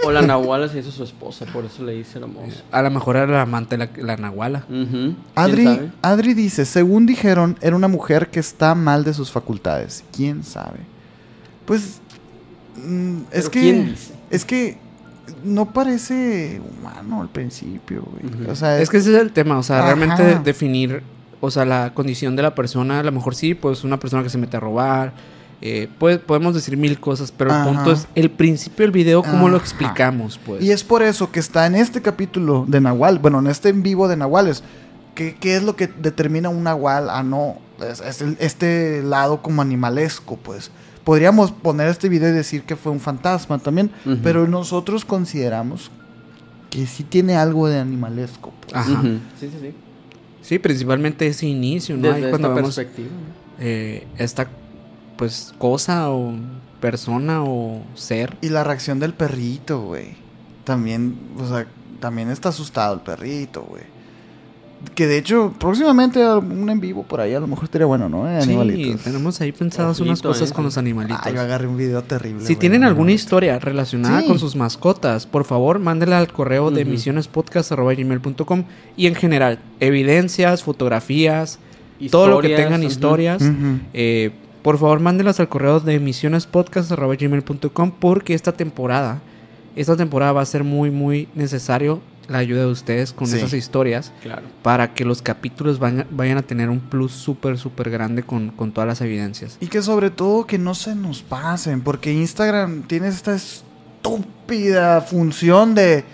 Speaker 1: O la Nahuala se hizo su esposa, por eso le dice hermoso.
Speaker 3: A lo mejor era la amante la, la Nahuala.
Speaker 1: Ujú. ¿Quién
Speaker 2: Adri? Adri dice, según dijeron, era una mujer que está mal de sus facultades. ¿Quién sabe? Pues mm, es
Speaker 1: ¿Pero
Speaker 2: que
Speaker 1: quién dice?
Speaker 2: es que no parece humano al principio, güey. O sea,
Speaker 3: Es que ese es el tema, o sea,
Speaker 2: Ajá.
Speaker 3: realmente de- definir, o sea, la condición de la persona, a lo mejor sí, pues una persona que se mete a robar, eh, pues, podemos decir mil cosas, pero el punto es el principio del video, cómo lo explicamos, pues.
Speaker 2: y es por eso que está en este capítulo de Nahual, bueno, en este en vivo de Nahuales. ¿Qué, qué es lo que determina un Nahual a no? Es, es el- este lado como animalesco, pues. Podríamos poner este video y decir que fue un fantasma también, pero nosotros consideramos que sí tiene algo de animalesco. pues.
Speaker 3: Ajá.
Speaker 1: Sí, sí, sí.
Speaker 3: Sí, principalmente ese inicio, ¿no? Ahí
Speaker 1: Desde
Speaker 3: cuando
Speaker 1: esta
Speaker 3: vemos
Speaker 1: perspectiva. ¿no?
Speaker 3: eh, esta, pues, cosa o persona o ser.
Speaker 2: Y la reacción del perrito, güey. También, o sea, también está asustado el perrito, güey. Que de hecho, próximamente un en vivo por ahí a lo mejor estaría bueno, ¿no? Eh,
Speaker 3: Sí,
Speaker 2: animalitos.
Speaker 3: tenemos ahí pensadas unas cosas
Speaker 1: eh.
Speaker 3: con los animalitos.
Speaker 2: Ah, yo agarré un video terrible.
Speaker 3: Si tienen alguna historia relacionada
Speaker 2: Sí.
Speaker 3: con sus mascotas, por favor, mándela al correo de
Speaker 1: Ujú.
Speaker 3: misionespodcast.gmail.com y en general, evidencias, fotografías, todo lo que tengan historias, eh, por favor, mándelas al correo de misionespodcast.gmail.com porque esta temporada, esta temporada va a ser muy, muy necesario la ayuda de ustedes con
Speaker 2: Sí.
Speaker 3: esas historias
Speaker 1: Claro.
Speaker 3: para que los capítulos vayan, vayan a tener un plus súper, súper grande con, con todas las evidencias.
Speaker 2: Y que sobre todo que no se nos pasen, porque Instagram tiene esta estúpida función de,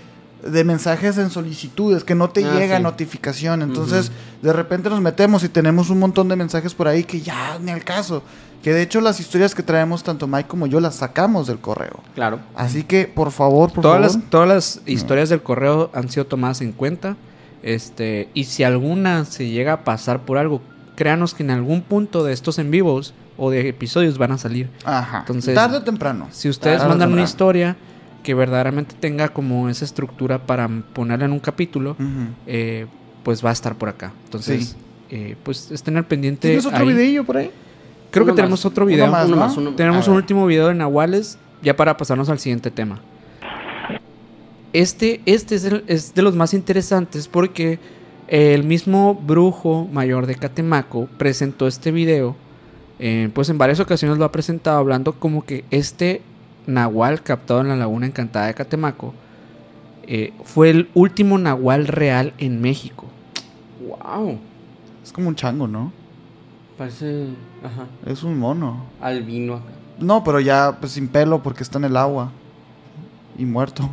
Speaker 2: de mensajes en solicitudes, que no te
Speaker 1: Ah,
Speaker 2: llega
Speaker 1: sí.
Speaker 2: notificación. Entonces, de repente nos metemos y tenemos un montón de mensajes por ahí que ya ni al caso. Que de hecho las historias que traemos tanto Mike como yo las sacamos del correo.
Speaker 1: Claro.
Speaker 2: Así que, por favor, por
Speaker 3: todas
Speaker 2: favor.
Speaker 3: las todas las historias del correo han sido tomadas en cuenta este y si alguna se llega a pasar por algo créanos que en algún punto de estos en vivos o de episodios van a salir
Speaker 2: Ajá.
Speaker 3: Entonces,
Speaker 2: Tarde o temprano.
Speaker 3: si ustedes
Speaker 2: Tarde
Speaker 3: mandan una historia que verdaderamente tenga como esa estructura para ponerla en un capítulo eh, pues va a estar por acá entonces
Speaker 2: Sí.
Speaker 3: eh, pues estén al pendiente
Speaker 2: ¿Tienes otro
Speaker 3: ahí.
Speaker 2: videillo por ahí?
Speaker 3: creo que tenemos otro
Speaker 2: Uno
Speaker 3: video
Speaker 2: más,
Speaker 1: Uno
Speaker 2: ¿no?
Speaker 1: más, uno-
Speaker 3: tenemos un último video de Nahuales ya para pasarnos al siguiente tema. Este, este es, el- es de los más interesantes porque el mismo brujo mayor de Catemaco presentó este video. eh, pues en varias ocasiones lo ha presentado hablando como que este Nahual captado en la laguna encantada de Catemaco eh, fue el último Nahual real en México.
Speaker 1: Wow.
Speaker 2: Es como un chango, ¿no?
Speaker 1: Parece. Ajá.
Speaker 2: Es un mono.
Speaker 1: Albino acá.
Speaker 2: No, pero ya pues sin pelo porque está en el agua. Y muerto.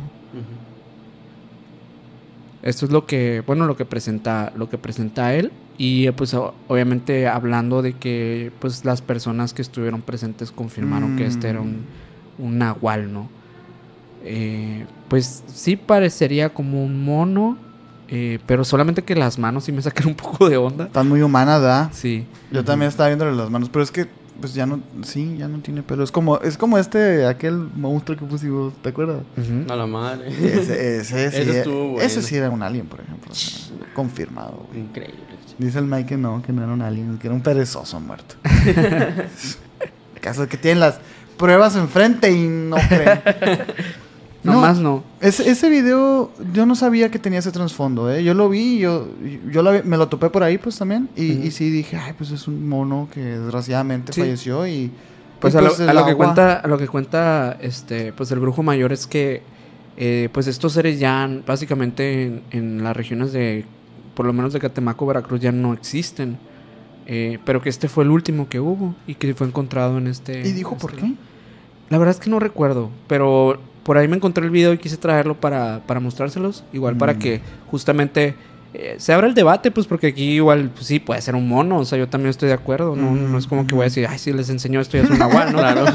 Speaker 3: Esto es lo que, bueno, lo que presenta, lo que presenta él. Y eh, pues obviamente hablando de que pues las personas que estuvieron presentes confirmaron que este era un, un nahual, ¿no? Eh, pues sí parecería como un mono, eh, pero solamente que las manos sí me sacan un poco de onda.
Speaker 2: Están muy humanas, ¿verdad?
Speaker 3: Sí.
Speaker 2: Yo también estaba viéndole las manos, pero es que pues ya no, sí, ya no tiene pelo. Es como, es como este, aquel monstruo que pusimos, ¿te acuerdas?
Speaker 3: Ujú.
Speaker 1: A la madre.
Speaker 2: Ese, ese, sí,
Speaker 1: Ese estuvo bueno.
Speaker 2: ese sí era un alien, por ejemplo. o sea, confirmado, güey.
Speaker 1: Increíble.
Speaker 2: Dice el Mike que no, que no era un alien, que era un perezoso muerto. Caso que tienen las pruebas enfrente y no creen.
Speaker 3: No,
Speaker 2: No.
Speaker 3: más no.
Speaker 2: Ese, ese video, yo no sabía que tenía ese trasfondo, ¿eh? Yo lo vi, yo, yo lo- me lo topé por ahí, pues, también. Y, sí dije, ay, pues es un mono que desgraciadamente
Speaker 3: Sí.
Speaker 2: falleció y...
Speaker 3: Pues,
Speaker 2: y,
Speaker 3: a, lo,
Speaker 2: el
Speaker 3: a lo que
Speaker 2: agua-
Speaker 3: cuenta, a lo que cuenta este, pues el brujo mayor es que eh, pues estos seres ya básicamente en, en las regiones de, por lo menos de Catemaco, Veracruz, ya no existen. Eh, pero que este fue el último que hubo y que fue encontrado en este.
Speaker 2: ¿Y dijo
Speaker 3: en
Speaker 2: por
Speaker 3: este-
Speaker 2: qué?
Speaker 3: La verdad es que no recuerdo, pero por ahí me encontré el video y quise traerlo para, para mostrárselos. Igual para
Speaker 2: Mm.
Speaker 3: que justamente eh, se abra el debate, pues porque aquí igual, pues, sí, puede ser un mono. O sea, yo también estoy de acuerdo. No,
Speaker 2: Mm,
Speaker 3: no es como que voy a decir, ay, sí, les enseñó esto y es un nahual, ¿no? Claro.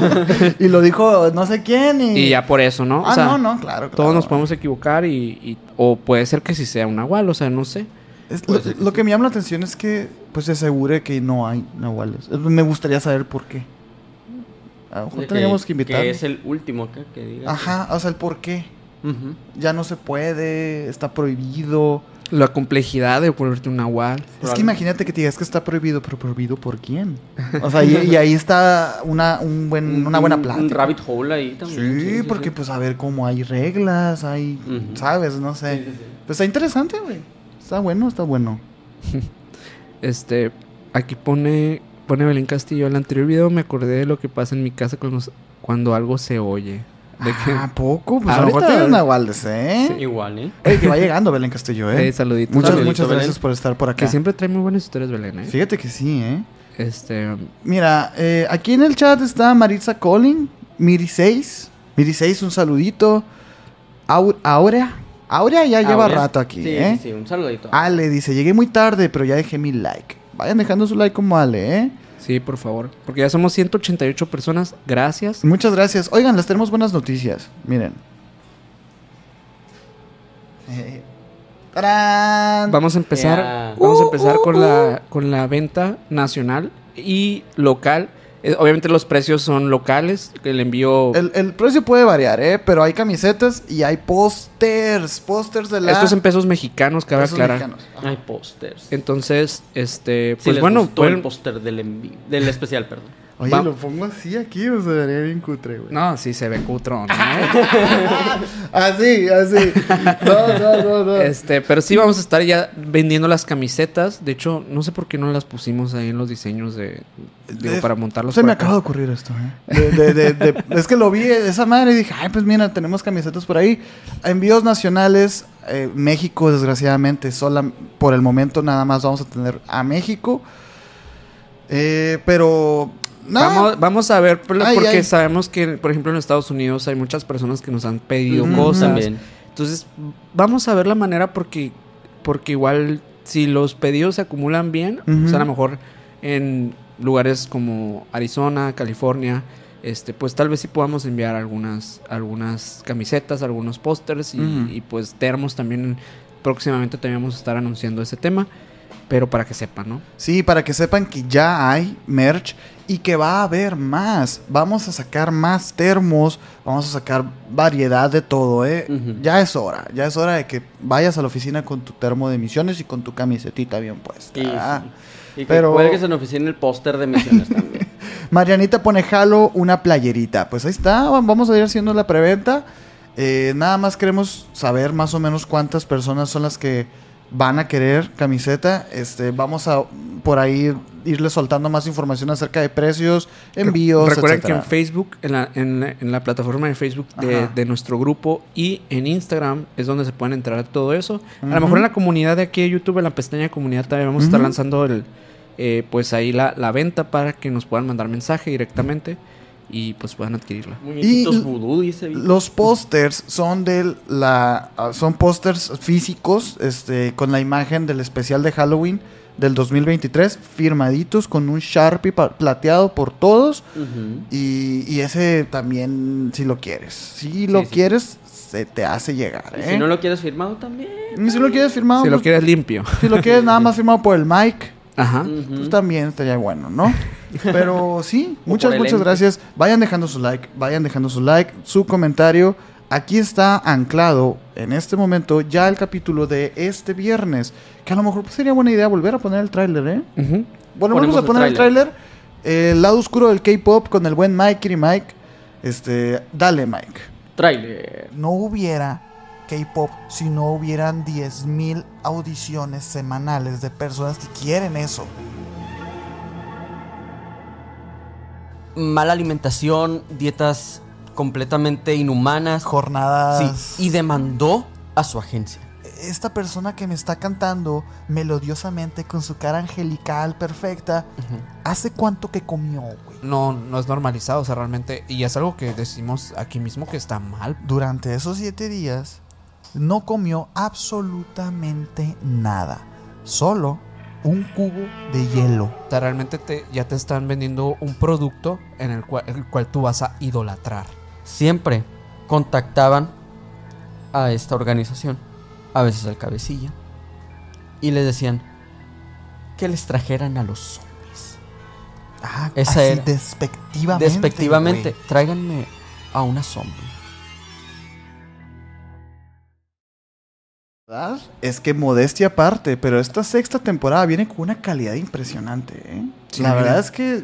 Speaker 2: Y lo dijo no sé quién y...
Speaker 3: y ya por eso, ¿no? O
Speaker 2: Ah,
Speaker 3: sea,
Speaker 2: no, no, claro.
Speaker 3: Todos
Speaker 2: claro.
Speaker 3: nos podemos equivocar y, y- O puede ser que sí sea un nahual, o sea, no sé.
Speaker 2: Es- lo, lo que me llama la atención es que pues se asegure que no hay nahuales. Es- Me gustaría saber por qué. A lo mejor tendríamos que invitar.
Speaker 1: Que es el último acá que diga.
Speaker 2: Ajá, o sea, el por qué. Ya no se puede, está prohibido.
Speaker 3: La complejidad de volverte un nahual.
Speaker 2: Es que imagínate que te digas que está prohibido, pero prohibido por quién. O sea, y, y ahí está una, un buen, una buena plática.
Speaker 1: Un rabbit hole ahí también.
Speaker 2: Sí, porque pues a ver cómo hay reglas, hay. ¿sabes? No sé.
Speaker 1: Sí, sí, sí.
Speaker 2: Pues está interesante, güey. Está bueno, está bueno.
Speaker 3: Este, aquí pone, pone Belén Castillo. En el anterior video me acordé de lo que pasa en mi casa cuando, cuando algo se oye. De que,
Speaker 2: ¿A poco? Pues
Speaker 3: A lo
Speaker 2: mejor
Speaker 3: mejor-
Speaker 2: tienes nahuales, ¿eh?
Speaker 1: Igual, ¿eh?
Speaker 2: Oye, que va llegando Belén Castillo, ¿eh?
Speaker 3: Eh, saluditos.
Speaker 2: Muchas,
Speaker 1: Saludito,
Speaker 2: muchas
Speaker 1: Belén.
Speaker 2: gracias por estar por acá.
Speaker 3: Que siempre trae muy buenas historias, Belén, ¿eh?
Speaker 2: Fíjate que sí, ¿eh?
Speaker 3: Este,
Speaker 2: Mira, eh, aquí en el chat está Maritza Collin, Miri6. Miri6, un saludito. Au- Aurea. Aurea ya lleva
Speaker 1: Aurea.
Speaker 2: rato aquí,
Speaker 1: Sí,
Speaker 2: ¿eh?
Speaker 1: sí, sí, un saludito.
Speaker 2: Ale dice, llegué muy tarde, pero ya dejé mi like. Vayan dejando su like como Ale, ¿eh?
Speaker 3: sí, por favor. Porque ya somos 188 personas. Gracias.
Speaker 2: Muchas gracias. Oigan, les tenemos buenas noticias. Miren. Eh, ¡tarán!
Speaker 3: Vamos a empezar, vamos a
Speaker 2: Uh,
Speaker 3: empezar
Speaker 2: uh,
Speaker 3: con la con la venta nacional y local. Eh, obviamente los precios son locales, el envío
Speaker 2: El, el precio puede variar, ¿eh? Pero hay camisetas y hay pósters. Pósters de la...
Speaker 3: esto es en pesos mexicanos, cabe
Speaker 2: pesos
Speaker 3: aclarar.
Speaker 2: mexicanos.
Speaker 1: Hay pósters.
Speaker 3: Entonces, este,
Speaker 1: Si
Speaker 3: pues
Speaker 1: les
Speaker 3: bueno,
Speaker 1: gustó el
Speaker 3: pueden-
Speaker 1: póster del, envi- del especial, perdón.
Speaker 2: Oye,
Speaker 3: Va-
Speaker 2: lo pongo así aquí, o se vería bien cutre, güey.
Speaker 3: No, sí se ve cutrón. ¿no?
Speaker 2: Así, así. No, no, no, no.
Speaker 3: este, pero sí vamos a estar ya vendiendo las camisetas. De hecho, no sé por qué no las pusimos ahí en los diseños de, digo,
Speaker 2: De-
Speaker 3: para montarlos.
Speaker 2: Se me acaba de ocurrir esto, ¿eh? De- de- es que lo vi esa madre y dije, ay, pues mira, tenemos camisetas por ahí. Envíos nacionales, eh, México, desgraciadamente, sola, por el momento nada más vamos a tener a México. Eh, pero,
Speaker 3: Vamos, vamos a ver, por-
Speaker 2: Ay,
Speaker 3: porque
Speaker 2: ay.
Speaker 3: sabemos que, por ejemplo, en Estados Unidos hay muchas personas que nos han pedido cosas.
Speaker 1: También.
Speaker 3: Entonces, vamos a ver la manera porque, porque igual si los pedidos se acumulan bien, o sea, a lo mejor en lugares como Arizona, California, este, pues tal vez sí podamos enviar algunas, algunas camisetas, algunos pósters y, pues termos también. Próximamente también vamos a estar anunciando ese tema, pero para que sepan, ¿no?
Speaker 2: Sí, para que sepan que ya hay merch y que va a haber más. Vamos a sacar más termos, vamos a sacar variedad de todo, ¿eh? Ya es hora, ya es hora de que vayas a la oficina con tu termo de misiones y con tu camisetita bien puesta.
Speaker 1: Y, sí. y que cuelgues en la oficina el póster de misiones también.
Speaker 2: Marianita pone jalo una playerita. Pues ahí está, va- vamos a ir haciendo la preventa. Eh, nada más queremos saber más o menos cuántas personas son las que van a querer camiseta. Este, vamos a por ahí irles soltando más información acerca de precios, envíos,
Speaker 3: Recuerden
Speaker 2: etcétera.
Speaker 3: que en Facebook, en la, en la- en la plataforma de Facebook de, de nuestro grupo y en Instagram es donde se pueden enterar de todo eso. A lo mejor en la comunidad de aquí de YouTube, en la pestaña de comunidad, también vamos a estar lanzando el, eh, pues ahí la, la venta para que nos puedan mandar mensaje directamente y pues puedan adquirirla.
Speaker 2: Y-
Speaker 1: vudú, dice.
Speaker 2: Los pósters son de la ah, son pósters físicos este con la imagen del especial de Halloween del 2023 firmaditos con un Sharpie plateado por todos
Speaker 1: Ujú.
Speaker 2: y, y ese también si lo quieres. Si lo
Speaker 1: sí.
Speaker 2: quieres se te hace llegar,
Speaker 1: Y
Speaker 2: ¿eh?
Speaker 1: si no lo quieres firmado también.
Speaker 2: Y si lo quieres firmado,
Speaker 3: si lo
Speaker 2: pues,
Speaker 3: quieres limpio.
Speaker 2: si lo quieres nada más firmado por el Mike,
Speaker 3: Ajá.
Speaker 1: Ujú.
Speaker 2: pues también estaría bueno, ¿no? Pero sí, muchas, muchas
Speaker 1: ente.
Speaker 2: gracias. Vayan dejando su like, vayan dejando su like, su comentario. Aquí está anclado en este momento ya el capítulo de este viernes. Que a lo mejor pues, sería buena idea volver a poner el tráiler, ¿eh? Bueno,
Speaker 1: Ponemos
Speaker 2: vamos a poner el
Speaker 1: tráiler.
Speaker 2: tráiler. El lado oscuro del K-pop con el buen Mike y Mike. Este, dale, Mike.
Speaker 1: Trailer.
Speaker 2: No hubiera K-pop si no hubieran 10.000 audiciones semanales de personas que quieren eso.
Speaker 5: Mala alimentación, dietas completamente inhumanas.
Speaker 2: Jornadas.
Speaker 5: Sí, y demandó a su agencia.
Speaker 2: esta persona que me está cantando melodiosamente con su cara angelical perfecta, ¿hace cuánto que comió, güey?
Speaker 4: No, no es normalizado, o sea, realmente. Y es algo que decimos aquí mismo que está mal.
Speaker 2: Durante esos siete días no comió absolutamente nada, solo un cubo de hielo.
Speaker 4: O sea, realmente te, ya te están vendiendo un producto en el cual, el cual tú vas a idolatrar.
Speaker 5: Siempre contactaban a esta organización, a veces al cabecilla, y les decían que les trajeran a los zombies.
Speaker 2: Ah,
Speaker 5: Esa
Speaker 2: así
Speaker 5: era.
Speaker 2: despectivamente.
Speaker 5: Despectivamente,
Speaker 2: güey.
Speaker 5: tráiganme a una zombie.
Speaker 2: ¿Verdad? Es que modestia aparte, pero esta sexta temporada viene con una calidad impresionante, ¿eh?
Speaker 3: Sí,
Speaker 2: La verdad es que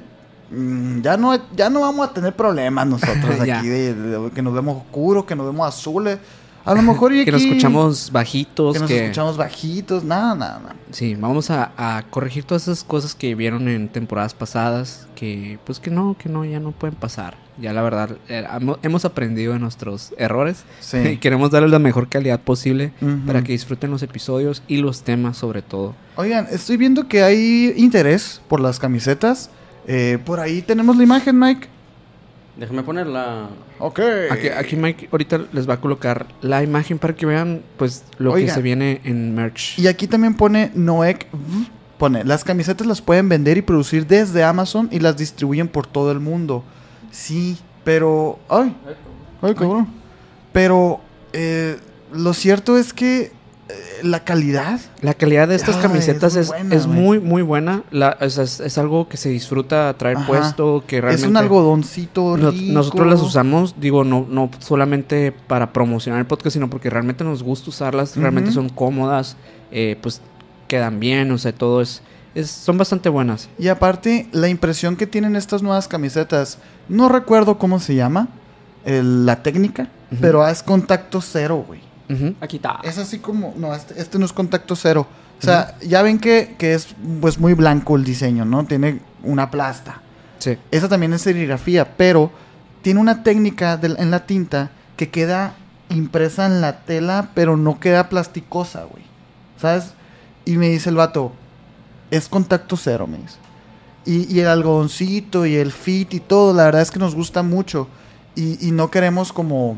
Speaker 2: mm, ya no, ya no vamos a tener problemas nosotros aquí de, de que nos vemos oscuros, que nos vemos azules. A lo mejor y
Speaker 3: Que nos escuchamos bajitos,
Speaker 2: que nos
Speaker 3: que...
Speaker 2: escuchamos bajitos, nada, nada, nada.
Speaker 3: Sí, vamos a, a corregir todas esas cosas que vieron en temporadas pasadas, que pues que no, que no, ya no pueden pasar. Ya la verdad, eh, hemo- hemos aprendido de nuestros errores y
Speaker 2: Sí.
Speaker 3: queremos darles la mejor calidad posible para que disfruten los episodios y los temas sobre todo.
Speaker 2: Oigan, estoy viendo que hay interés por las camisetas. Eh, por ahí tenemos la imagen, Mike.
Speaker 1: Déjame ponerla.
Speaker 2: Ok.
Speaker 3: Aquí, aquí Mike ahorita les va a colocar la imagen para que vean pues lo que se viene en merch.
Speaker 2: Y aquí también pone Noek. Pone, las camisetas las pueden vender y producir desde Amazon y las distribuyen por todo el mundo. Sí, pero... Ay, ay, cabrón. Pero eh, lo cierto es que eh, la calidad...
Speaker 3: La calidad de estas
Speaker 2: Ay,
Speaker 3: camisetas
Speaker 2: es
Speaker 3: es,
Speaker 2: muy buena,
Speaker 3: es muy, muy buena. La- es, es algo que se disfruta traer
Speaker 2: Ajá.
Speaker 3: puesto, que realmente...
Speaker 2: Es un algodoncito
Speaker 3: No-
Speaker 2: rico.
Speaker 3: nosotros las usamos, digo, no, no solamente para promocionar el podcast, sino porque realmente nos gusta usarlas, realmente son cómodas, eh, pues quedan bien, o sea, todo es, es son bastante buenas.
Speaker 2: Y aparte, la impresión que tienen estas nuevas camisetas, no recuerdo cómo se llama, el- la técnica, pero es contacto cero, güey.
Speaker 3: Ujú.
Speaker 1: Aquí está.
Speaker 2: Es así como, no, este, este no es contacto cero. O sea, ya ven que, que es pues muy blanco el diseño, ¿no? Tiene una plasta.
Speaker 3: Sí.
Speaker 2: Esa también es serigrafía, pero tiene una técnica en la tinta que queda impresa en la tela, pero no queda plasticosa, güey. ¿Sabes? Y me dice el vato, es contacto cero, me dice. Y, y el algodoncito y el fit y todo, la verdad es que nos gusta mucho. Y, y no queremos como,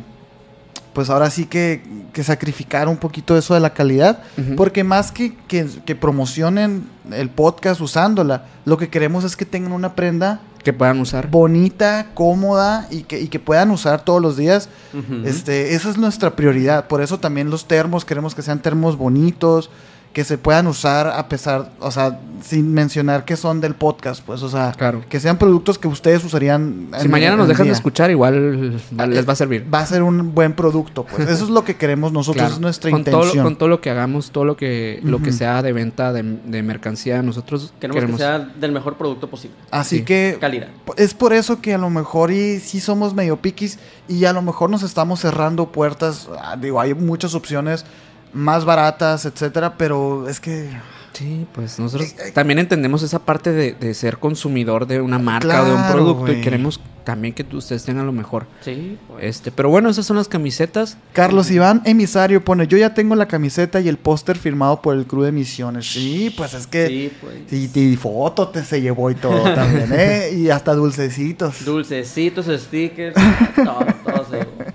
Speaker 2: pues ahora sí que, que sacrificar un poquito eso de la calidad. Porque más que, que, que promocionen el podcast usándola, lo que queremos es que tengan una prenda
Speaker 3: Que puedan usar.
Speaker 2: bonita, cómoda y que, y que puedan usar todos los días.
Speaker 1: Ujú.
Speaker 2: Este, esa es nuestra prioridad. Por eso también los termos, queremos que sean termos bonitos, que se puedan usar a pesar, o sea, sin mencionar que son del podcast, pues, o sea,
Speaker 3: Claro.
Speaker 2: que sean productos que ustedes usarían.
Speaker 3: Si
Speaker 2: en-
Speaker 3: mañana nos dejan de escuchar, igual
Speaker 2: Ah,
Speaker 3: les va a servir.
Speaker 2: Va a ser un buen producto, pues. Eso es lo que queremos nosotros,
Speaker 3: Claro.
Speaker 2: es nuestra
Speaker 3: con todo,
Speaker 2: intención.
Speaker 3: con todo lo que hagamos, todo lo que, lo que sea de venta de, de mercancía, nosotros
Speaker 1: Queremos,
Speaker 3: queremos...
Speaker 1: que sea del mejor producto posible.
Speaker 2: Así
Speaker 3: sí.
Speaker 2: que
Speaker 1: Calidad.
Speaker 2: es por eso que a lo mejor y sí somos medio piquis y a lo mejor nos estamos cerrando puertas. Ah, Digo, hay muchas opciones más baratas, etcétera, pero es que
Speaker 3: Sí, pues nosotros
Speaker 2: Eh, eh.
Speaker 3: también entendemos esa parte de, de ser consumidor de una marca o de un producto y queremos también que ustedes tengan lo mejor.
Speaker 1: Sí. pues.
Speaker 3: Este, pero bueno, esas son las camisetas.
Speaker 2: Carlos Iván Emisario pone, yo ya tengo la camiseta y el póster firmado por el crew de Misiones. Sí, pues es que...
Speaker 1: Sí, pues.
Speaker 2: Y, y foto te se llevó y todo también, ¿eh? Y hasta dulcecitos.
Speaker 1: Dulcecitos, stickers, todo, todo se llevó.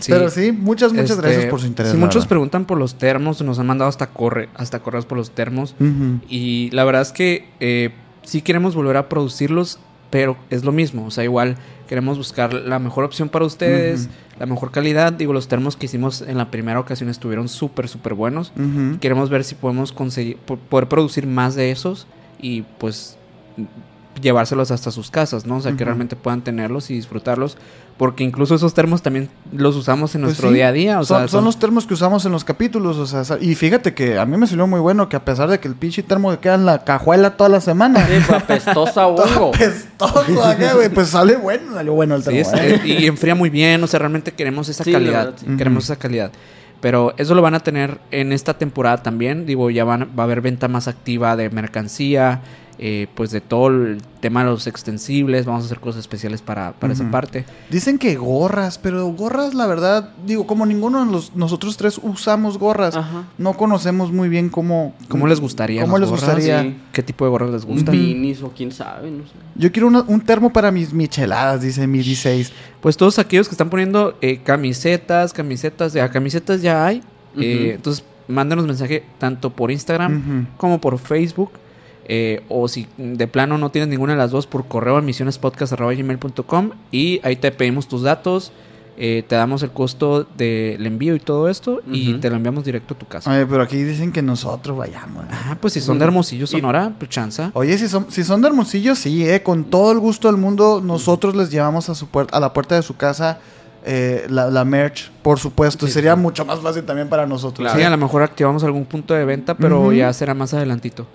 Speaker 3: Sí.
Speaker 2: Pero sí, muchas, muchas
Speaker 3: Este,
Speaker 2: gracias por su interés.
Speaker 3: Sí, muchos preguntan por los termos, nos han mandado hasta corre, hasta correos por los termos. Y la verdad es que eh, sí queremos volver a producirlos, pero es lo mismo. O sea, igual queremos buscar la mejor opción para ustedes, la mejor calidad. Digo, los termos que hicimos en la primera ocasión estuvieron súper, súper buenos. Queremos ver si podemos conseguir, po- poder producir más de esos y pues llevárselos hasta sus casas, ¿no? O sea, que realmente puedan tenerlos y disfrutarlos. Porque incluso esos termos también los usamos en
Speaker 2: Pues
Speaker 3: nuestro
Speaker 2: sí,
Speaker 3: día a día. O
Speaker 2: son,
Speaker 3: sea,
Speaker 2: son los termos que usamos en los capítulos, o sea, y fíjate que a mí me salió muy bueno que a pesar de que el pinche termo que queda en la cajuela toda la semana,
Speaker 1: Sí, pues, apestosa
Speaker 2: todo
Speaker 1: hongo.
Speaker 2: apestoso acá, güey, pues sale bueno, salió bueno el
Speaker 3: Sí,
Speaker 2: termo.
Speaker 3: es-
Speaker 2: ¿eh?
Speaker 3: y enfría muy bien, o sea, realmente queremos esa
Speaker 1: Sí,
Speaker 3: calidad.
Speaker 1: verdad, sí.
Speaker 3: Queremos esa calidad. Pero eso lo van a tener en esta temporada también. Digo, ya van, va a haber venta más activa de mercancía. Eh, pues de todo el tema de los extensibles. Vamos a hacer cosas especiales para, para esa parte.
Speaker 2: Dicen que gorras, pero gorras, la verdad, digo, como ninguno de los, nosotros tres usamos gorras,
Speaker 1: Ajá.
Speaker 2: no conocemos muy bien cómo...
Speaker 3: ¿Cómo les gustaría?
Speaker 2: ¿Cómo les
Speaker 3: gorras?
Speaker 2: gustaría?
Speaker 1: Sí.
Speaker 3: ¿Qué tipo de gorras les gustan?
Speaker 1: Beanies o quién sabe, no sé.
Speaker 2: Yo quiero una- un termo para mis micheladas, dice mi 16.
Speaker 3: Pues todos aquellos que están poniendo eh, camisetas, camisetas, ya camisetas ya hay. eh, entonces, mándanos mensaje tanto por Instagram como por Facebook. Eh, o si de plano no tienes ninguna de las dos, por correo a misionespodcast.gmail.com y ahí te pedimos tus datos, eh, te damos el costo del envío y todo esto y te lo enviamos directo a tu casa.
Speaker 2: Oye, pero aquí dicen que nosotros vayamos. ¿eh?
Speaker 3: Ah, pues si son de Hermosillo, Sonora, pues chanza.
Speaker 2: Oye, si son, si son de Hermosillo, sí, eh, con todo el gusto del mundo, nosotros les llevamos a su puerta, a la puerta de su casa eh, la, la merch, por supuesto.
Speaker 1: Sí,
Speaker 2: sería
Speaker 1: sí.
Speaker 2: mucho más fácil también para nosotros.
Speaker 3: Sí, a lo mejor activamos algún punto de venta, pero ya será más adelantito.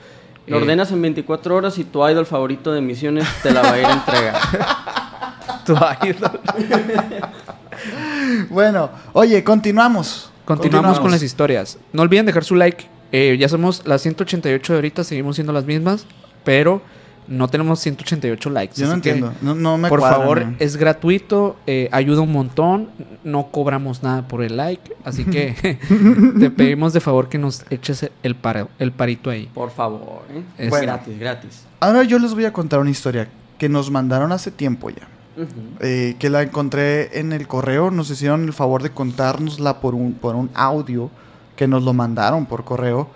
Speaker 1: Lo
Speaker 3: Eh,
Speaker 1: ordenas en 24 horas y tu idol favorito de misiones te la va a ir a entregar.
Speaker 3: tu idol.
Speaker 2: Bueno, oye, continuamos.
Speaker 3: Continuamos con las historias. No olviden dejar su like. Eh, ya somos las 188 de ahorita, seguimos siendo las mismas, pero no tenemos 188 likes.
Speaker 2: Yo no entiendo. No, no me
Speaker 3: por
Speaker 2: cuadra,
Speaker 3: favor,
Speaker 2: man.
Speaker 3: es gratuito, eh, ayuda un montón, no cobramos nada por el like, así que te pedimos de favor que nos eches el, paro- el parito ahí.
Speaker 1: Por favor, ¿eh?
Speaker 3: Es-
Speaker 2: Bueno.
Speaker 1: gratis, gratis.
Speaker 2: Ahora yo les voy a contar una historia que nos mandaron hace tiempo ya. Eh, que la encontré en el correo. Nos hicieron el favor de contárnosla por un, por un audio que nos lo mandaron por correo.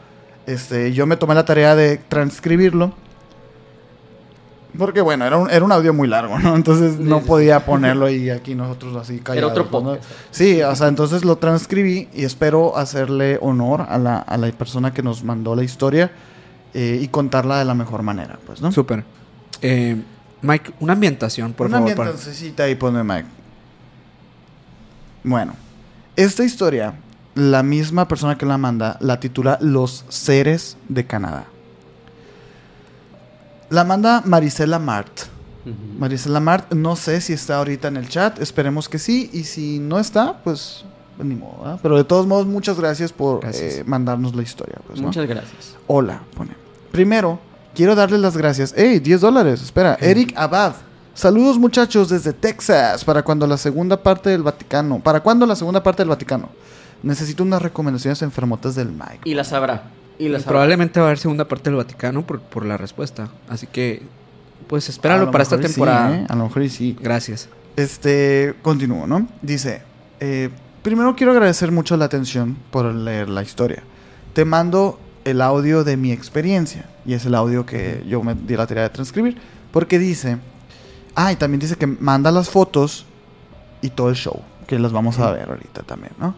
Speaker 2: Este, yo me tomé la tarea de transcribirlo. Porque bueno, era un, era un audio muy largo, ¿no? Entonces no podía ponerlo y aquí nosotros así callados.
Speaker 1: Era otro
Speaker 2: ¿no?
Speaker 1: podcast.
Speaker 2: Sí, o sea, entonces lo transcribí y espero hacerle honor a la, a la persona que nos mandó la historia eh, y contarla de la mejor manera, pues, ¿no?
Speaker 3: Súper. Eh, Mike, una ambientación, por
Speaker 2: Una
Speaker 3: favor. para-
Speaker 2: y ponme Mike. Bueno, esta historia, la misma persona que la manda, la titula Los seres de Canadá. La manda Marisela Mart. Marisela Mart, no sé si está ahorita en el chat, esperemos que sí, y si no está, pues ni modo. Pero de todos modos, muchas gracias por
Speaker 3: Gracias.
Speaker 2: eh, mandarnos la historia. Pues, ¿no?
Speaker 1: Muchas gracias.
Speaker 2: Hola, pone. Primero, quiero darles las gracias. ¡Ey, 10 dólares! Espera, Eric Abad. Saludos muchachos desde Texas. ¿Para cuando la segunda parte del Vaticano? ¿Para cuándo la segunda parte del Vaticano? Necesito unas recomendaciones enfermotas del Mike.
Speaker 1: Y la sabrá. Y sabrá.
Speaker 3: Probablemente va a haber segunda parte del Vaticano por, por la respuesta. Así que, pues espéralo para esta
Speaker 2: y sí,
Speaker 3: temporada.
Speaker 2: ¿eh? A lo mejor y sí.
Speaker 3: Gracias.
Speaker 2: Este, continúo, ¿no? Dice, eh, primero quiero agradecer mucho la atención por leer la historia. Te mando el audio de mi experiencia y es el audio que yo me di la tarea de transcribir porque dice, ah, y también dice que manda las fotos y todo el show, que las vamos a ver ahorita también, ¿no?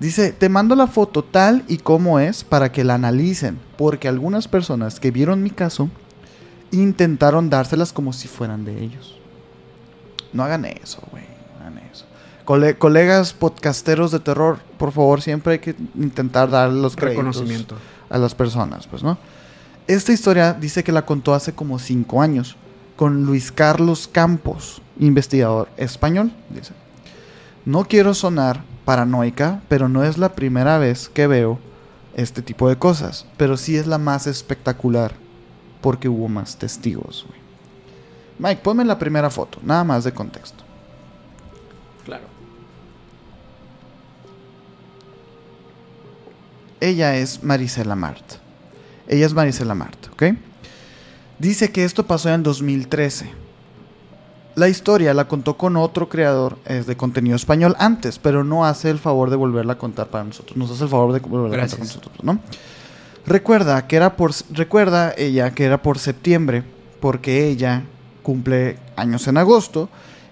Speaker 2: Dice, te mando la foto tal y como es para que la analicen, porque algunas personas que vieron mi caso intentaron dárselas como si fueran de ellos. No hagan eso, güey. No hagan eso. Cole- colegas podcasteros de terror, por favor, siempre hay que intentar dar los créditos
Speaker 3: Reconocimiento.
Speaker 2: a las personas, pues, ¿no? Esta historia dice que la contó hace como cinco años con Luis Carlos Campos, investigador español, dice. No quiero sonar paranoica, pero no es la primera vez que veo este tipo de cosas, pero sí es la más espectacular porque hubo más testigos. Mike, ponme la primera foto, nada más de contexto.
Speaker 1: Claro.
Speaker 2: Ella es Marisela Mart. Ella es Marisela Mart, ¿ok? Dice que esto pasó en 2013. La historia la contó con otro creador eh, de contenido español antes, pero no hace el favor de volverla a contar para nosotros. Nos hace el favor de volverla a contar con
Speaker 3: Gracias.
Speaker 2: nosotros, ¿no? Recuerda que era por recuerda ella que era por septiembre, porque ella cumple años en agosto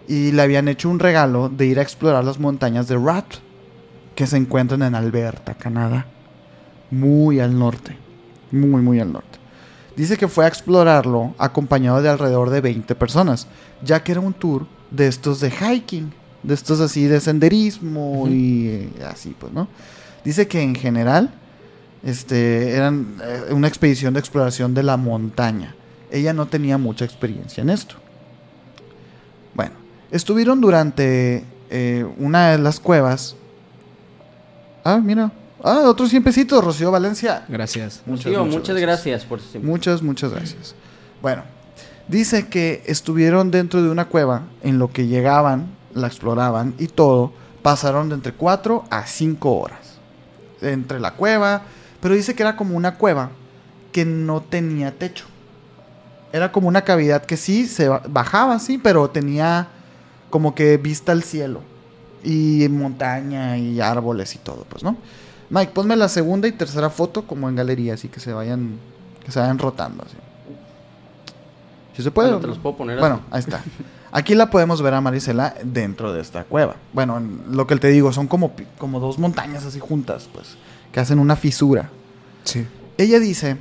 Speaker 2: y le habían hecho un regalo de ir a explorar las montañas de Rat, que se encuentran en Alberta, Canadá, muy al norte, muy muy al norte. Dice que fue a explorarlo acompañado de alrededor de 20 personas, ya que era un tour de estos de hiking, de estos así de senderismo y eh, así, pues, ¿no? Dice que en general este, eran eh, una expedición de exploración de la montaña. Ella no tenía mucha experiencia en esto. Bueno, estuvieron durante eh, una de las cuevas. Ah, mira. Ah, otros 100 pesitos, Rocío Valencia.
Speaker 3: Gracias.
Speaker 2: Muchas,
Speaker 1: Tío,
Speaker 2: muchas
Speaker 1: muchas, gracias. por siempre.
Speaker 2: Muchas, muchas gracias. Bueno, dice que estuvieron dentro de una cueva en lo que llegaban, la exploraban y todo, pasaron de entre 4 a 5 horas. Entre la cueva, pero dice que era como una cueva que no tenía techo. Era como una cavidad que sí se ba- bajaba, sí, pero tenía como que vista al cielo. Y montaña y árboles y todo, pues, ¿no? Mike, ponme la segunda y tercera foto como en galería, así que se vayan, que se vayan rotando, así. Si se puede.
Speaker 1: Bueno, te los puedo poner
Speaker 2: Bueno, ahí está. Aquí la podemos ver a Marisela dentro de esta cueva. Bueno, en- lo que te digo, son como, como dos montañas así juntas, pues, que hacen una fisura.
Speaker 3: Sí.
Speaker 2: Ella dice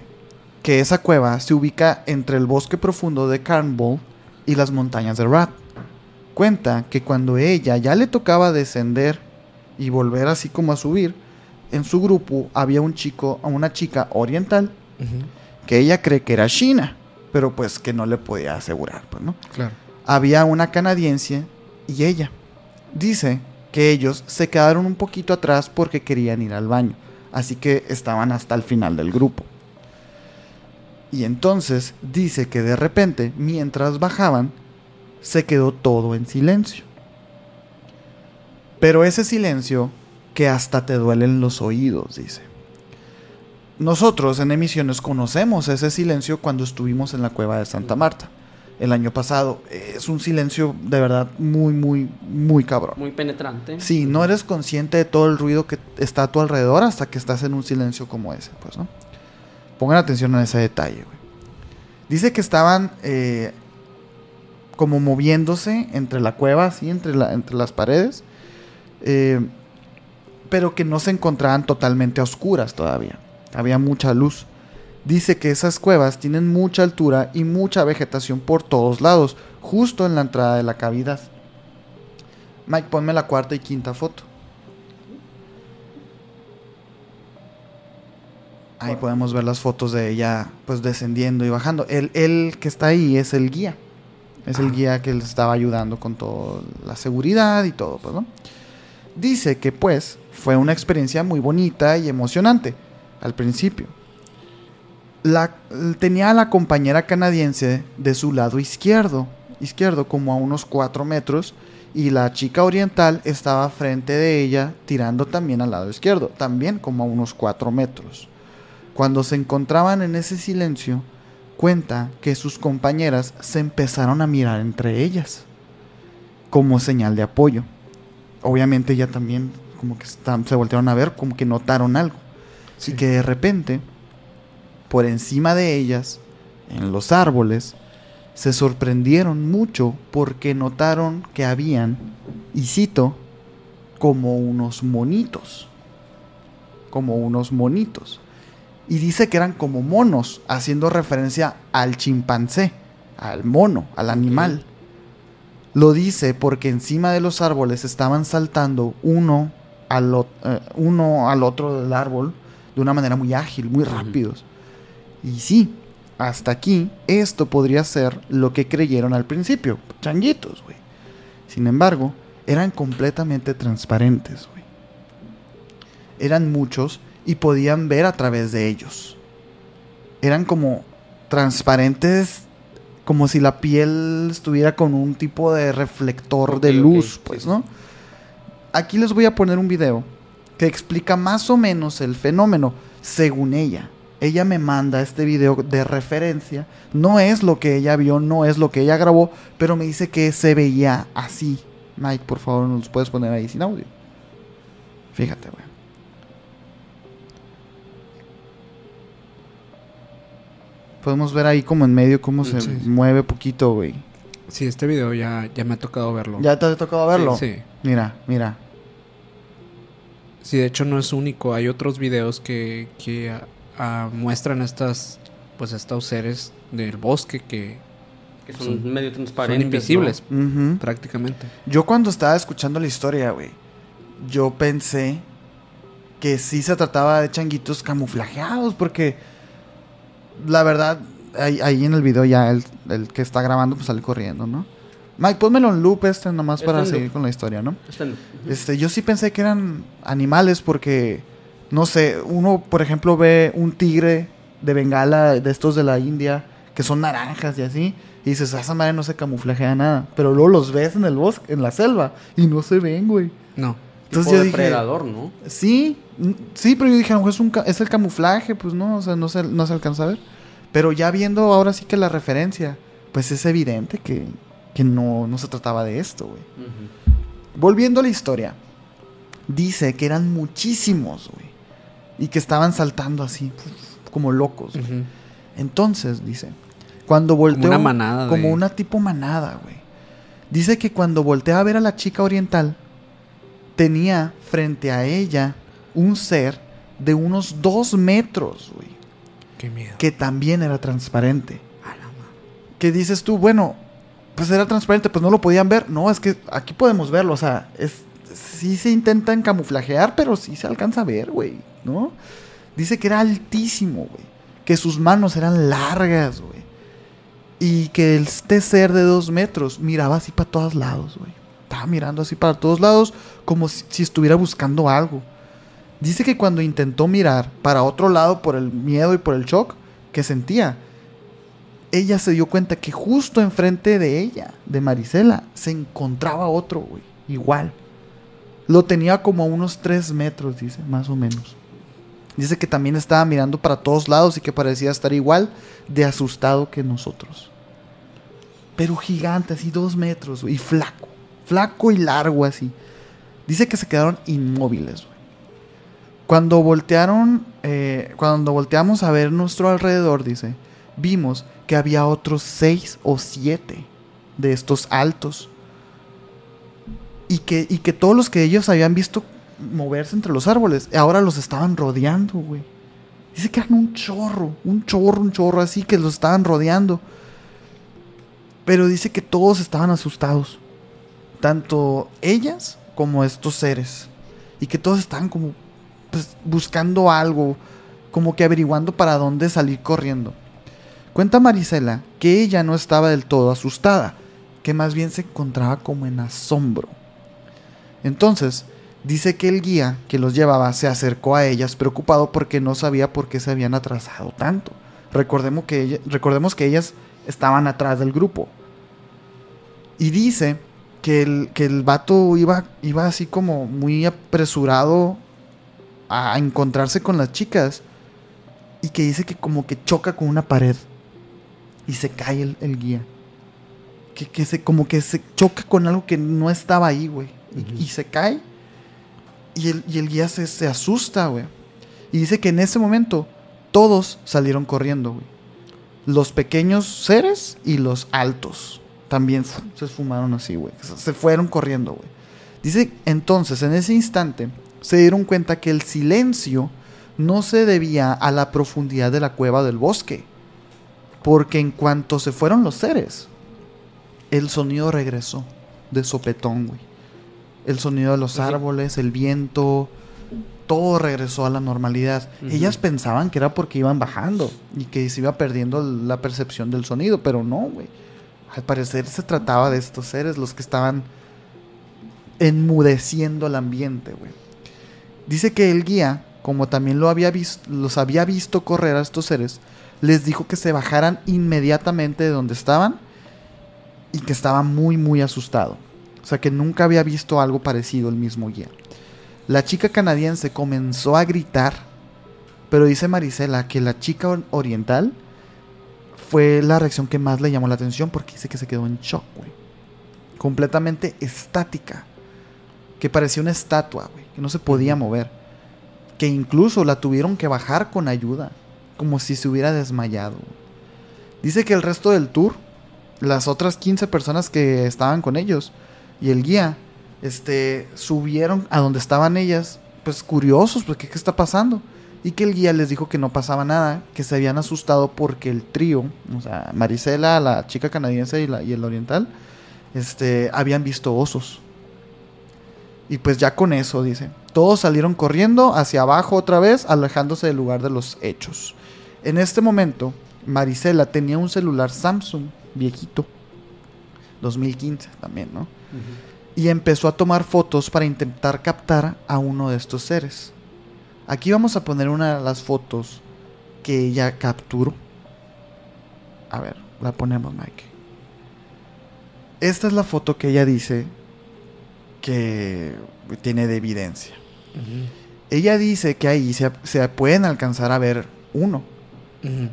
Speaker 2: que esa cueva se ubica entre el bosque profundo de Carnball y las montañas de Rat. Cuenta que cuando ella ya le tocaba descender y volver así como a subir, en su grupo había un chico, una chica oriental que ella cree que era china, pero pues que no le podía asegurar, pues, ¿no?
Speaker 3: Claro.
Speaker 2: había una canadiense y ella. Dice que ellos se quedaron un poquito atrás porque querían ir al baño, así que estaban hasta el final del grupo. Y entonces dice que de repente, mientras bajaban, se quedó todo en silencio. Pero ese silencio que hasta te duelen los oídos, dice. Nosotros en emisiones conocemos ese silencio cuando estuvimos en la cueva de Santa Marta el año pasado. Es un silencio de verdad muy, muy, muy cabrón.
Speaker 1: Muy penetrante.
Speaker 2: Sí, no eres consciente de todo el ruido que está a tu alrededor hasta que estás en un silencio como ese, pues, ¿no? Pongan atención a ese detalle, güey. Dice que estaban eh, como moviéndose entre la cueva, así, entre, la, entre las paredes, eh, pero que no se encontraban totalmente a oscuras todavía. Había mucha luz. Dice que esas cuevas tienen mucha altura y mucha vegetación por todos lados, justo en la entrada de la cavidad. Mike, ponme la cuarta y quinta foto. Ahí podemos ver las fotos de ella pues descendiendo y bajando. El, el que está ahí es el guía. Es el guía que les estaba ayudando con toda la seguridad y todo, pues, ¿no? Dice que pues fue una experiencia muy bonita y emocionante al principio. La, tenía a la compañera canadiense de su lado izquierdo, izquierdo como a unos 4 metros, y la chica oriental estaba frente de ella tirando también al lado izquierdo, también como a unos 4 metros. Cuando se encontraban en ese silencio, cuenta que sus compañeras se empezaron a mirar entre ellas como señal de apoyo. Obviamente ella también como que están- se voltearon a ver, como que notaron algo. Así que de repente, por encima de ellas, en los árboles, se sorprendieron mucho porque notaron que habían, y cito, como unos monitos. Como unos monitos. Y dice que eran como monos, haciendo referencia al chimpancé, al mono, al animal. Lo dice porque encima de los árboles estaban saltando uno al, eh, uno al otro del árbol de una manera muy ágil, muy rápidos. Y sí, hasta aquí esto podría ser lo que creyeron al principio, changuitos, güey. Sin embargo, eran completamente transparentes, güey. Eran muchos y podían ver a través de ellos. Eran como transparentes, como si la piel estuviera con un tipo de reflector de luz, pues, ¿no? Aquí les voy a poner un video que explica más o menos el fenómeno según ella. Ella me manda este video de referencia. No es lo que ella vio, no es lo que ella grabó, pero me dice que se veía así. Mike, por favor, nos puedes poner ahí sin audio. Fíjate, güey. Podemos ver ahí como en medio cómo se
Speaker 3: Sí.
Speaker 2: mueve poquito, güey.
Speaker 3: Sí, este video ya, ya me ha tocado verlo.
Speaker 2: ¿Ya te ha tocado verlo?
Speaker 3: Sí.
Speaker 2: Mira, mira.
Speaker 3: Sí, de hecho no es único. Hay otros videos que, que ah, ah, muestran estas, pues estos seres del bosque que
Speaker 1: Que son,
Speaker 3: Son-
Speaker 1: medio
Speaker 3: son
Speaker 1: transparentes.
Speaker 3: invisibles
Speaker 2: Ujú.
Speaker 3: prácticamente.
Speaker 2: Yo cuando estaba escuchando la historia, güey, yo pensé que sí se trataba de changuitos camuflajeados, porque la verdad, ahí, ahí en el video ya el, el que está grabando pues sale corriendo, ¿no? Mike, pónmelo en loop este nomás para seguir
Speaker 1: loop.
Speaker 2: con la historia, ¿no? Este, yo sí pensé que eran animales porque, no sé, uno, por ejemplo, ve un tigre de Bengala, de estos de la India, que son naranjas y así. Y dices, "Ah, esa madre no se camuflajea nada. Pero luego los ves en el bosque, en la selva, y no se ven, güey.
Speaker 3: No.
Speaker 2: Entonces
Speaker 1: Tipo
Speaker 2: yo dije,
Speaker 1: depredador, ¿no?
Speaker 2: Sí, sí, pero yo dije, a lo mejor es, un ca- es el camuflaje, pues no, o sea, no se, no se alcanza a ver. Pero ya viendo ahora sí que la referencia, pues es evidente que, que no, no se trataba de esto, güey. Volviendo a la historia, dice que eran muchísimos, güey. Y que estaban saltando así, como locos. güey. Entonces, dice, cuando volteó...
Speaker 3: una manada
Speaker 2: Como
Speaker 3: de-
Speaker 2: una tipo manada, güey. Dice que cuando voltea a ver a la chica oriental, tenía frente a ella un ser de unos dos metros, güey.
Speaker 3: Qué miedo.
Speaker 2: Que también era transparente. Que dices tú, bueno, pues era transparente, pues no lo podían ver. No, es que aquí podemos verlo, o sea, es, sí se intentan camuflajear, pero sí se alcanza a ver, güey, ¿no? Dice que era altísimo, güey. Que sus manos eran largas, güey. Y que este ser de dos metros miraba así para todos lados, güey. Estaba mirando así para todos lados, como si, si estuviera buscando algo. Dice que cuando intentó mirar para otro lado por el miedo y por el shock que sentía, ella se dio cuenta que justo enfrente de ella, de Marisela, se encontraba otro, güey. Igual. Lo tenía como a unos tres metros, dice, más o menos. Dice que también estaba mirando para todos lados y que parecía estar igual de asustado que nosotros. Pero gigante, así dos metros, güey, y flaco. Flaco y largo así. Dice que se quedaron inmóviles, güey. Cuando voltearon, eh, cuando volteamos a ver nuestro alrededor, dice, vimos que había otros seis o siete de estos altos. Y que, y que todos los que ellos habían visto moverse entre los árboles, ahora los estaban rodeando, güey. Dice que eran un chorro, un chorro, un chorro así que los estaban rodeando. Pero dice que todos estaban asustados. Tanto ellas como estos seres. Y que todos estaban como pues, buscando algo. Como que averiguando para dónde salir corriendo. Cuenta Marisela que ella no estaba del todo asustada. Que más bien se encontraba como en asombro. Entonces, dice que el guía que los llevaba se acercó a ellas preocupado porque no sabía por qué se habían atrasado tanto. Recordemos que, recordemos que ellas estaban atrás del grupo. Y dice que el, que el vato iba, iba así como muy apresurado a encontrarse con las chicas. Y que dice que como que choca con una pared. Y se cae el, el guía. Que, que se, como que se choca con algo que no estaba ahí, güey. Y- y se cae. Y el, y el guía se, se asusta, güey. Y dice que en ese momento todos salieron corriendo, güey. Los pequeños seres y los altos. También se esfumaron así, güey. Se- Se fueron corriendo, güey. Dice entonces, en ese instante, se dieron cuenta que el silencio no se debía a la profundidad de la cueva del bosque. Porque en cuanto se fueron los seres, el sonido regresó de sopetón, güey. El sonido de los árboles, el viento, todo regresó a la normalidad. Ellas pensaban que era porque iban bajando y que se iba perdiendo la percepción del sonido, pero no, güey. Al parecer se trataba de estos seres los que estaban enmudeciendo el ambiente, güey. Dice que el guía, como también lo había vis- los había visto correr a estos seres, les dijo que se bajaran inmediatamente de donde estaban y que estaba muy, muy asustado. O sea que nunca había visto algo parecido el mismo guía. La chica canadiense comenzó a gritar, pero dice Marisela que la chica or- oriental fue la reacción que más le llamó la atención porque dice que se quedó en shock, güey. Completamente estática. Que parecía una estatua, güey, que no se podía mover. Que incluso la tuvieron que bajar con ayuda, como si se hubiera desmayado. Dice que el resto del tour, las otras 15 personas que estaban con ellos y el guía, este, subieron a donde estaban ellas, pues curiosos, porque qué está pasando. Y que el guía les dijo que no pasaba nada, que se habían asustado porque el trío, o sea, Marisela, la chica canadiense y, y el oriental, este, habían visto osos. Y pues ya con eso, dice. Todos salieron corriendo hacia abajo otra vez, alejándose del lugar de los hechos. En este momento, Marisela tenía un celular Samsung viejito, 2015 también, ¿no? Y empezó a tomar fotos para intentar captar a uno de estos seres. Aquí vamos a poner una de las fotos que ella capturó A ver, la ponemos, Mike. Esta es la foto que ella dice que tiene de evidencia. Ella dice que ahí se, se pueden alcanzar a ver uno.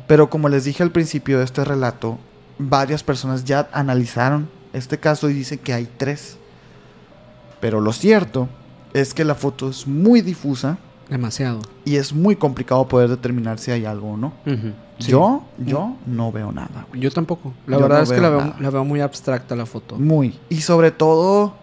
Speaker 2: Pero como les dije al principio de este relato, varias personas ya analizaron este caso y dicen que hay tres. Pero lo cierto es que la foto es muy difusa
Speaker 3: Demasiado.
Speaker 2: y es muy complicado poder determinar si hay algo o no.
Speaker 3: Ujú. Sí.
Speaker 2: Yo, yo no veo nada.
Speaker 3: Yo tampoco. La
Speaker 2: Yo
Speaker 3: verdad
Speaker 2: no
Speaker 3: es que la veo, la veo muy abstracta la foto.
Speaker 2: Muy. Y sobre todo,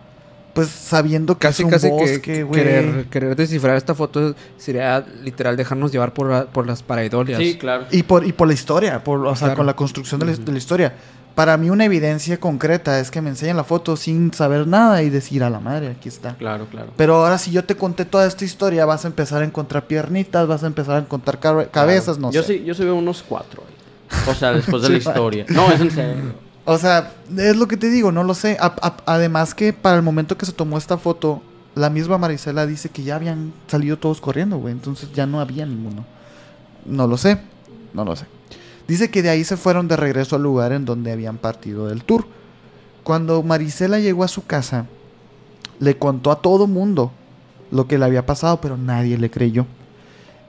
Speaker 2: pues sabiendo que
Speaker 3: Casi,
Speaker 2: es un
Speaker 3: casi que
Speaker 2: bosque, güey.
Speaker 3: querer, querer descifrar esta foto sería literal dejarnos llevar por, la- por las paraidolias.
Speaker 1: Sí, claro.
Speaker 2: Y por, y por la historia, por, o sea,
Speaker 3: Claro.
Speaker 2: con la construcción de la, de la historia. Para mí una evidencia concreta es que me enseñan la foto sin saber nada y decir a la madre, aquí está.
Speaker 1: Claro, claro.
Speaker 2: Pero ahora si yo te conté toda esta historia, vas a empezar a encontrar piernitas, vas a empezar a encontrar cabe- cabezas, no
Speaker 1: yo
Speaker 2: sé.
Speaker 1: Sí, yo sí veo unos cuatro ahí. O sea, después de la historia. No, es en serio.
Speaker 2: O sea, es lo que te digo, no lo sé. Además que para el momento que se tomó esta foto, la misma Marisela dice que ya habían salido todos corriendo, güey. Entonces ya no había ninguno. No lo sé, no lo sé. Dice que de ahí se fueron de regreso al lugar en donde habían partido del tour. Cuando Marisela llegó a su casa, le contó a todo mundo lo que le había pasado, pero nadie le creyó.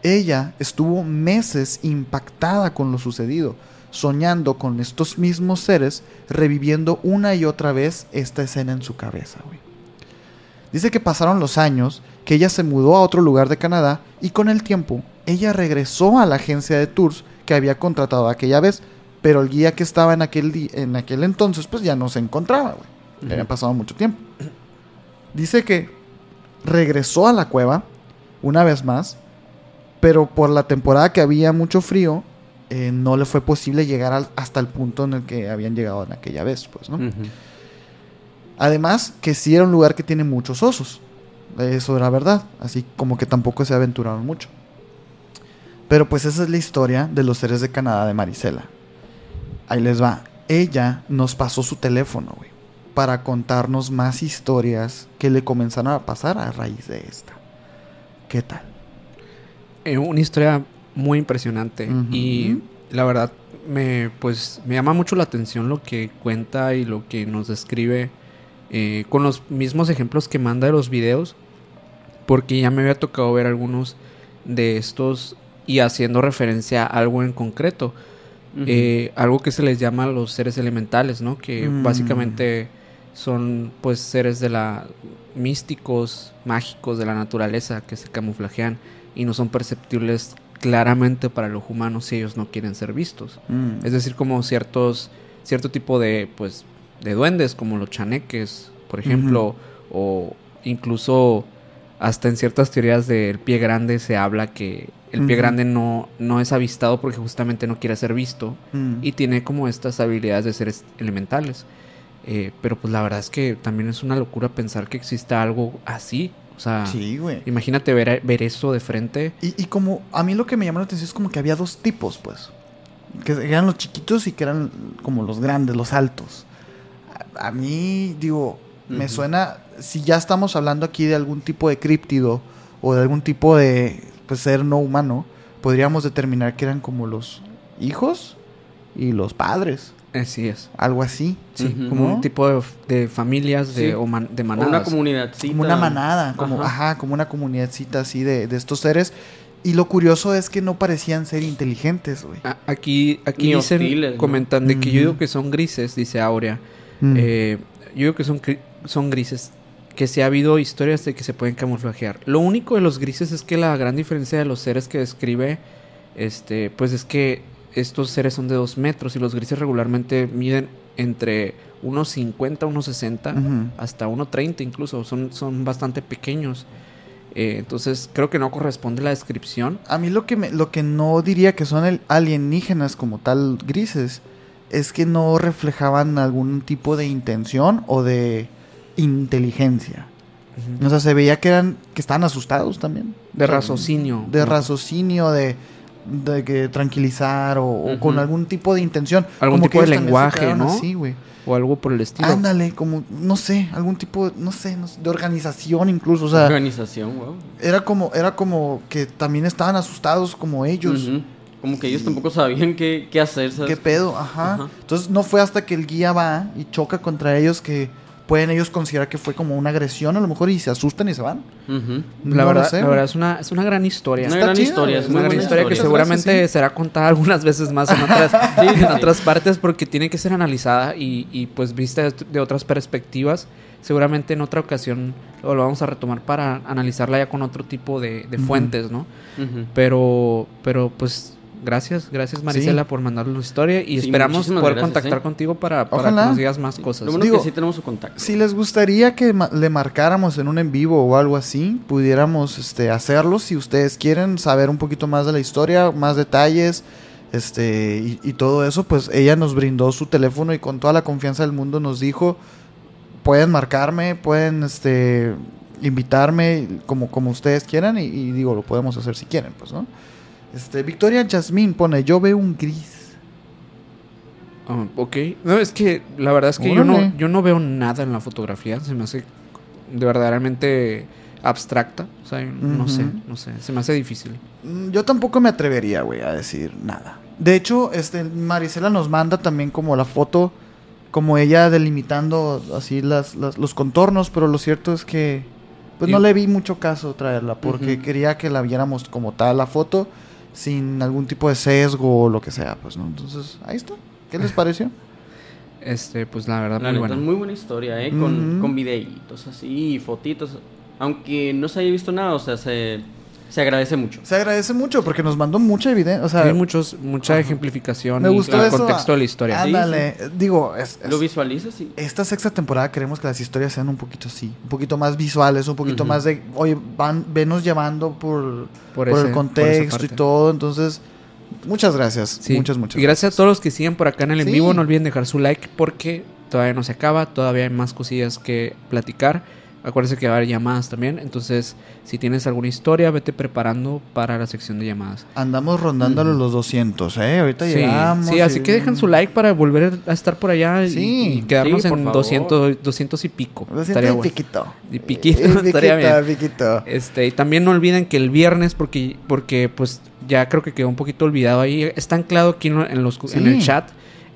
Speaker 2: Ella estuvo meses impactada con lo sucedido, soñando con estos mismos seres, reviviendo una y otra vez esta escena en su cabeza, güey. Dice que pasaron los años, que ella se mudó a otro lugar de Canadá y con el tiempo ella regresó a la agencia de tours que había contratado aquella vez, pero el guía que estaba en aquel, en aquel entonces pues ya no se encontraba, güey. Había pasado mucho tiempo. Dice que regresó a la cueva una vez más, pero por la temporada que había mucho frío, eh, no le fue posible llegar al- hasta el punto en el que habían llegado en aquella vez, pues, ¿no? Además, que sí era un lugar que tiene muchos osos. Eso era verdad. Así como que tampoco se aventuraron mucho. Pero pues esa es la historia de los seres de Canadá de Marisela. Ahí les va. Ella nos pasó su teléfono, güey. Para contarnos más historias que le comenzaron a pasar a raíz de esta. ¿Qué tal?
Speaker 3: Eh, una historia muy impresionante y la verdad me pues me llama mucho la atención lo que cuenta y lo que nos describe eh, con los mismos ejemplos que manda de los videos porque ya me había tocado ver algunos de estos y haciendo referencia a algo en concreto eh, algo que se les llama los seres elementales, ¿no? Que
Speaker 2: Mm.
Speaker 3: básicamente son pues seres de la místicos, mágicos de la naturaleza que se camuflajean y no son perceptibles claramente para los humanos si ellos no quieren ser vistos.
Speaker 2: Mm.
Speaker 3: Es decir, como ciertos cierto tipo de pues de duendes como los chaneques, por ejemplo, o incluso hasta en ciertas teorías del pie grande se habla que el pie grande no, no es avistado porque justamente no quiere ser visto
Speaker 2: Mm.
Speaker 3: y tiene como estas habilidades de seres elementales. Eh, pero pues la verdad es que también es una locura pensar que exista algo así. O sea,
Speaker 2: Sí, güey.
Speaker 3: imagínate ver, ver eso de frente.
Speaker 2: Y, y como a mí lo que me llamó la atención es como que había dos tipos, pues. Que eran los chiquitos y que eran como los grandes, los altos. A, a mí, digo, me suena, si ya estamos hablando aquí de algún tipo de críptido o de algún tipo de pues, ser no humano, podríamos determinar que eran como los hijos y los padres.
Speaker 3: Así es.
Speaker 2: Algo así.
Speaker 3: Sí, como
Speaker 2: ¿No?
Speaker 3: un tipo de, de familias de,
Speaker 1: Sí.
Speaker 3: o man- de
Speaker 1: O
Speaker 3: manadas.
Speaker 1: una comunidad.
Speaker 2: Como una manada, como,
Speaker 1: Ajá.
Speaker 2: ajá, como una comunidadcita así de, de estos seres. Y lo curioso es que no parecían ser inteligentes, güey.
Speaker 3: A- Aquí, aquí
Speaker 1: Ni
Speaker 3: dicen,
Speaker 1: hostiles, ¿no?
Speaker 3: comentan de que yo digo que son grises, dice Aurea. Eh, yo digo que son, gri- son grises. Que se ha habido historias de que se pueden camuflajear. Lo único de los grises es que la gran diferencia de los seres que describe, este, pues es que estos seres son de dos metros y los grises regularmente miden entre unos 50, unos 60,
Speaker 2: Ujú.
Speaker 3: hasta 1.30 incluso. Son, son bastante pequeños. Eh, entonces creo que no corresponde la descripción.
Speaker 2: A mí lo que, me- lo que no diría que son el- alienígenas como tal grises es que no reflejaban algún tipo de intención o de inteligencia. O sea, se veía que eran que estaban asustados también.
Speaker 3: De
Speaker 2: O sea,
Speaker 3: raciocinio.
Speaker 2: De raciocinio, de, de que tranquilizar o, o con algún tipo de intención.
Speaker 3: Algún
Speaker 2: Como
Speaker 3: tipo de
Speaker 2: también se
Speaker 3: lenguaje, ¿no?
Speaker 2: así.
Speaker 3: O algo por el estilo.
Speaker 2: Ándale, como, no sé, algún tipo, no sé, no sé, de organización incluso. O sea,
Speaker 1: Organización, wow.
Speaker 2: era como, era como que también estaban asustados como ellos.
Speaker 1: Como que ellos tampoco sabían qué, qué hacer, ¿sabes?
Speaker 2: ¿Qué pedo? Ajá.
Speaker 1: Ajá.
Speaker 2: Entonces no fue hasta que el guía va y choca contra ellos que pueden ellos considerar que fue como una agresión a lo mejor y se asustan y se van. No
Speaker 3: La verdad, la verdad es una, es una gran historia.
Speaker 1: Una gran
Speaker 2: chida,
Speaker 1: historia, es
Speaker 3: una gran historia que
Speaker 2: Muchas
Speaker 3: seguramente
Speaker 2: gracias, sí.
Speaker 3: será contada algunas veces más en otras,
Speaker 1: sí,
Speaker 3: en
Speaker 1: sí.
Speaker 3: otras partes porque tiene que ser analizada y, y, pues vista de, otras perspectivas. Seguramente en otra ocasión lo, vamos a retomar para analizarla ya con otro tipo de, fuentes, ¿no? Pero, pero pues gracias, gracias Marisela por mandarnos la historia y
Speaker 1: Sí,
Speaker 3: esperamos poder
Speaker 1: gracias,
Speaker 3: contactar
Speaker 1: ¿eh?
Speaker 3: contigo para, para que nos digas más cosas.
Speaker 1: Lo bueno
Speaker 2: Digo,
Speaker 1: es que sí tenemos su contacto.
Speaker 2: Si les gustaría que ma- le marcáramos en un en vivo o algo así, pudiéramos este, hacerlo. Si ustedes quieren saber un poquito más de la historia, más detalles este, y, y todo eso, pues ella nos brindó su teléfono y con toda la confianza del mundo nos dijo, pueden marcarme, pueden este, invitarme como, como ustedes quieran y, y digo, lo podemos hacer si quieren, pues, ¿no? Este, Victoria Jasmine pone, yo veo un gris.
Speaker 3: Ah, ok. No, es que la verdad es que yo no, yo no veo nada en la fotografía. Se me hace de verdaderamente abstracta. O sea, no sé, no sé. Se me hace difícil.
Speaker 2: Mm, Yo tampoco me atrevería, güey, a decir nada. De hecho, este, Marisela nos manda también como la foto, como ella delimitando así las, las- los contornos, pero lo cierto es que pues
Speaker 3: Y-
Speaker 2: no le vi mucho caso traerla, porque quería que la viéramos como tal la foto, sin algún tipo de sesgo o lo que sea, pues, ¿no? Entonces, ahí está. ¿Qué les pareció?
Speaker 3: Este, pues la verdad,
Speaker 1: La
Speaker 3: muy buena.
Speaker 1: es muy buena historia, ¿eh? Con,
Speaker 2: Ujú.
Speaker 1: con videitos así, y fotitos. Aunque no se haya visto nada, o sea, se, se agradece mucho.
Speaker 2: Se agradece mucho porque nos mandó mucha evidencia, o sea,
Speaker 3: Hay muchos, mucha
Speaker 1: Ajá.
Speaker 3: ejemplificación
Speaker 2: me
Speaker 3: y el contexto de la historia.
Speaker 1: Sí,
Speaker 2: Ándale, digo, es, es-
Speaker 1: Lo visualizas y...
Speaker 2: Esta sexta temporada queremos que las historias sean un poquito así, un poquito más visuales, un poquito más de, oye, van, venos llevando por,
Speaker 3: Por
Speaker 2: por,
Speaker 3: ese-
Speaker 2: el
Speaker 3: por
Speaker 2: contexto y todo, entonces, muchas gracias,
Speaker 3: Sí.
Speaker 2: muchas, muchas
Speaker 3: Y gracias a todos los que siguen por acá en el en
Speaker 2: Sí.
Speaker 3: vivo. No olviden dejar su like porque todavía no se acaba. Todavía hay más cosillas que platicar. Acuérdense que va a haber llamadas también. Entonces, si tienes alguna historia, vete preparando para la sección de llamadas.
Speaker 2: Andamos rondándolo
Speaker 1: Ujú.
Speaker 2: los 200, ¿eh? Ahorita
Speaker 3: Sí,
Speaker 2: llegamos.
Speaker 3: sí, así
Speaker 2: y-
Speaker 3: que dejan su like para volver a estar por allá y-
Speaker 2: Sí.
Speaker 3: y, quedarnos
Speaker 1: Sí,
Speaker 3: en
Speaker 1: favor.
Speaker 3: 200, 200 y pico.
Speaker 2: 200
Speaker 3: Estaría
Speaker 2: y
Speaker 3: bueno.
Speaker 2: piquito.
Speaker 3: Y piquito, estaría bien.
Speaker 2: piquito.
Speaker 3: Este, y también no olviden que el viernes, porque, porque pues ya creo que quedó un poquito olvidado ahí, está anclado aquí en, lo- en los, en el chat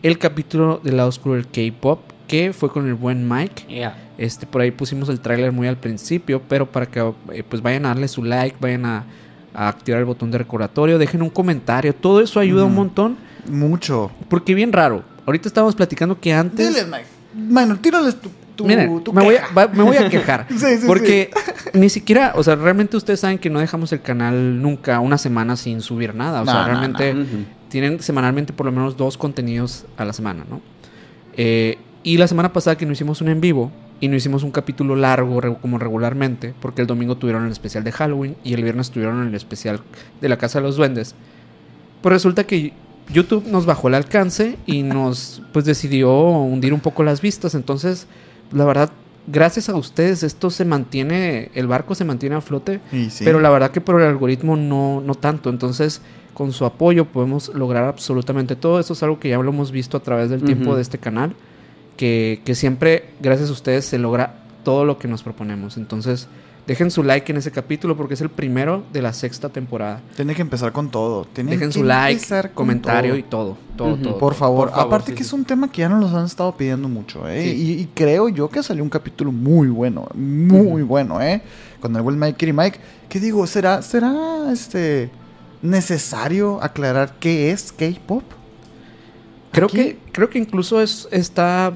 Speaker 3: el capítulo del lado oscuro del K-pop, que fue con el buen Mike.
Speaker 1: Yeah.
Speaker 3: Este, por ahí pusimos el tráiler muy al principio, pero para que eh, pues vayan a darle su like, vayan a, a activar el botón de recordatorio, dejen un comentario, todo eso ayuda un montón,
Speaker 2: Mucho.
Speaker 3: porque bien raro. Ahorita estábamos platicando que antes...
Speaker 2: Diles, Mike. Bueno, tírales tu, tu,
Speaker 3: Miren,
Speaker 2: tu
Speaker 3: me, voy a,
Speaker 2: queja.
Speaker 3: va- me voy a quejar.
Speaker 2: Sí, sí,
Speaker 3: porque ni siquiera, o sea, realmente ustedes saben que no dejamos el canal nunca una semana sin subir nada. O
Speaker 2: No,
Speaker 3: sea,
Speaker 2: no,
Speaker 3: realmente tienen semanalmente por lo menos dos contenidos a la semana, ¿no? Eh, y la semana pasada que no hicimos un en vivo y no hicimos un capítulo largo como regularmente, porque el domingo tuvieron el especial de Halloween y el viernes tuvieron el especial de la Casa de los Duendes, pues resulta que YouTube nos bajó el alcance y nos pues decidió hundir un poco las vistas. Entonces, la verdad, gracias a ustedes esto se mantiene, el barco se mantiene a flote,
Speaker 2: sí.
Speaker 3: pero la verdad que por el algoritmo no, no tanto. Entonces, con su apoyo podemos lograr absolutamente todo. Eso es algo que ya lo hemos visto a través del tiempo de este canal, que, que siempre, gracias a ustedes, se logra todo lo que nos proponemos. Entonces, dejen su like en ese capítulo porque es el primero de la sexta temporada.
Speaker 2: Tiene que empezar con todo. Tiene
Speaker 3: Dejen
Speaker 2: que
Speaker 3: su like,
Speaker 2: empezar con
Speaker 3: comentario
Speaker 2: todo.
Speaker 3: y todo. Todo, todo.
Speaker 2: Por favor,
Speaker 1: Por favor,
Speaker 2: aparte
Speaker 1: sí,
Speaker 2: que
Speaker 1: sí.
Speaker 2: es un tema que ya nos los han estado pidiendo mucho, ¿eh?
Speaker 1: Sí.
Speaker 2: Y, y creo yo que salió un capítulo muy bueno, muy bueno, ¿eh? Con el buen Mike y Mike. ¿Qué digo? ¿Será, será este necesario aclarar qué es K-pop?
Speaker 3: Creo
Speaker 2: Aquí-
Speaker 3: que, creo que incluso es, está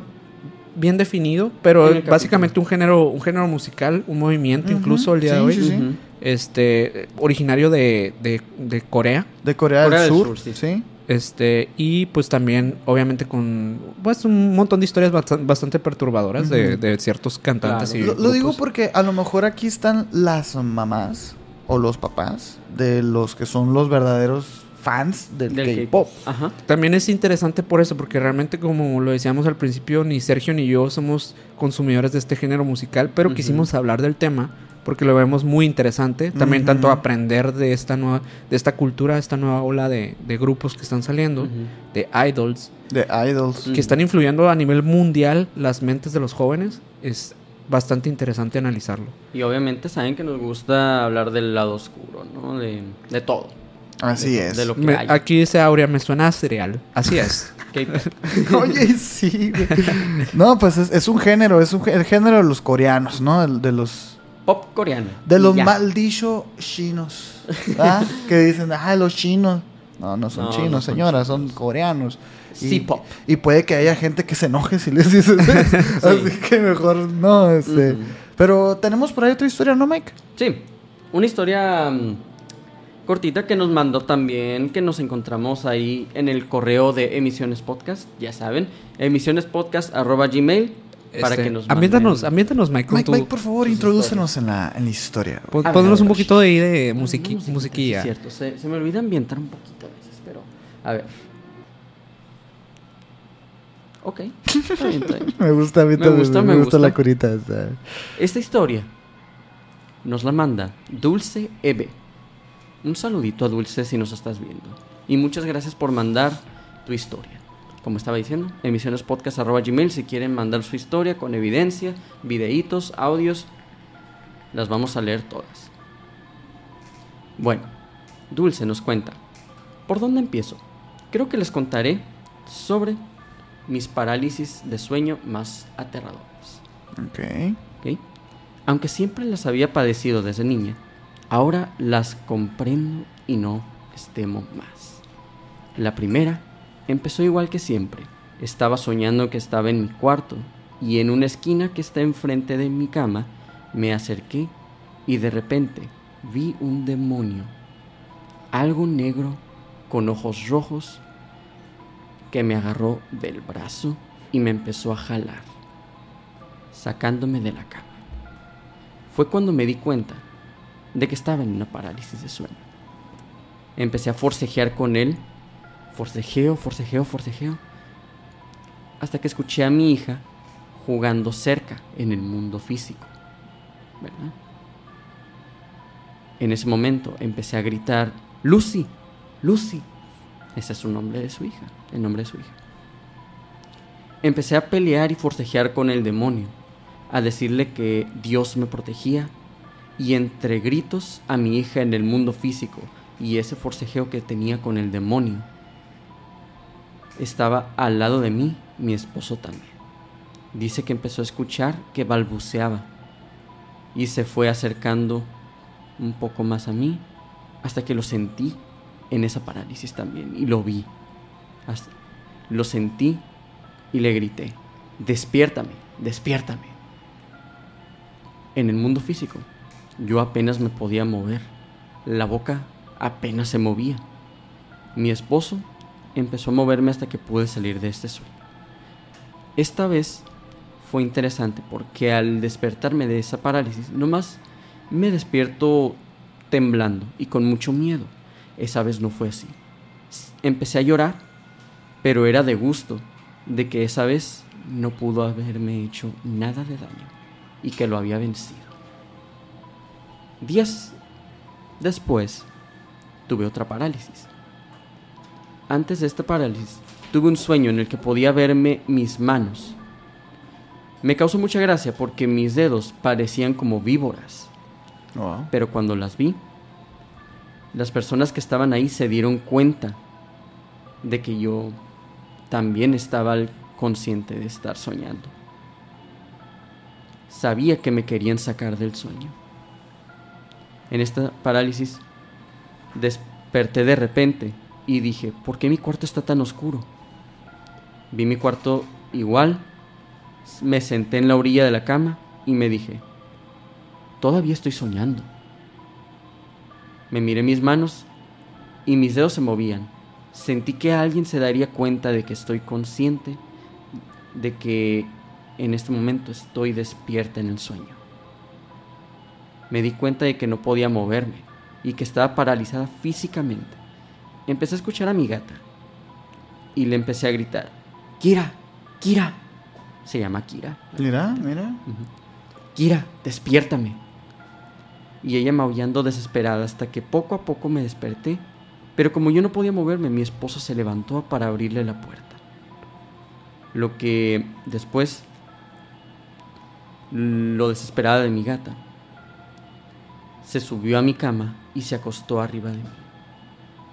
Speaker 3: bien definido, pero es básicamente un género, un género musical, un movimiento incluso el día de hoy.
Speaker 2: sí, sí.
Speaker 1: Ujú.
Speaker 3: Este, originario de, de- de Corea.
Speaker 2: De Corea,
Speaker 1: Corea
Speaker 2: del
Speaker 1: del
Speaker 2: Sur,
Speaker 1: Sur, sí.
Speaker 2: sí.
Speaker 3: Este, y pues también, obviamente, con pues un montón de historias bastan- bastante perturbadoras de, de ciertos cantantes
Speaker 1: Claro.
Speaker 3: y
Speaker 2: Lo, lo digo porque a lo mejor aquí están las mamás o los papás de los que son los verdaderos fans del,
Speaker 1: Del
Speaker 2: K-pop.
Speaker 3: También es interesante por eso, porque realmente, como lo decíamos al principio, ni Sergio ni yo somos consumidores de este género musical, pero
Speaker 1: Ujú.
Speaker 3: quisimos hablar del tema porque lo vemos muy interesante. También
Speaker 2: Ujú.
Speaker 3: tanto aprender de esta nueva, de esta cultura, esta nueva ola de, de grupos que están saliendo,
Speaker 1: Ujú.
Speaker 3: de idols,
Speaker 2: De Idols.
Speaker 3: Que están influyendo a nivel mundial las mentes de los jóvenes. Es bastante interesante analizarlo.
Speaker 1: Y obviamente saben que nos gusta hablar del lado oscuro, ¿no? De, de todo.
Speaker 2: Así
Speaker 1: de-
Speaker 2: es.
Speaker 1: De lo que
Speaker 3: Me-
Speaker 1: hay.
Speaker 3: aquí dice Aurea, me suena a cereal. Así es.
Speaker 2: Oye, sí. No, pues es, es un género, es un, el género de los coreanos, ¿no? El- de los
Speaker 1: Pop coreano.
Speaker 2: de los maldichos chinos. ¿Ah? que dicen, ah, los chinos. No, no son
Speaker 1: No,
Speaker 2: chinos,
Speaker 1: no son
Speaker 2: señora, son coreanos. Y,
Speaker 1: Sí-pop.
Speaker 2: y puede que haya gente que se enoje si les dices eso. Así que mejor no, este.
Speaker 1: Ujú.
Speaker 2: Pero tenemos por ahí otra historia, ¿no, Mike?
Speaker 1: Sí, una historia mm, cortita que nos mandó también, que nos encontramos ahí en el correo de Emisiones Podcast, ya saben, emisionespodcast.gmail para
Speaker 3: Este,
Speaker 1: que nos
Speaker 3: ambiéntanos, ambiéntanos, Mike, con
Speaker 2: Mike, Mike, por favor, introdúcenos en la, en la historia.
Speaker 3: pon- ponnos un poquito de ahí de musiqui-
Speaker 1: Musiquita,
Speaker 3: musiquilla.
Speaker 1: es cierto, se, se me olvida ambientar un poquito a veces, pero a ver. Ok, está bien, está bien.
Speaker 2: Me gusta, a mí
Speaker 1: Me
Speaker 2: también,
Speaker 1: gusta,
Speaker 2: me,
Speaker 1: me
Speaker 2: gusta la
Speaker 1: gusta.
Speaker 2: curita.
Speaker 1: Esta historia nos la manda Dulce Eve. Un saludito a Dulce si nos estás viendo. Y muchas gracias por mandar tu historia. Como estaba diciendo, emisionespodcast.gmail si quieren mandar su historia con evidencia, videitos, audios, las vamos a leer todas. Bueno, Dulce nos cuenta. ¿Por dónde empiezo? Creo que les contaré sobre mis parálisis de sueño más aterradores.
Speaker 2: Ok.
Speaker 1: ¿ok? Aunque siempre las había padecido desde niña, ahora las comprendo y no les temo más. La primera empezó igual que siempre. Estaba soñando que estaba en mi cuarto y en una esquina que está enfrente de mi cama me acerqué y de repente vi un demonio, algo negro con ojos rojos que me agarró del brazo y me empezó a jalar, sacándome de la cama. Fue cuando me di cuenta de que estaba en una parálisis de sueño. Empecé a forcejear con él, forcejeo, forcejeo, forcejeo, hasta que escuché a mi hija jugando cerca en el mundo físico, ¿verdad? En ese momento empecé a gritar, Lucy, Lucy. Ese es su nombre de su hija, el nombre de su hija. Empecé a pelear y forcejear con el demonio, a decirle que Dios me protegía y entre gritos a mi hija en el mundo físico y ese forcejeo que tenía con el demonio, estaba al lado de mí mi esposo también. Dice que empezó a escuchar que balbuceaba y se fue acercando un poco más a mí hasta que lo sentí en esa parálisis también y lo vi. Lo sentí y le grité, despiértame, despiértame. En el mundo físico, yo apenas me podía mover, la boca apenas se movía. Mi esposo empezó a moverme hasta que pude salir de este sueño. Esta vez fue interesante porque al despertarme de esa parálisis, nomás me despierto temblando y con mucho miedo. Esa vez no fue así. Empecé a llorar, pero era de gusto de que esa vez no pudo haberme hecho nada de daño y que lo había vencido. Días después tuve otra parálisis. Antes de esta parálisis tuve un sueño en el que podía verme mis manos. Me causó mucha gracia porque mis dedos parecían como víboras.
Speaker 2: Wow.
Speaker 1: Pero cuando las vi, las personas que estaban ahí se dieron cuenta de que yo también estaba consciente de estar soñando. Sabía que me querían sacar del sueño. En esta parálisis desperté de repente y dije, ¿por qué mi cuarto está tan oscuro? Vi mi cuarto igual, me senté en la orilla de la cama y me dije, todavía estoy soñando. Me miré mis manos y mis dedos se movían. Sentí que alguien se daría cuenta de que estoy consciente de que en este momento estoy despierta en el sueño. Me di cuenta de que no podía moverme y que estaba paralizada físicamente. Empecé a escuchar a mi gata y le empecé a gritar, Kira, Kira. Se llama Kira.
Speaker 2: Mira, mira.
Speaker 1: Kira, despiértame. Y ella maullando desesperada hasta que poco a poco me desperté, pero como yo no podía moverme, mi esposo se levantó para abrirle la puerta. Lo que después lo desesperada de mi gata se subió a mi cama y se acostó arriba de mí.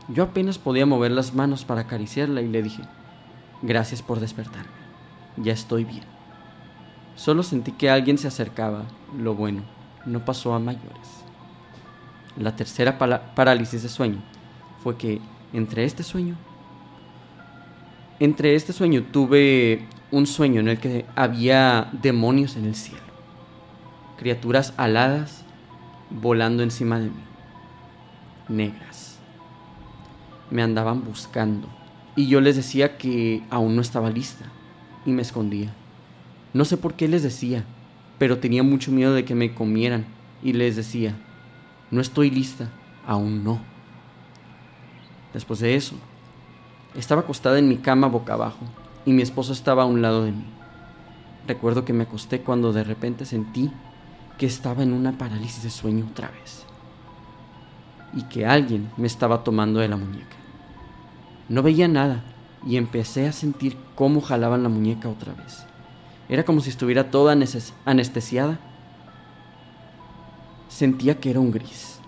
Speaker 1: Yo apenas podía mover las manos para acariciarla y le dije, gracias por despertarme, ya estoy bien. Solo sentí que alguien se acercaba, lo bueno, no pasó a mayores. La tercera parálisis de sueño fue que entre este sueño, entre este sueño tuve un sueño en el que había demonios en el cielo, criaturas aladas volando encima de mí, negras. Me andaban buscando y yo les decía que aún no estaba lista y me escondía. No sé por qué les decía, pero tenía mucho miedo de que me comieran y les decía, no estoy lista, aún no. Después de eso, estaba acostada en mi cama boca abajo y mi esposo estaba a un lado de mí. Recuerdo que me acosté cuando de repente sentí estaba en una parálisis de sueño otra vez y que alguien me estaba tomando de la muñeca. No veía nada y empecé a sentir cómo jalaban la muñeca otra vez. Era como si estuviera toda anes- anestesiada. Sentía que era un gris,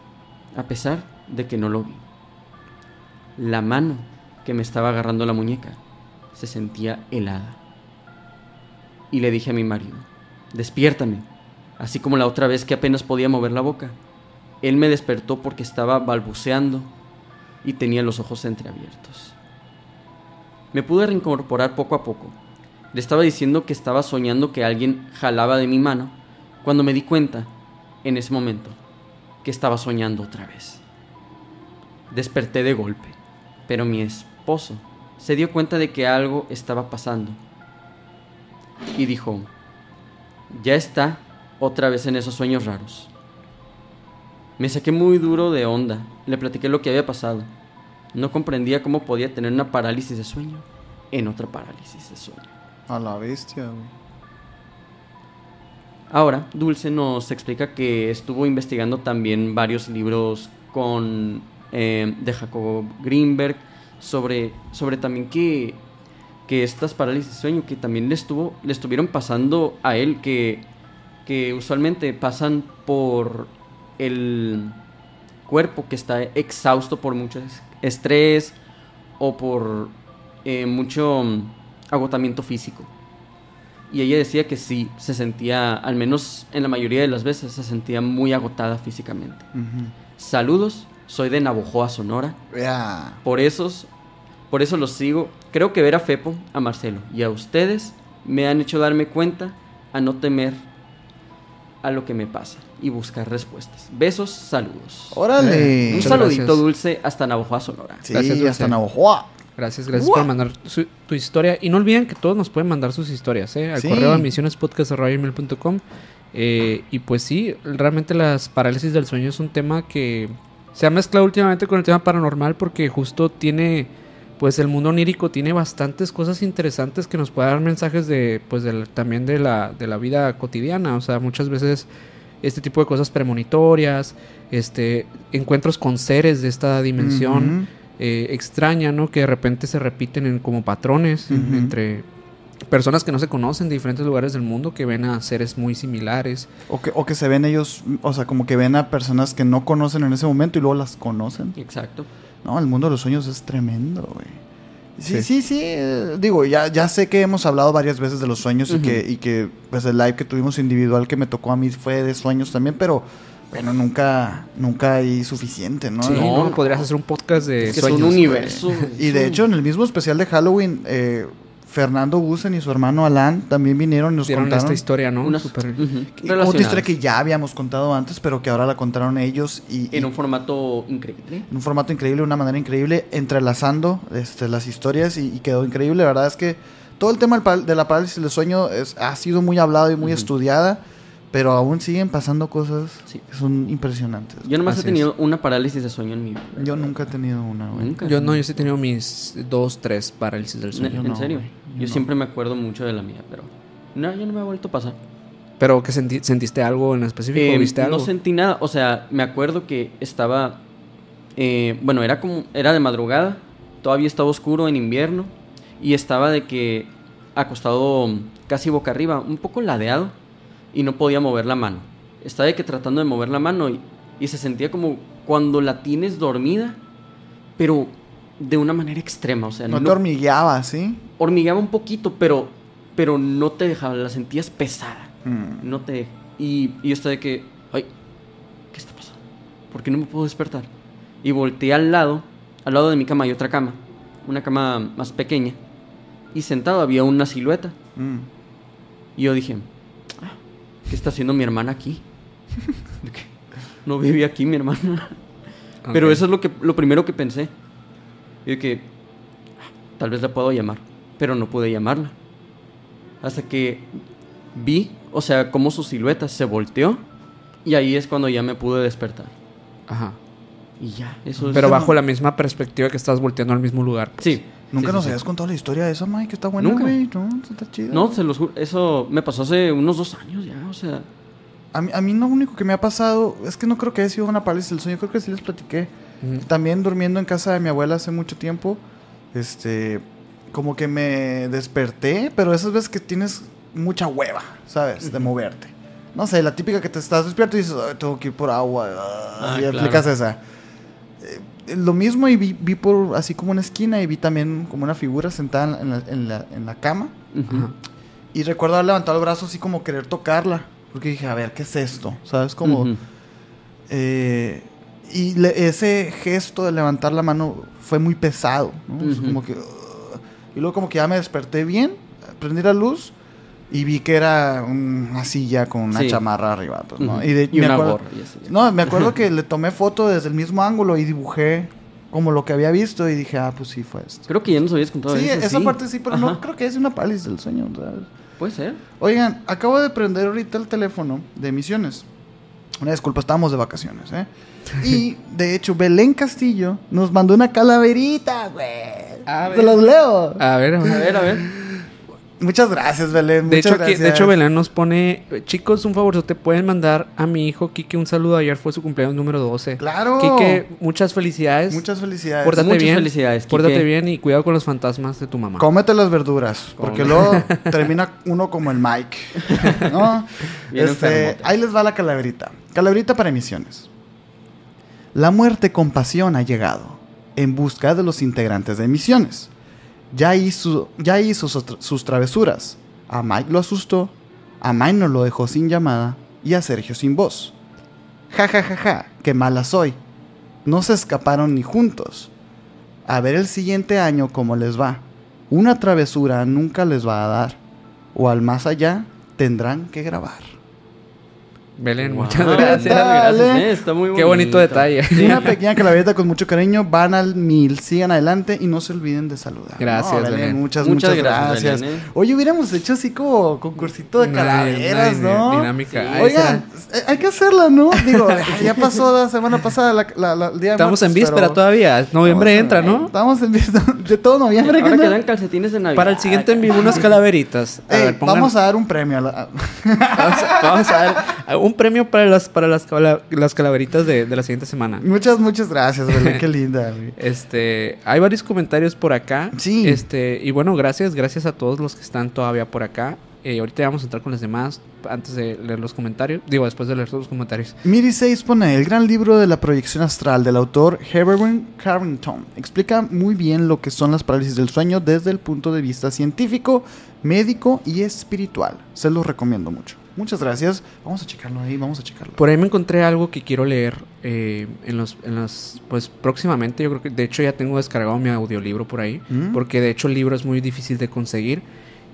Speaker 1: a pesar de que no lo vi. La mano que me estaba agarrando la muñeca se sentía helada. Y le dije a mi marido, despiértame, así como la otra vez que apenas podía mover la boca. Él me despertó porque estaba balbuceando y tenía los ojos entreabiertos. Me pude reincorporar poco a poco. Le estaba diciendo que estaba soñando que alguien jalaba de mi mano cuando me di cuenta, en ese momento, que estaba soñando otra vez. Desperté de golpe, pero mi esposo se dio cuenta de que algo estaba pasando y dijo, ya está otra vez en esos sueños raros. Me saqué muy duro de onda, le platiqué lo que había pasado. No comprendía cómo podía tener una parálisis de sueño en otra parálisis de sueño.
Speaker 2: A la bestia, güey.
Speaker 1: Ahora, Dulce nos explica que estuvo investigando también varios libros con eh, de Jacobo Greenberg sobre, sobre también que, que estas parálisis de sueño que también le estuvo le estuvieron pasando a él que, que usualmente pasan por el cuerpo que está exhausto por mucho es- estrés o por eh, mucho agotamiento físico. Y ella decía que sí, se sentía, al menos en la mayoría de las veces, se sentía muy agotada físicamente. Saludos, soy de Navojoa, Sonora.
Speaker 2: Ya.
Speaker 1: Por esos, por eso los sigo. Creo que ver a Fepo, a Marcelo y a ustedes me han hecho darme cuenta a no temer a lo que me pasa y buscar respuestas. Besos, saludos.
Speaker 2: Órale.
Speaker 1: Un
Speaker 3: Muchas
Speaker 1: saludito
Speaker 3: gracias.
Speaker 1: dulce hasta Navojoa, Sonora.
Speaker 2: Sí,
Speaker 3: Gracias, Dulce.
Speaker 2: hasta Navajoa.
Speaker 3: Gracias, gracias por mandar su- tu historia. Y no olviden que todos nos pueden mandar sus historias, ¿eh? Al
Speaker 2: Sí.
Speaker 3: correo misionespodcast.com. Eh, y pues sí, realmente las parálisis del sueño es un tema que se ha mezclado últimamente con el tema paranormal porque justo tiene, pues el mundo onírico tiene bastantes cosas interesantes que nos puede dar mensajes de, pues del- también de la, de la vida cotidiana. O sea, muchas veces este tipo de cosas premonitorias, este, encuentros con seres de esta dimensión eh, extraña, ¿no? Que de repente se repiten en, como patrones entre personas que no se conocen de diferentes lugares del mundo que ven a seres muy similares.
Speaker 2: O que, o que se ven ellos, o sea, como que ven a personas que no conocen en ese momento y luego las conocen.
Speaker 1: Exacto.
Speaker 2: No, el mundo de los sueños es tremendo, güey. Sí,
Speaker 3: Sí.
Speaker 2: sí, sí. eh, digo, ya, ya sé que hemos hablado varias veces de los sueños y, que, y que pues el live que tuvimos individual que me tocó a mí fue de sueños también, pero bueno, nunca, nunca hay suficiente, ¿no?
Speaker 3: Sí,
Speaker 1: no.
Speaker 3: Podrías hacer un podcast de
Speaker 1: Es que
Speaker 3: sueños.
Speaker 1: es un universo.
Speaker 2: Y de hecho, en el mismo especial de Halloween, eh, Fernando Busen y su hermano Alan también vinieron y nos
Speaker 3: Dieron
Speaker 2: contaron
Speaker 3: esta historia, ¿no?
Speaker 2: Otra
Speaker 1: relacionadas.
Speaker 2: historia que ya habíamos contado antes, pero que ahora la contaron ellos y, y
Speaker 1: En un formato increíble.
Speaker 2: en un formato increíble, de una manera increíble, entrelazando este, las historias y, y quedó increíble. La verdad es que todo el tema del pal- de la parálisis del sueño es- ha sido muy hablado y muy estudiada, pero aún siguen pasando cosas
Speaker 1: Sí.
Speaker 2: que son impresionantes.
Speaker 1: Yo nomás
Speaker 3: Así
Speaker 1: he tenido una parálisis de sueño en mi vida.
Speaker 2: Yo nunca he tenido una, güey.
Speaker 1: Nunca.
Speaker 3: Yo no, yo sí he tenido mis dos, tres parálisis del sueño.
Speaker 1: ¿En
Speaker 2: no,
Speaker 1: serio?
Speaker 2: güey.
Speaker 1: Yo
Speaker 2: Yo no.
Speaker 1: siempre me acuerdo mucho de la mía, pero... No, ya no me ha vuelto a pasar.
Speaker 3: Pero que senti- sentiste algo en específico,
Speaker 1: Eh,
Speaker 3: viste algo.
Speaker 1: No sentí nada, o sea, me acuerdo que estaba, eh, bueno, era como, era de madrugada, todavía estaba oscuro en invierno y estaba de que acostado casi boca arriba, un poco ladeado y no podía mover la mano. Estaba de que tratando de mover la mano y, y se sentía como cuando la tienes dormida pero de una manera extrema, o sea,
Speaker 2: No
Speaker 1: no,
Speaker 2: te hormigueaba, ¿sí?
Speaker 1: hormigueaba un poquito, pero, pero no te dejaba, la sentías pesada,
Speaker 2: Mm.
Speaker 1: no te... Y, y yo estaba de que, ay, ¿qué está pasando? ¿Por qué no me puedo despertar? Y volteé al lado, al lado de mi cama hay otra cama, una cama más pequeña, y sentado había una silueta.
Speaker 2: Mm.
Speaker 1: Y yo dije, "Ah, ¿qué está haciendo mi hermana aquí? No vive aquí mi hermana. Pero eso es lo, que, lo primero que pensé. Y que "Ah, tal vez la puedo llamar, pero no pude llamarla. Hasta que vi, o sea, cómo su silueta se volteó y ahí es cuando ya me pude despertar.
Speaker 3: Ajá.
Speaker 1: Y ya, eso es...
Speaker 3: Pero bajo la misma perspectiva que estás volteando al mismo lugar.
Speaker 1: Sí.
Speaker 2: Nunca
Speaker 1: sí,
Speaker 2: nos
Speaker 1: sí, sí.
Speaker 2: habías contado la historia de esa, Mike, que está buena, güey. No, está chida.
Speaker 1: No, se los juro, eso me pasó hace unos dos años ya, o sea...
Speaker 2: A mí, a mí lo único que me ha pasado es que no creo que haya sido una parálisis del sueño. Creo que sí les platiqué. También durmiendo en casa de mi abuela hace mucho tiempo, este, como que me desperté, pero esas veces que tienes mucha hueva, ¿sabes? De moverte. No sé, la típica que te estás despierto y dices, "Ay, tengo que ir por agua. ah",
Speaker 1: Ah,
Speaker 2: y
Speaker 1: claro.
Speaker 2: aplicas esa. Lo mismo y vi, vi por así como una esquina y vi también como una figura sentada en la, en la, en la cama. Y recuerdo haber levantado el brazo así como querer tocarla. Porque dije, a ver, ¿qué es esto? ¿Sabes? Como... Eh, y le- ese gesto de levantar la mano fue muy pesado. como que, y luego como que ya me desperté bien, prendí la luz y vi que era una silla con una
Speaker 1: Sí.
Speaker 2: chamarra arriba. pues, ¿no?
Speaker 1: Ujú.
Speaker 2: Y, de-
Speaker 1: Y
Speaker 2: me
Speaker 1: una
Speaker 2: acuerdo-
Speaker 1: gorra.
Speaker 2: No, me acuerdo que le tomé foto desde el mismo ángulo y dibujé como lo que había visto y dije, ah, pues sí fue esto.
Speaker 1: Creo que ya nos habías contado
Speaker 2: Sí,
Speaker 1: eso,
Speaker 2: esa parte sí, pero no
Speaker 1: Ajá.
Speaker 2: creo que es una parálisis del sueño. ¿sabes?
Speaker 1: Puede ser.
Speaker 2: Oigan, acabo de prender ahorita el teléfono de Misiones. Una disculpa, estábamos de vacaciones, ¿eh? Y de hecho, Belén Castillo nos mandó una calaverita, güey.
Speaker 3: Ver.
Speaker 2: los leo.
Speaker 3: A ver, a ver,
Speaker 1: a ver.
Speaker 2: Muchas gracias, Belén.
Speaker 3: De
Speaker 2: muchas
Speaker 3: hecho, aquí- de
Speaker 2: gracias.
Speaker 3: hecho, Belén nos pone, chicos, un favor, te pueden mandar a mi hijo Kike un saludo. Ayer fue su cumpleaños número 12.
Speaker 2: Claro.
Speaker 3: Kike, muchas felicidades.
Speaker 2: Muchas felicidades.
Speaker 3: Pórtate
Speaker 1: Muchas
Speaker 3: bien.
Speaker 1: felicidades,
Speaker 3: Pórtate
Speaker 1: Quique.
Speaker 3: bien y cuidado con los fantasmas de tu mamá.
Speaker 2: Cómete las verduras, porque luego termina uno como el Mike. ¿No?
Speaker 1: Bien
Speaker 2: Este, ahí les va la calaverita. Calaverita para emisiones. La muerte con pasión ha llegado en busca de los integrantes de emisiones. Ya hizo, ya hizo sus, sus travesuras. A Mike lo asustó, a Mike no lo dejó sin llamada y a Sergio sin voz. Ja, ja, ja, ja, qué mala soy. No se escaparon ni juntos. A ver el siguiente año cómo les va. Una travesura nunca les va a dar. O al más allá tendrán que grabar.
Speaker 3: Belén,
Speaker 1: Wow.
Speaker 3: muchas gracias.
Speaker 1: Gracias,
Speaker 2: Dale.
Speaker 1: eh, Está muy bonito.
Speaker 3: Qué bonito detalle.
Speaker 2: Una pequeña calaverita con mucho cariño. Van al mil. Sigan adelante y no se olviden de saludar.
Speaker 3: Gracias, Belén.
Speaker 2: Muchas,
Speaker 1: Muchas
Speaker 2: muchas,
Speaker 1: gracias,
Speaker 2: gracias.
Speaker 1: Belén, eh.
Speaker 2: Oye, hubiéramos hecho así como concursito de calaveras, ¿no?
Speaker 3: dinámica.
Speaker 1: Sí.
Speaker 2: Oigan, eh, hay que hacerla, ¿no? Digo, ya pasó la semana pasada, la, la- la- el día de
Speaker 3: Estamos en víspera
Speaker 2: pero-
Speaker 3: todavía. Noviembre entra, ¿no?
Speaker 2: Estamos en víspera de todo noviembre.
Speaker 1: Ahora quedan calcetines de Navidad.
Speaker 3: Para el siguiente en vivo unas calaveritas. A
Speaker 2: Ey,
Speaker 3: ver, pongan-
Speaker 2: vamos a dar un premio. A la-
Speaker 3: vamos a- vamos a dar un premio para las para las, las calaveritas de, de la siguiente semana.
Speaker 2: muchas, muchas gracias, Belén. Qué linda. güey.
Speaker 3: Este, hay varios comentarios por acá.
Speaker 2: Sí.
Speaker 3: Este, y bueno, gracias, gracias a todos los que están todavía por acá. Eh, ahorita vamos a entrar con los demás antes de leer los comentarios. Digo, después de leer todos los comentarios.
Speaker 2: Miri 6 pone el gran libro de la proyección astral del autor Herbert Carrington. Explica muy bien lo que son las parálisis del sueño desde el punto de vista científico, médico y espiritual. Se los recomiendo mucho. Muchas gracias. Vamos a checarlo ahí, vamos a checarlo.
Speaker 3: Por ahí me encontré algo que quiero leer eh, en los, en las, pues próximamente. Yo creo que de hecho ya tengo descargado mi audiolibro por ahí,
Speaker 2: ¿Mm?
Speaker 3: porque de hecho el libro es muy difícil de conseguir.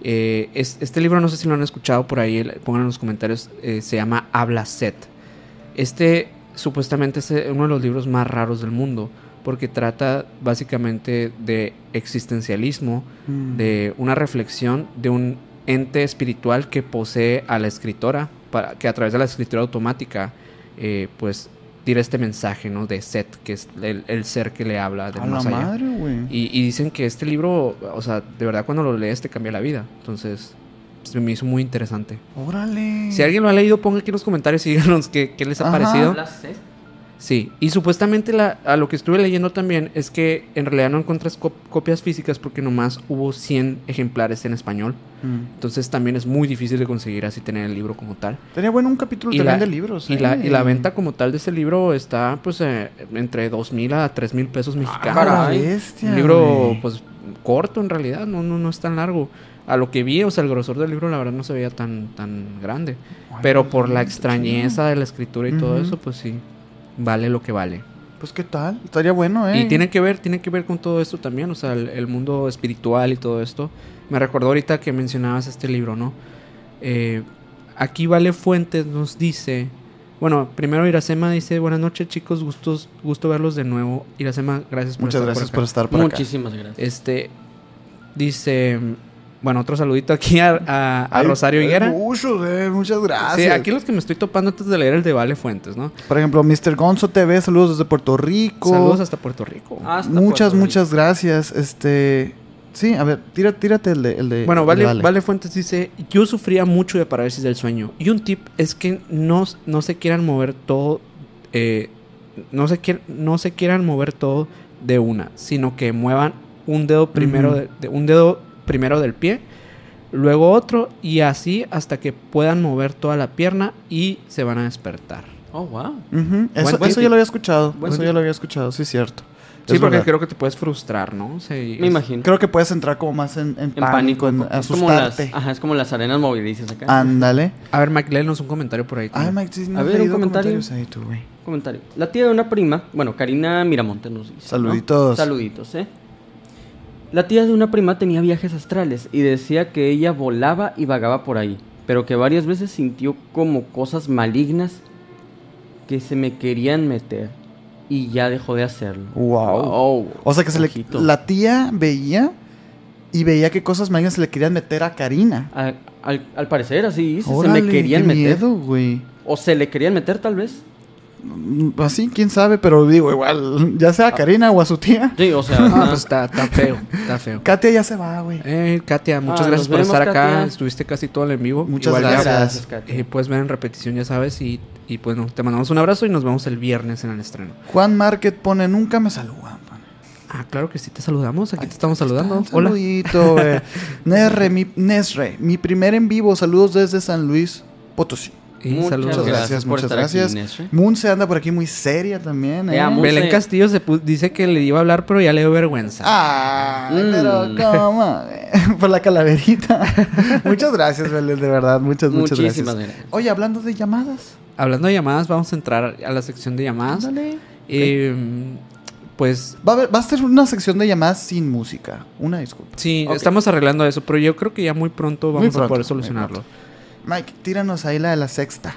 Speaker 3: Eh, es- este libro no sé si lo han escuchado por ahí, pongan en los comentarios. eh, se llama Habla Set. Este supuestamente es eh, uno de los libros más raros del mundo, porque trata básicamente de existencialismo,
Speaker 2: Mm.
Speaker 3: de una reflexión de un ente espiritual que posee a la escritora, para, que a través de la escritura automática, eh, pues tira este mensaje, ¿no? De Set, que es el, el ser que le habla del
Speaker 2: A la
Speaker 3: más allá.
Speaker 2: madre, güey.
Speaker 3: Y, y dicen que este libro, o sea, de verdad cuando lo lees te cambia la vida. Entonces, se me hizo muy interesante.
Speaker 2: Órale.
Speaker 3: Si alguien lo ha leído, ponga aquí en los comentarios y díganos qué, qué les ha
Speaker 2: Ajá.
Speaker 3: parecido.
Speaker 1: ¿Hablas, eh?
Speaker 3: Sí, y supuestamente la, a lo que estuve leyendo también es que en realidad no encuentras cop- copias físicas porque nomás hubo 100 ejemplares en español.
Speaker 2: Mm.
Speaker 3: Entonces también es muy difícil de conseguir así tener el libro como tal.
Speaker 2: Tenía bueno un capítulo
Speaker 3: Y
Speaker 2: también
Speaker 3: la-
Speaker 2: de libros.
Speaker 3: Y
Speaker 2: ¿eh?
Speaker 3: la, y la venta como tal de ese libro está pues eh, entre dos mil a tres mil pesos mexicanos.
Speaker 2: Ah, la
Speaker 1: Caray.
Speaker 2: bestia,
Speaker 3: Un libro pues corto en realidad, no, no, no es tan largo. A lo que vi, o sea, el grosor del libro la verdad no se veía tan, tan grande. Pero por la extrañeza de la escritura y todo eso, pues sí, vale lo que vale.
Speaker 2: Pues qué tal, estaría bueno, ¿eh?
Speaker 3: Y tiene que ver, tiene que ver con todo esto también, o sea, el, el mundo espiritual y todo esto. Me recordó ahorita que mencionabas este libro, ¿no? Eh, aquí Vale Fuentes nos dice, bueno, primero Iracema dice, buenas noches chicos, gustos, gusto verlos de nuevo. Iracema, gracias por
Speaker 2: Muchas
Speaker 3: estar
Speaker 2: gracias
Speaker 3: por
Speaker 2: por
Speaker 3: acá.
Speaker 2: estar por acá.
Speaker 1: Muchísimas gracias.
Speaker 3: Este, dice, bueno, otro saludito aquí a, a- a
Speaker 2: Ay,
Speaker 3: Rosario
Speaker 2: ay,
Speaker 3: Higuera.
Speaker 2: Muchos, eh, muchas gracias.
Speaker 3: Sí, aquí los que me estoy topando antes de leer el de Vale Fuentes, ¿no?
Speaker 2: Por ejemplo, Mr. Gonzo TV, saludos desde Puerto Rico.
Speaker 3: Saludos hasta Puerto Rico.
Speaker 1: Hasta
Speaker 2: muchas,
Speaker 1: Puerto Rico.
Speaker 2: muchas gracias. Este. Sí, a ver, tira, tírate el de. El de
Speaker 3: Bueno,
Speaker 2: el de
Speaker 3: vale, vale. Fuentes dice, yo sufría mucho de parálisis del sueño. Y un tip es que no, no se quieran mover todo, eh, no, se quier- no se quieran mover todo de una, sino que muevan un dedo primero,
Speaker 2: Ujú.
Speaker 3: de, de- un dedo primero del pie, luego otro y así hasta que puedan mover toda la pierna y se van a despertar.
Speaker 1: Oh, wow.
Speaker 2: Eso, eso ya lo había escuchado.
Speaker 1: Buen
Speaker 2: eso
Speaker 1: tip.
Speaker 2: ya lo había escuchado, sí, cierto.
Speaker 3: Sí,
Speaker 2: Es
Speaker 3: porque
Speaker 2: verdad.
Speaker 3: creo que te puedes frustrar, ¿no?
Speaker 1: Me
Speaker 3: es-
Speaker 1: imagino.
Speaker 2: Creo que puedes entrar como más en, en
Speaker 1: En
Speaker 2: pánico,
Speaker 1: pánico.
Speaker 2: en
Speaker 1: es como las, ajá, es como las arenas movilizas acá.
Speaker 2: Ándale.
Speaker 3: A ver, Mike, léenos un comentario por ahí.
Speaker 2: Ay,
Speaker 3: también.
Speaker 2: Mike, sí, no
Speaker 1: A ver, un comentario.
Speaker 2: ahí tú, güey.
Speaker 1: Comentario. La tía de una prima, bueno, Karina Miramonte nos dice. ¿no?
Speaker 2: Saluditos.
Speaker 1: Saluditos, ¿eh? La tía de una prima tenía viajes astrales y decía que ella volaba y vagaba por ahí, pero que varias veces sintió como cosas malignas que se me querían meter y ya dejó de hacerlo.
Speaker 2: Wow.
Speaker 1: Wow.
Speaker 2: O sea que se le, la tía veía y veía que cosas malignas se le querían meter a Karina.
Speaker 1: A- al, al parecer, así se me querían
Speaker 2: qué
Speaker 1: meter.
Speaker 2: miedo, güey.
Speaker 1: O se le querían meter, tal vez.
Speaker 2: Mm, Así, quién sabe, pero digo, igual, ya sea a Karina o a su tía.
Speaker 1: Sí, o sea.
Speaker 3: Ah, pues está, está feo, está feo.
Speaker 2: Katia ya se va, güey.
Speaker 3: Eh, Katia, muchas
Speaker 1: Ah,
Speaker 3: gracias por estar acá.
Speaker 1: Katia.
Speaker 3: Estuviste casi todo el en vivo.
Speaker 2: Muchas
Speaker 3: ya,
Speaker 2: gracias.
Speaker 1: Gracias, Katia.
Speaker 3: eh, puedes ver en repetición, ya sabes. Y, y pues no, te mandamos un abrazo y nos vemos el viernes en el estreno.
Speaker 2: Juan Market pone, nunca me saludan.
Speaker 3: Ah, claro que sí, te saludamos. Aquí te estamos saludando. Hola.
Speaker 2: saludito, güey. Nesre, mi, Nesre, mi primer en vivo. Saludos desde San Luis Potosí.
Speaker 3: Y
Speaker 1: Muchas
Speaker 3: saludos.
Speaker 2: Muchas
Speaker 1: gracias
Speaker 2: gracias,
Speaker 1: por
Speaker 2: muchas gracias. Moon se anda por aquí muy seria también, ¿eh?
Speaker 3: Belén. Castillo se dice que le iba a hablar, pero ya le dio vergüenza.
Speaker 2: Ah,
Speaker 1: Mm.
Speaker 2: pero ¿cómo? Por la calaverita. muchas gracias, Belén, de verdad. Muchas, muchas
Speaker 1: Muchísimas
Speaker 2: gracias.
Speaker 1: gracias.
Speaker 2: Oye, hablando de llamadas.
Speaker 3: Hablando de llamadas, vamos a entrar a la sección de llamadas.
Speaker 2: Ándale.
Speaker 3: Eh, Pues
Speaker 2: Va a, haber- va a ser una sección de llamadas sin música. Una disculpa.
Speaker 3: sí, estamos arreglando eso, pero yo creo que ya muy pronto vamos
Speaker 2: Muy
Speaker 3: a poder
Speaker 2: muy
Speaker 3: solucionarlo.
Speaker 2: Mike, tíranos ahí la de la sexta.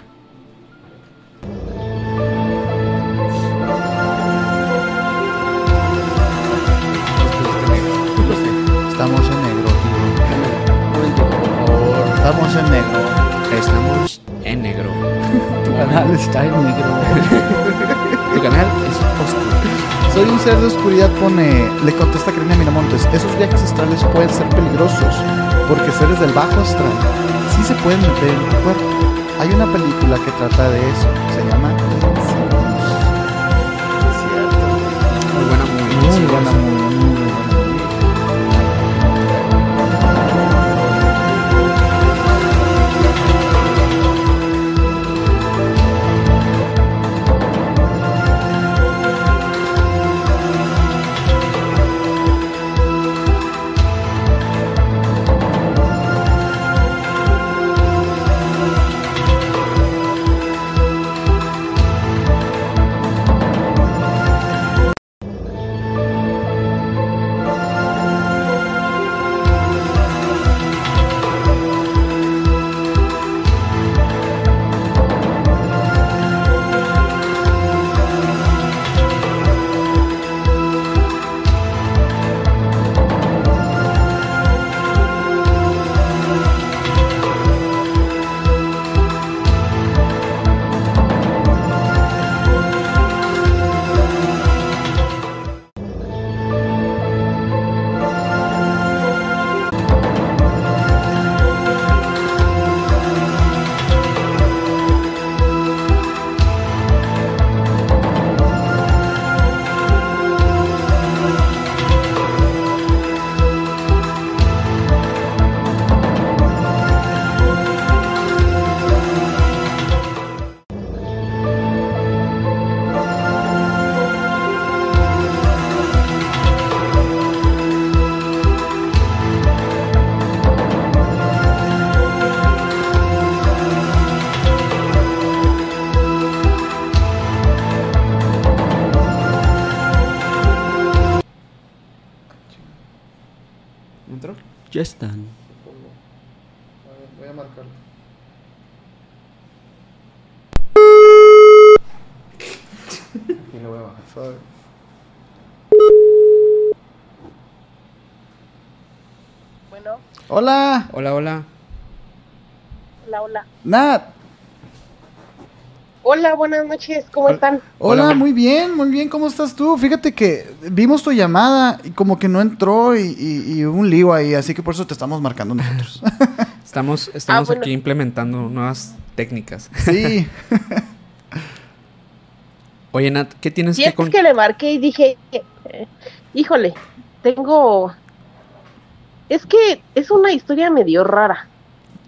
Speaker 2: Estamos en negro. Estamos en negro.
Speaker 3: Estamos en negro.
Speaker 2: Tu canal está en negro.
Speaker 3: Tu canal es oscuro.
Speaker 2: Soy un ser de oscuridad, pone. Le contesta Karina Miramontes. Esos viajes astrales pueden ser peligrosos porque seres del bajo astral se pueden meter en cuerpo. Hay una película que trata de eso. Se llama.
Speaker 3: Muy buena, Muy
Speaker 2: buena,
Speaker 9: Bueno,
Speaker 2: Hola,
Speaker 3: Hola, hola.
Speaker 9: hola, hola.
Speaker 2: Nat.
Speaker 9: Hola, buenas noches, ¿cómo están?
Speaker 2: Hola,
Speaker 3: Hola.
Speaker 2: muy bien, muy bien. ¿Cómo estás tú? Fíjate que vimos tu llamada y como que no entró y, y- y hubo un lío ahí, así que por eso te estamos marcando nosotros.
Speaker 3: Estamos, estamos
Speaker 9: bueno.
Speaker 3: aquí implementando nuevas técnicas.
Speaker 2: sí.
Speaker 3: Oye, Nat, ¿qué tienes
Speaker 9: Sí,
Speaker 3: que
Speaker 9: es
Speaker 3: con...
Speaker 9: que le marqué y dije, eh, híjole, tengo... Es que es una historia medio rara.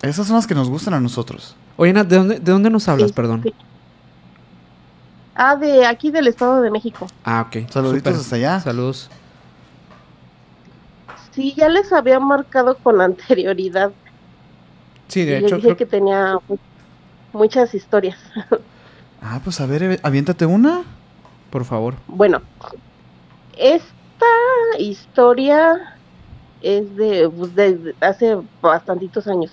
Speaker 2: Esas son las que nos gustan a nosotros.
Speaker 3: Oye, Nat, ¿de dónde, ¿de dónde nos hablas,
Speaker 9: Este,
Speaker 3: perdón?
Speaker 9: Ah, de aquí del Estado de México.
Speaker 3: Ah, ok.
Speaker 2: Saluditos
Speaker 3: súper.
Speaker 2: hasta allá.
Speaker 3: Saludos.
Speaker 9: Sí, ya les había marcado con anterioridad.
Speaker 3: Sí,
Speaker 9: y
Speaker 3: de
Speaker 9: les
Speaker 3: hecho,
Speaker 9: dije
Speaker 3: creo
Speaker 9: que tenía mu- muchas historias.
Speaker 2: Ah, pues a ver, eh, aviéntate una.
Speaker 3: por favor.
Speaker 9: Bueno, esta historia es de, pues, de- hace bastantitos años.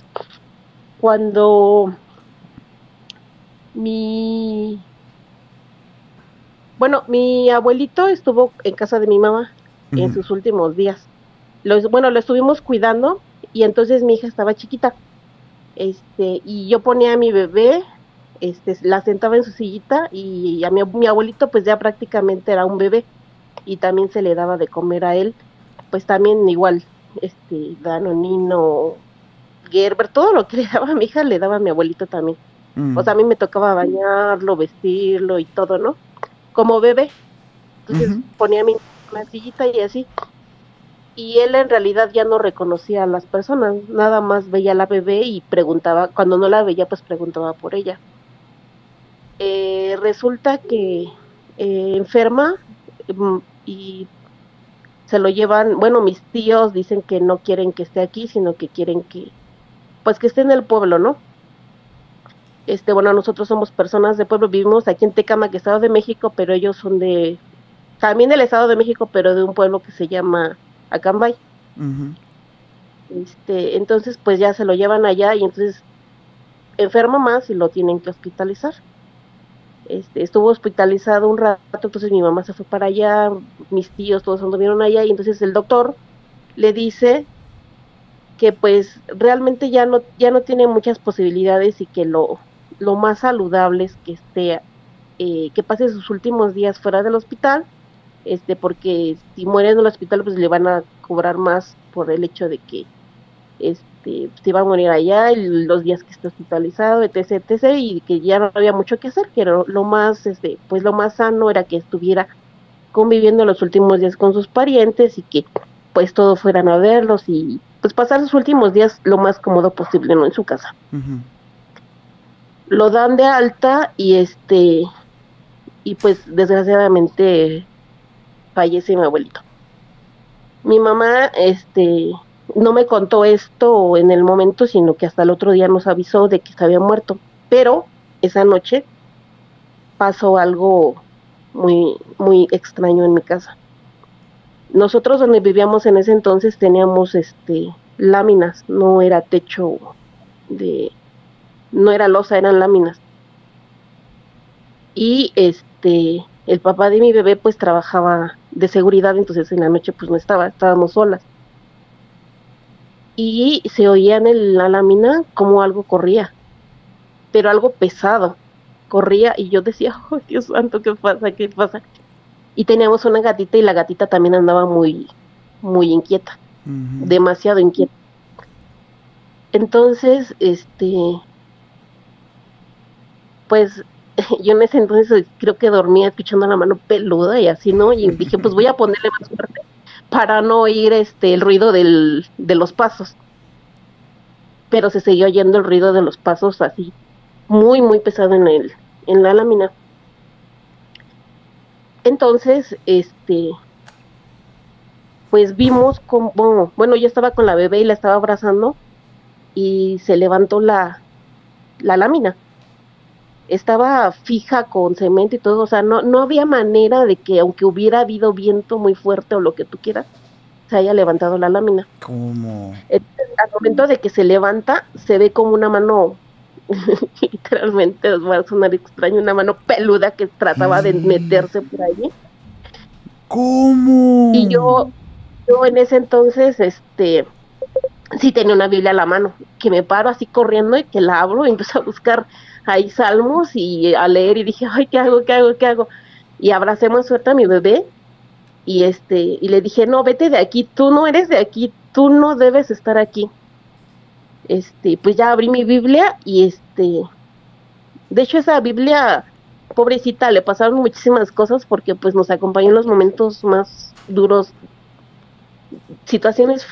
Speaker 9: Cuando mi... Bueno, mi abuelito estuvo en casa de mi mamá en sus últimos días. Los, bueno, lo estuvimos cuidando y entonces mi hija estaba chiquita. Este, y yo ponía a mi bebé, este, la sentaba en su sillita y a mi, mi abuelito pues ya prácticamente era un bebé y también se le daba de comer a él, pues también igual, este, Danonino, Gerber, todo lo que le daba a mi hija le daba a mi abuelito también.
Speaker 2: Mm.
Speaker 9: O sea, a mí me tocaba bañarlo, vestirlo y todo, ¿no? Como bebé. Entonces ponía mi sillita y así. Y él en realidad ya no reconocía a las personas, nada más veía a la bebé y preguntaba, cuando no la veía, pues preguntaba por ella. Eh, resulta que eh, enferma mm, y se lo llevan, bueno, mis tíos dicen que no quieren que esté aquí, sino que quieren que, pues que esté en el pueblo, ¿no? Este, bueno, nosotros somos personas de pueblo, vivimos aquí en Tecamac, Estado de México, pero ellos son de, también del Estado de México, pero de un pueblo que se llama Acambay. Este, entonces, pues ya se lo llevan allá y entonces enferma más y lo tienen que hospitalizar. Este, estuvo hospitalizado un rato, entonces mi mamá se fue para allá, mis tíos todos anduvieron allá y entonces el doctor le dice que pues realmente ya no ya no tiene muchas posibilidades y que lo lo más saludable es que esté eh, que pase sus últimos días fuera del hospital este porque si muere en el hospital pues le van a cobrar más por el hecho de que este se iba a morir allá y los días que esté hospitalizado etc etc y que ya no había mucho que hacer que lo, lo más este pues lo más sano era que estuviera conviviendo los últimos días con sus parientes y que pues todos fueran a verlos y pues pasar sus últimos días lo más cómodo posible no en su casa. Lo dan de alta y este y pues desgraciadamente fallece mi abuelito. Mi mamá este no me contó esto en el momento, sino que hasta el otro día nos avisó de que se había muerto, pero esa noche pasó algo muy muy extraño en mi casa. Nosotros donde vivíamos en ese entonces teníamos este láminas, no era techo de no era losa, eran láminas. Y este, el papá de mi bebé pues trabajaba de seguridad, entonces en la noche pues no estaba, estábamos solas. Y se oía en el- la lámina como algo corría, pero algo pesado, corría y yo decía, oh Dios santo, ¿qué pasa? ¿Qué pasa? Y teníamos una gatita y la gatita también andaba muy, muy inquieta demasiado inquieta. Entonces, este, pues yo en ese entonces creo que dormía escuchando la mano peluda y así, ¿no? Y dije, pues voy a ponerle más fuerte para no oír este el ruido del, de los pasos. Pero se siguió oyendo el ruido de los pasos así, muy, muy pesado en el, en la lámina. Entonces, este, pues vimos como, bueno, yo estaba con la bebé y la estaba abrazando y se levantó la, la lámina. Estaba fija con cemento y todo, o sea, no, no había manera de que aunque hubiera habido viento muy fuerte o lo que tú quieras, se haya levantado la lámina.
Speaker 2: ¿Cómo?
Speaker 9: Entonces, al momento de que se levanta, se ve como una mano, literalmente, os va a sonar extraño, una mano peluda que trataba de meterse por ahí.
Speaker 2: ¿Cómo?
Speaker 9: Y yo, yo en ese entonces, este, sí tenía una Biblia a la mano, que me paro así corriendo y que la abro y empiezo a buscar ahí salmos y a leer y dije, ay, ¿qué hago, qué hago, qué hago? Y abracé más suerte a mi bebé y este, y le dije, no, vete de aquí, tú no eres de aquí, tú no debes estar aquí. Este, pues ya abrí mi Biblia y este, de hecho esa Biblia pobrecita, le pasaron muchísimas cosas porque pues nos acompañó en los momentos más duros, situaciones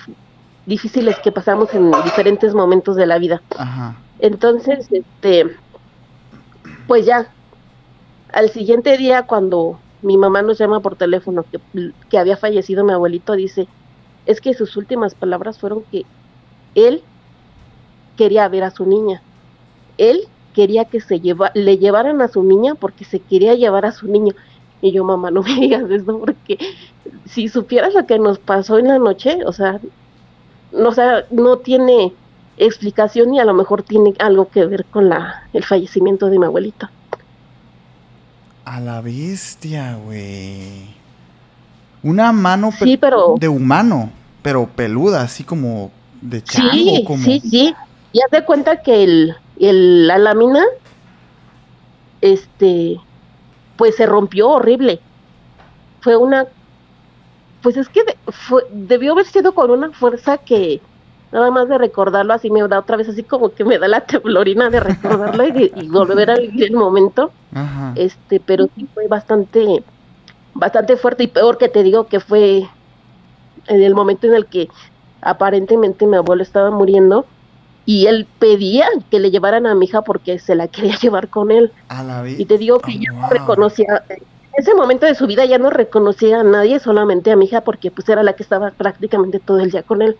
Speaker 9: difíciles que pasamos en diferentes momentos de la vida.
Speaker 2: Ajá.
Speaker 9: Entonces, este, pues ya, al siguiente día cuando mi mamá nos llama por teléfono que, había fallecido mi abuelito, dice, es que sus últimas palabras fueron que él quería ver a su niña. Él quería que se lleva, le llevaran a su niña porque se quería llevar a su niño. Y yo, mamá, no me digas eso porque si supieras lo que nos pasó en la noche, o sea, no, o sea, no tiene explicación y a lo mejor tiene algo que ver con la, el fallecimiento de mi abuelita.
Speaker 2: A la bestia, güey. Una mano
Speaker 9: Sí, pero-
Speaker 2: de humano, pero peluda, así como de chango.
Speaker 9: Sí,
Speaker 2: como...
Speaker 9: sí, sí. Y haz de cuenta que el, el, la lámina, este, pues se rompió horrible. Fue una, pues es que de- fue, debió haber sido con una fuerza que nada más de recordarlo así me da otra vez así como que me da la temblorina de recordarlo y, de- y volver a vivir el momento.
Speaker 2: Ajá.
Speaker 9: este pero sí fue bastante bastante fuerte y peor que te digo que fue en el momento en el que aparentemente mi abuelo estaba muriendo y él pedía que le llevaran a mi hija porque se la quería llevar con él
Speaker 2: A la
Speaker 9: y te digo que ya no reconocía en ese momento de su vida ya no reconocía a nadie solamente a mi hija porque pues era la que estaba prácticamente todo el día con él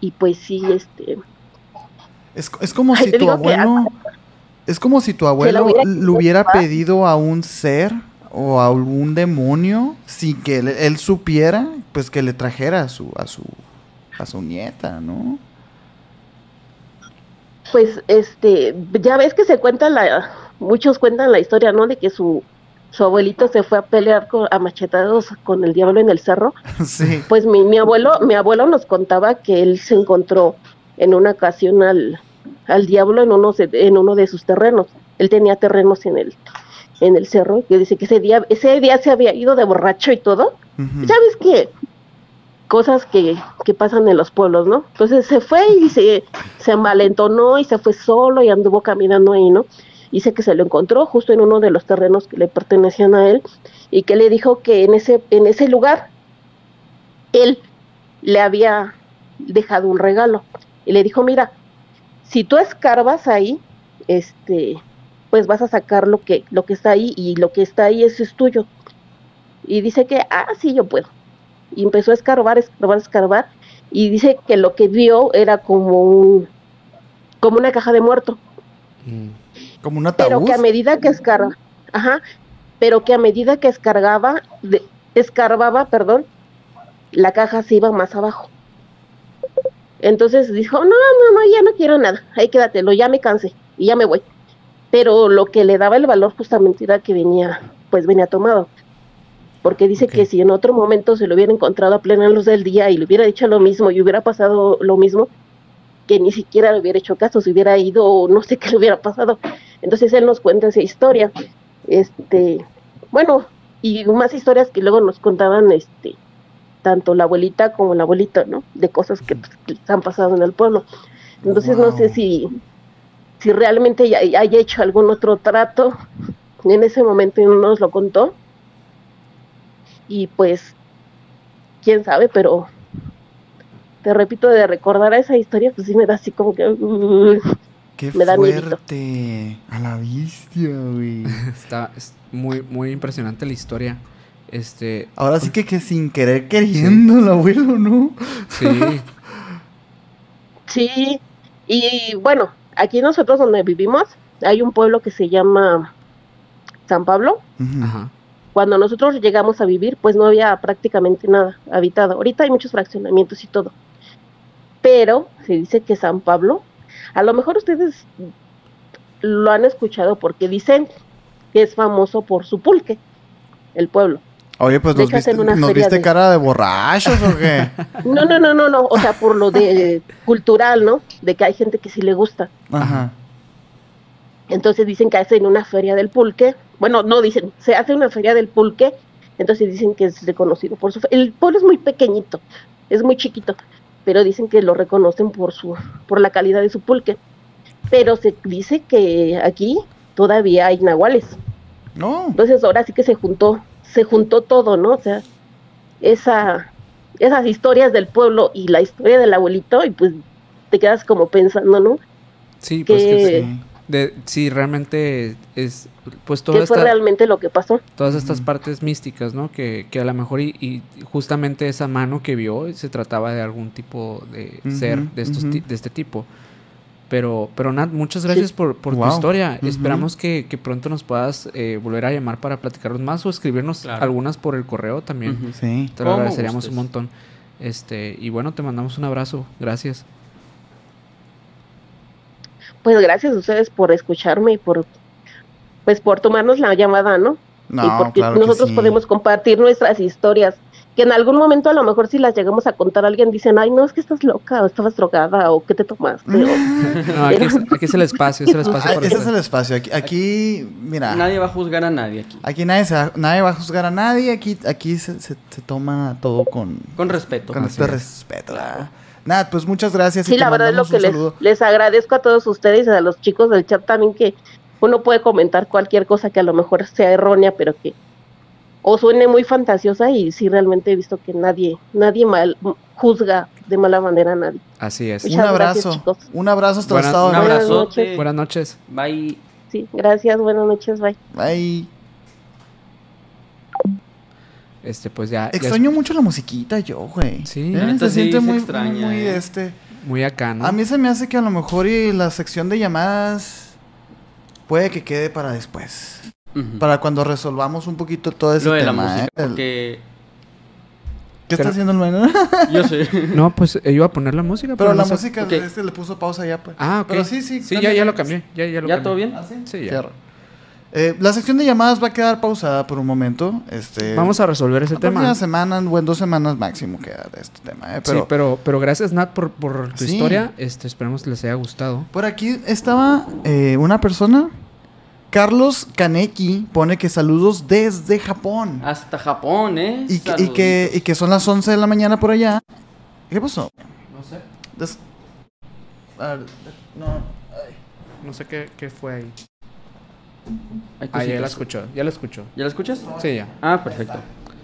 Speaker 9: y pues sí este
Speaker 2: Es, es como si tu
Speaker 9: que
Speaker 2: abuelo. Es como si tu abuelo
Speaker 9: hubiera
Speaker 2: le hubiera pedido a un ser o a algún demonio sin que él, él supiera, pues que le trajera a su, a su, a su nieta, ¿no?
Speaker 9: pues este ya ves que se cuenta la muchos cuentan la historia no de que su su abuelito se fue a pelear con, a machetados con el diablo en el cerro
Speaker 2: sí.
Speaker 9: pues mi, mi abuelo mi abuelo nos contaba que él se encontró en una ocasión al, al diablo en uno de, en uno de sus terrenos él tenía terrenos en el en el cerro que dice que ese día ese día se había ido de borracho y todo ves que cosas que, que pasan en los pueblos, ¿no? Entonces se fue y se, se envalentonó y se fue solo y anduvo caminando ahí, ¿no? Dice que se lo encontró justo en uno de los terrenos que le pertenecían a él y que le dijo que en ese, en ese lugar él le había dejado un regalo y le dijo, mira, si tú escarbas ahí, este, pues vas a sacar lo que, lo que está ahí y lo que está ahí es tuyo. Y dice que, ah, sí, yo puedo y empezó a escarbar, escarbar, escarbar, y dice que lo que vio era como un, como una caja de muerto,
Speaker 3: Mm.
Speaker 2: Como un
Speaker 9: pero que a medida que escarga, ajá, pero que a medida que escargaba, de, escarbaba, perdón, la caja se iba más abajo. Entonces dijo, no, no, no, ya no quiero nada, ahí quédatelo, ya me cansé y ya me voy. Pero lo que le daba el valor justamente era que venía, pues venía tomado. Porque dice que si en otro momento se lo hubiera encontrado a plena luz del día y le hubiera dicho lo mismo y hubiera pasado lo mismo, que ni siquiera le hubiera hecho caso, se hubiera ido o no sé qué le hubiera pasado. Entonces él nos cuenta esa historia. Este, bueno, y más historias que luego nos contaban este tanto la abuelita como el abuelito, ¿no? De cosas que, pues, que han pasado en el pueblo. Entonces no sé si si realmente ya haya hecho algún otro trato en ese momento y no nos lo contó. Y pues quién sabe, pero te repito de recordar a esa historia, pues sí me da así como que uh,
Speaker 2: Qué
Speaker 9: me da miedito.
Speaker 2: fuerte. A la bestia, güey.
Speaker 3: Está es muy, muy impresionante la historia. Este,
Speaker 2: Ahora sí que, que sin querer queriendo el abuelo, ¿no?
Speaker 3: sí,
Speaker 9: Sí, y bueno, aquí nosotros donde vivimos hay un pueblo que se llama San Pablo.
Speaker 3: Ajá.
Speaker 9: cuando nosotros llegamos a vivir, pues no había prácticamente nada habitado. Ahorita hay muchos fraccionamientos y todo. Pero se dice que San Pablo, a lo mejor ustedes lo han escuchado porque dicen que es famoso por su pulque, el pueblo.
Speaker 2: Oye, pues nos viste,
Speaker 9: hacen una
Speaker 2: ¿nos
Speaker 9: feria
Speaker 2: viste
Speaker 9: de-
Speaker 2: cara de borrachos o qué?
Speaker 9: No, no, no, no, no, o sea, por lo de cultural, ¿no? De que hay gente que sí le gusta.
Speaker 2: Ajá.
Speaker 9: Entonces dicen que hacen una feria del pulque. Bueno, no dicen, se hace una feria del pulque. Entonces dicen que es reconocido por su. El pueblo es muy pequeñito, es muy chiquito, pero dicen que lo reconocen por su, por la calidad de su pulque. Pero se dice que aquí todavía hay nahuales.
Speaker 2: No.
Speaker 9: Entonces ahora sí que se juntó, se juntó todo, ¿no? O sea, esa, esas historias del pueblo y la historia del abuelito, y pues te quedas como pensando, ¿no?
Speaker 3: Sí, pues que
Speaker 9: Que-
Speaker 3: sí. De, sí, realmente es, pues
Speaker 9: ¿Qué fue
Speaker 3: esta,
Speaker 9: realmente lo que pasó?
Speaker 3: todas estas partes místicas, ¿no? Que, que a lo mejor y, y justamente esa mano que vio se trataba de algún tipo de ser de estos de este tipo. Pero, pero Nat, muchas gracias por, por
Speaker 2: Wow.
Speaker 3: tu historia. Esperamos que, que pronto nos puedas eh, volver a llamar para platicarnos más o escribirnos
Speaker 1: Claro.
Speaker 3: algunas por el correo también.
Speaker 2: Sí.
Speaker 3: Te lo agradeceríamos
Speaker 1: gustes.
Speaker 3: un montón. Este, y bueno, te mandamos un abrazo. Gracias.
Speaker 9: Pues gracias a ustedes por escucharme y por pues por tomarnos la llamada, ¿no? y
Speaker 2: No,
Speaker 9: porque
Speaker 2: claro
Speaker 9: nosotros
Speaker 2: sí.
Speaker 9: podemos compartir nuestras historias, que en algún momento a lo mejor si las llegamos a contar a alguien dicen, "Ay, no, es que estás loca o estabas drogada o qué te tomaste." o-
Speaker 3: No, aquí, es, aquí es el espacio, es el espacio
Speaker 2: Ah,
Speaker 3: para
Speaker 2: ese es el espacio. Aquí, aquí mira.
Speaker 1: Nadie va a juzgar a nadie aquí.
Speaker 2: Aquí nadie, se va, nadie va a juzgar a nadie. Aquí, aquí se, se- se toma todo con,
Speaker 1: Con respeto.
Speaker 2: con este respeto. ¿verdad? Nada, pues muchas gracias. y
Speaker 9: Sí,
Speaker 2: te
Speaker 9: la verdad es lo que les, les agradezco a todos ustedes y a los chicos del chat también que uno puede comentar cualquier cosa que a lo mejor sea errónea, pero que o suene muy fantasiosa y sí realmente he visto que nadie nadie mal juzga de mala manera a nadie.
Speaker 3: Así es.
Speaker 2: Un
Speaker 9: Muchas
Speaker 2: abrazo. un abrazo hasta el
Speaker 3: Buena-
Speaker 2: estado
Speaker 1: Un
Speaker 2: de
Speaker 9: Buenas noches.
Speaker 3: Buenas noches.
Speaker 1: Bye.
Speaker 9: Sí, gracias, buenas noches, bye.
Speaker 2: Bye.
Speaker 3: Este, pues ya. ya es
Speaker 2: Extraño mucho la musiquita yo, güey.
Speaker 3: Sí.
Speaker 2: ¿Eh?
Speaker 1: La
Speaker 2: Se
Speaker 1: sí
Speaker 2: siente
Speaker 1: se
Speaker 2: muy,
Speaker 1: extraña,
Speaker 2: muy
Speaker 1: eh.
Speaker 2: este.
Speaker 3: muy acá, ¿no?
Speaker 2: A mí se me hace que a lo mejor y la sección de llamadas puede que quede para después.
Speaker 1: Ujú.
Speaker 2: Para cuando resolvamos un poquito todo ese
Speaker 1: Lo de la
Speaker 2: tema.
Speaker 1: música.
Speaker 2: ¿eh?
Speaker 1: Porque
Speaker 2: ¿Qué está
Speaker 3: Pero-
Speaker 2: haciendo el menor?
Speaker 1: yo sé.
Speaker 3: No, pues eh, iba a poner la música.
Speaker 2: Pero la
Speaker 3: no
Speaker 2: música
Speaker 1: Ok.
Speaker 2: este le puso pausa ya, pues.
Speaker 3: Ah, ok.
Speaker 2: Pero sí, sí.
Speaker 3: Sí, ya, ya lo cambié. Ya, ya lo
Speaker 1: ¿Ya
Speaker 3: cambié.
Speaker 1: todo bien?
Speaker 2: ¿Ah, sí?
Speaker 3: Sí, ya.
Speaker 2: Cierra. Eh, la sección de llamadas va a quedar pausada por un momento. Este,
Speaker 3: Vamos a resolver ese tema.
Speaker 2: semana, o en dos semanas máximo queda de este tema. ¿eh? Pero
Speaker 3: sí, pero, pero gracias, Nat, por, por tu
Speaker 2: Sí.
Speaker 3: historia. Este, esperemos que les haya gustado.
Speaker 2: por aquí estaba eh, una persona, Carlos Kaneki, pone que saludos desde Japón.
Speaker 1: Hasta Japón, ¿eh?
Speaker 2: y, que, y, que, y que son las 11 de la mañana por allá. ¿Qué pasó?
Speaker 1: No sé.
Speaker 2: Des- a ver, no, ay.
Speaker 3: No sé qué, qué fue ahí. Ah, ya la escuchó. Ya la escuchó.
Speaker 1: ¿Ya la escuchas?
Speaker 3: Sí, ya.
Speaker 1: Ah, perfecto.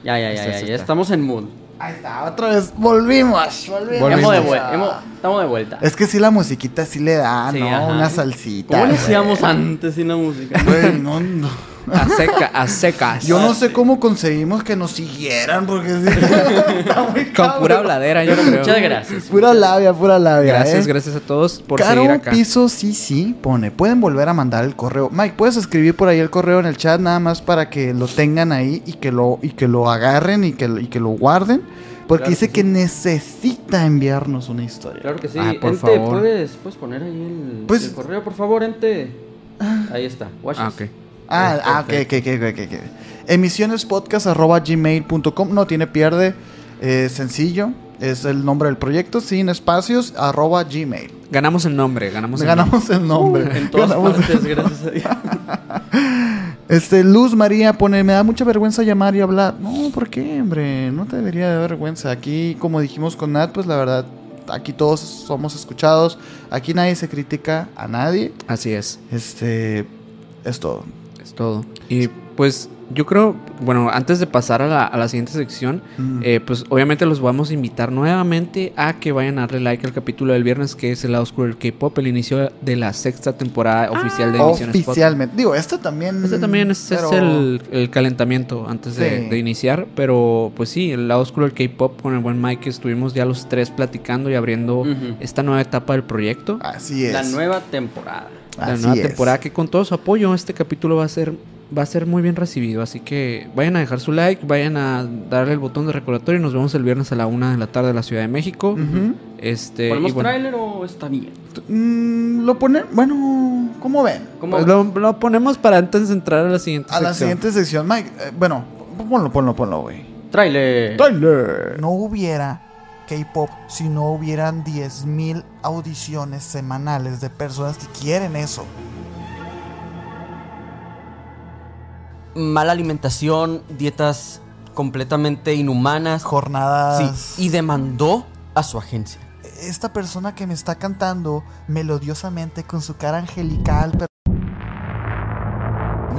Speaker 1: Ya, ya, ya,
Speaker 3: Está,
Speaker 1: ya,
Speaker 3: está,
Speaker 1: ya estamos en mood.
Speaker 2: Ahí está, otra vez. Volvimos. Volvimos.
Speaker 3: Volvimos.
Speaker 1: Hemos de vuelta. hemos- Estamos de vuelta.
Speaker 2: Es que sí, la musiquita sí le da,
Speaker 1: Sí,
Speaker 2: ¿no?
Speaker 1: ajá.
Speaker 2: Una salsita.
Speaker 1: ¿Cómo le hacíamos antes sin la música?
Speaker 2: Güey, no, no.
Speaker 3: A seca, a secas.
Speaker 2: Yo no sé cómo conseguimos que nos siguieran, porque sí, está muy
Speaker 3: Con pura habladera, yo creo.
Speaker 1: Muchas gracias.
Speaker 2: Pura labia, pura labia.
Speaker 3: Gracias,
Speaker 2: ¿eh?
Speaker 3: gracias a todos por
Speaker 2: Caro
Speaker 3: seguir acá.
Speaker 2: Piso sí, sí, pone. Pueden volver a mandar el correo. Mike, puedes escribir por ahí el correo en el chat nada más para que lo tengan ahí y que lo, y que lo agarren y que, y que lo guarden. Porque
Speaker 1: Claro
Speaker 2: dice
Speaker 1: que
Speaker 2: necesita enviarnos una historia.
Speaker 1: Claro que sí.
Speaker 3: Ah, por
Speaker 1: Ente,
Speaker 3: favor.
Speaker 1: ¿puedes, puedes poner ahí el,
Speaker 2: Pues-
Speaker 1: el correo, por favor, Ente? Ahí está.
Speaker 3: Ah, ok.
Speaker 2: Ah, ah, ok, ok, ok, ok, ok. Emisionespodcast.gmail.com No tiene pierde. eh, sencillo. Es el nombre del proyecto, sin espacios, arroba gmail.
Speaker 3: Ganamos el nombre, ganamos el
Speaker 2: Ganamos el nombre.
Speaker 1: Uh, En todas
Speaker 2: Ganamos el-
Speaker 1: partes, gracias a Dios.
Speaker 2: Este, Luz María pone, me da mucha vergüenza llamar y hablar. No, ¿por qué, hombre? No te debería de dar vergüenza. Aquí, como dijimos con Nat, pues la verdad, aquí todos somos escuchados. Aquí nadie se critica a nadie.
Speaker 3: Así es.
Speaker 2: Este, es todo.
Speaker 3: Es todo. Y pues yo creo, bueno, antes de pasar a la, a la siguiente sección,
Speaker 2: Mm.
Speaker 3: eh, pues obviamente los vamos a invitar nuevamente a que vayan a darle like al capítulo del viernes, que es el lado oscuro del K-pop, el inicio de la sexta temporada oficial de Emisiones.
Speaker 2: Oficialmente. Digo, este también.
Speaker 3: Este también es, el, el calentamiento antes de,
Speaker 2: Sí.
Speaker 3: de iniciar, pero pues sí, el lado oscuro del K-pop con el buen Mike estuvimos ya los tres platicando y abriendo esta nueva etapa del proyecto.
Speaker 2: Así es.
Speaker 1: La nueva temporada.
Speaker 3: la
Speaker 2: Así
Speaker 3: nueva
Speaker 2: es.
Speaker 3: temporada que con todo su apoyo este capítulo va a ser va a ser muy bien recibido. Así que vayan a dejar su like, vayan a darle el botón de recordatorio y nos vemos el viernes a la una de la tarde en la Ciudad de México. Este,
Speaker 1: ¿Ponemos
Speaker 3: bueno,
Speaker 1: tráiler o está bien?
Speaker 2: Mm, lo pone, bueno, ¿cómo ven?
Speaker 1: ¿Cómo
Speaker 3: pues lo, lo ponemos para antes de entrar a la siguiente
Speaker 2: A la
Speaker 3: sección.
Speaker 2: siguiente sección, Mike, eh, bueno, ponlo, ponlo, ponlo, güey.
Speaker 1: Tráiler.
Speaker 2: Trailer.
Speaker 10: No hubiera K-pop si no hubieran 10.000 audiciones semanales de personas que quieren eso.
Speaker 5: Mala alimentación, dietas completamente inhumanas.
Speaker 10: Jornadas.
Speaker 5: Sí, y demandó a su agencia.
Speaker 10: Esta persona que me está cantando melodiosamente con su cara angelical. pero-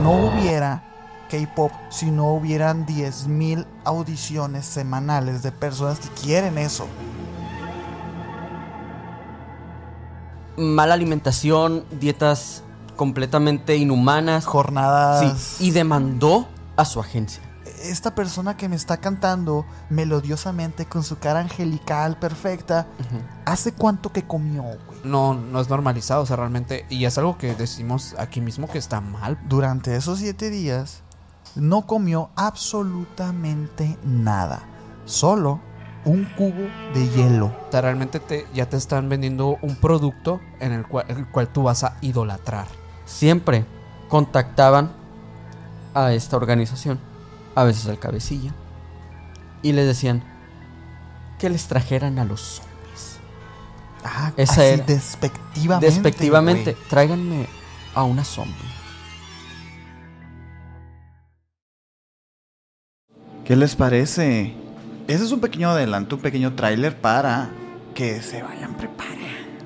Speaker 10: No hubiera K-pop si no hubieran 10.000 audiciones semanales de personas que quieren eso.
Speaker 5: Mala alimentación, dietas completamente inhumanas.
Speaker 10: Jornadas.
Speaker 5: Sí, y demandó a su agencia.
Speaker 10: Esta persona que me está cantando melodiosamente con su cara angelical perfecta. ¿Hace cuánto que comió, güey?
Speaker 4: No, no es normalizado, o sea, realmente. Y es algo que decimos aquí mismo que está mal.
Speaker 10: Durante esos siete días no comió absolutamente nada. Solo un cubo de hielo.
Speaker 4: O sea, realmente te, ya te están vendiendo un producto en el cual, el cual tú vas a idolatrar.
Speaker 5: Siempre contactaban a esta organización, a veces al cabecilla, y les decían que les trajeran a los zombies.
Speaker 10: Ah,
Speaker 5: Esa
Speaker 10: así
Speaker 5: era.
Speaker 10: despectivamente.
Speaker 5: Despectivamente, tráiganme a una zombie.
Speaker 2: ¿Qué les parece? Ese es un pequeño adelanto, un pequeño tráiler para que se vayan preparando.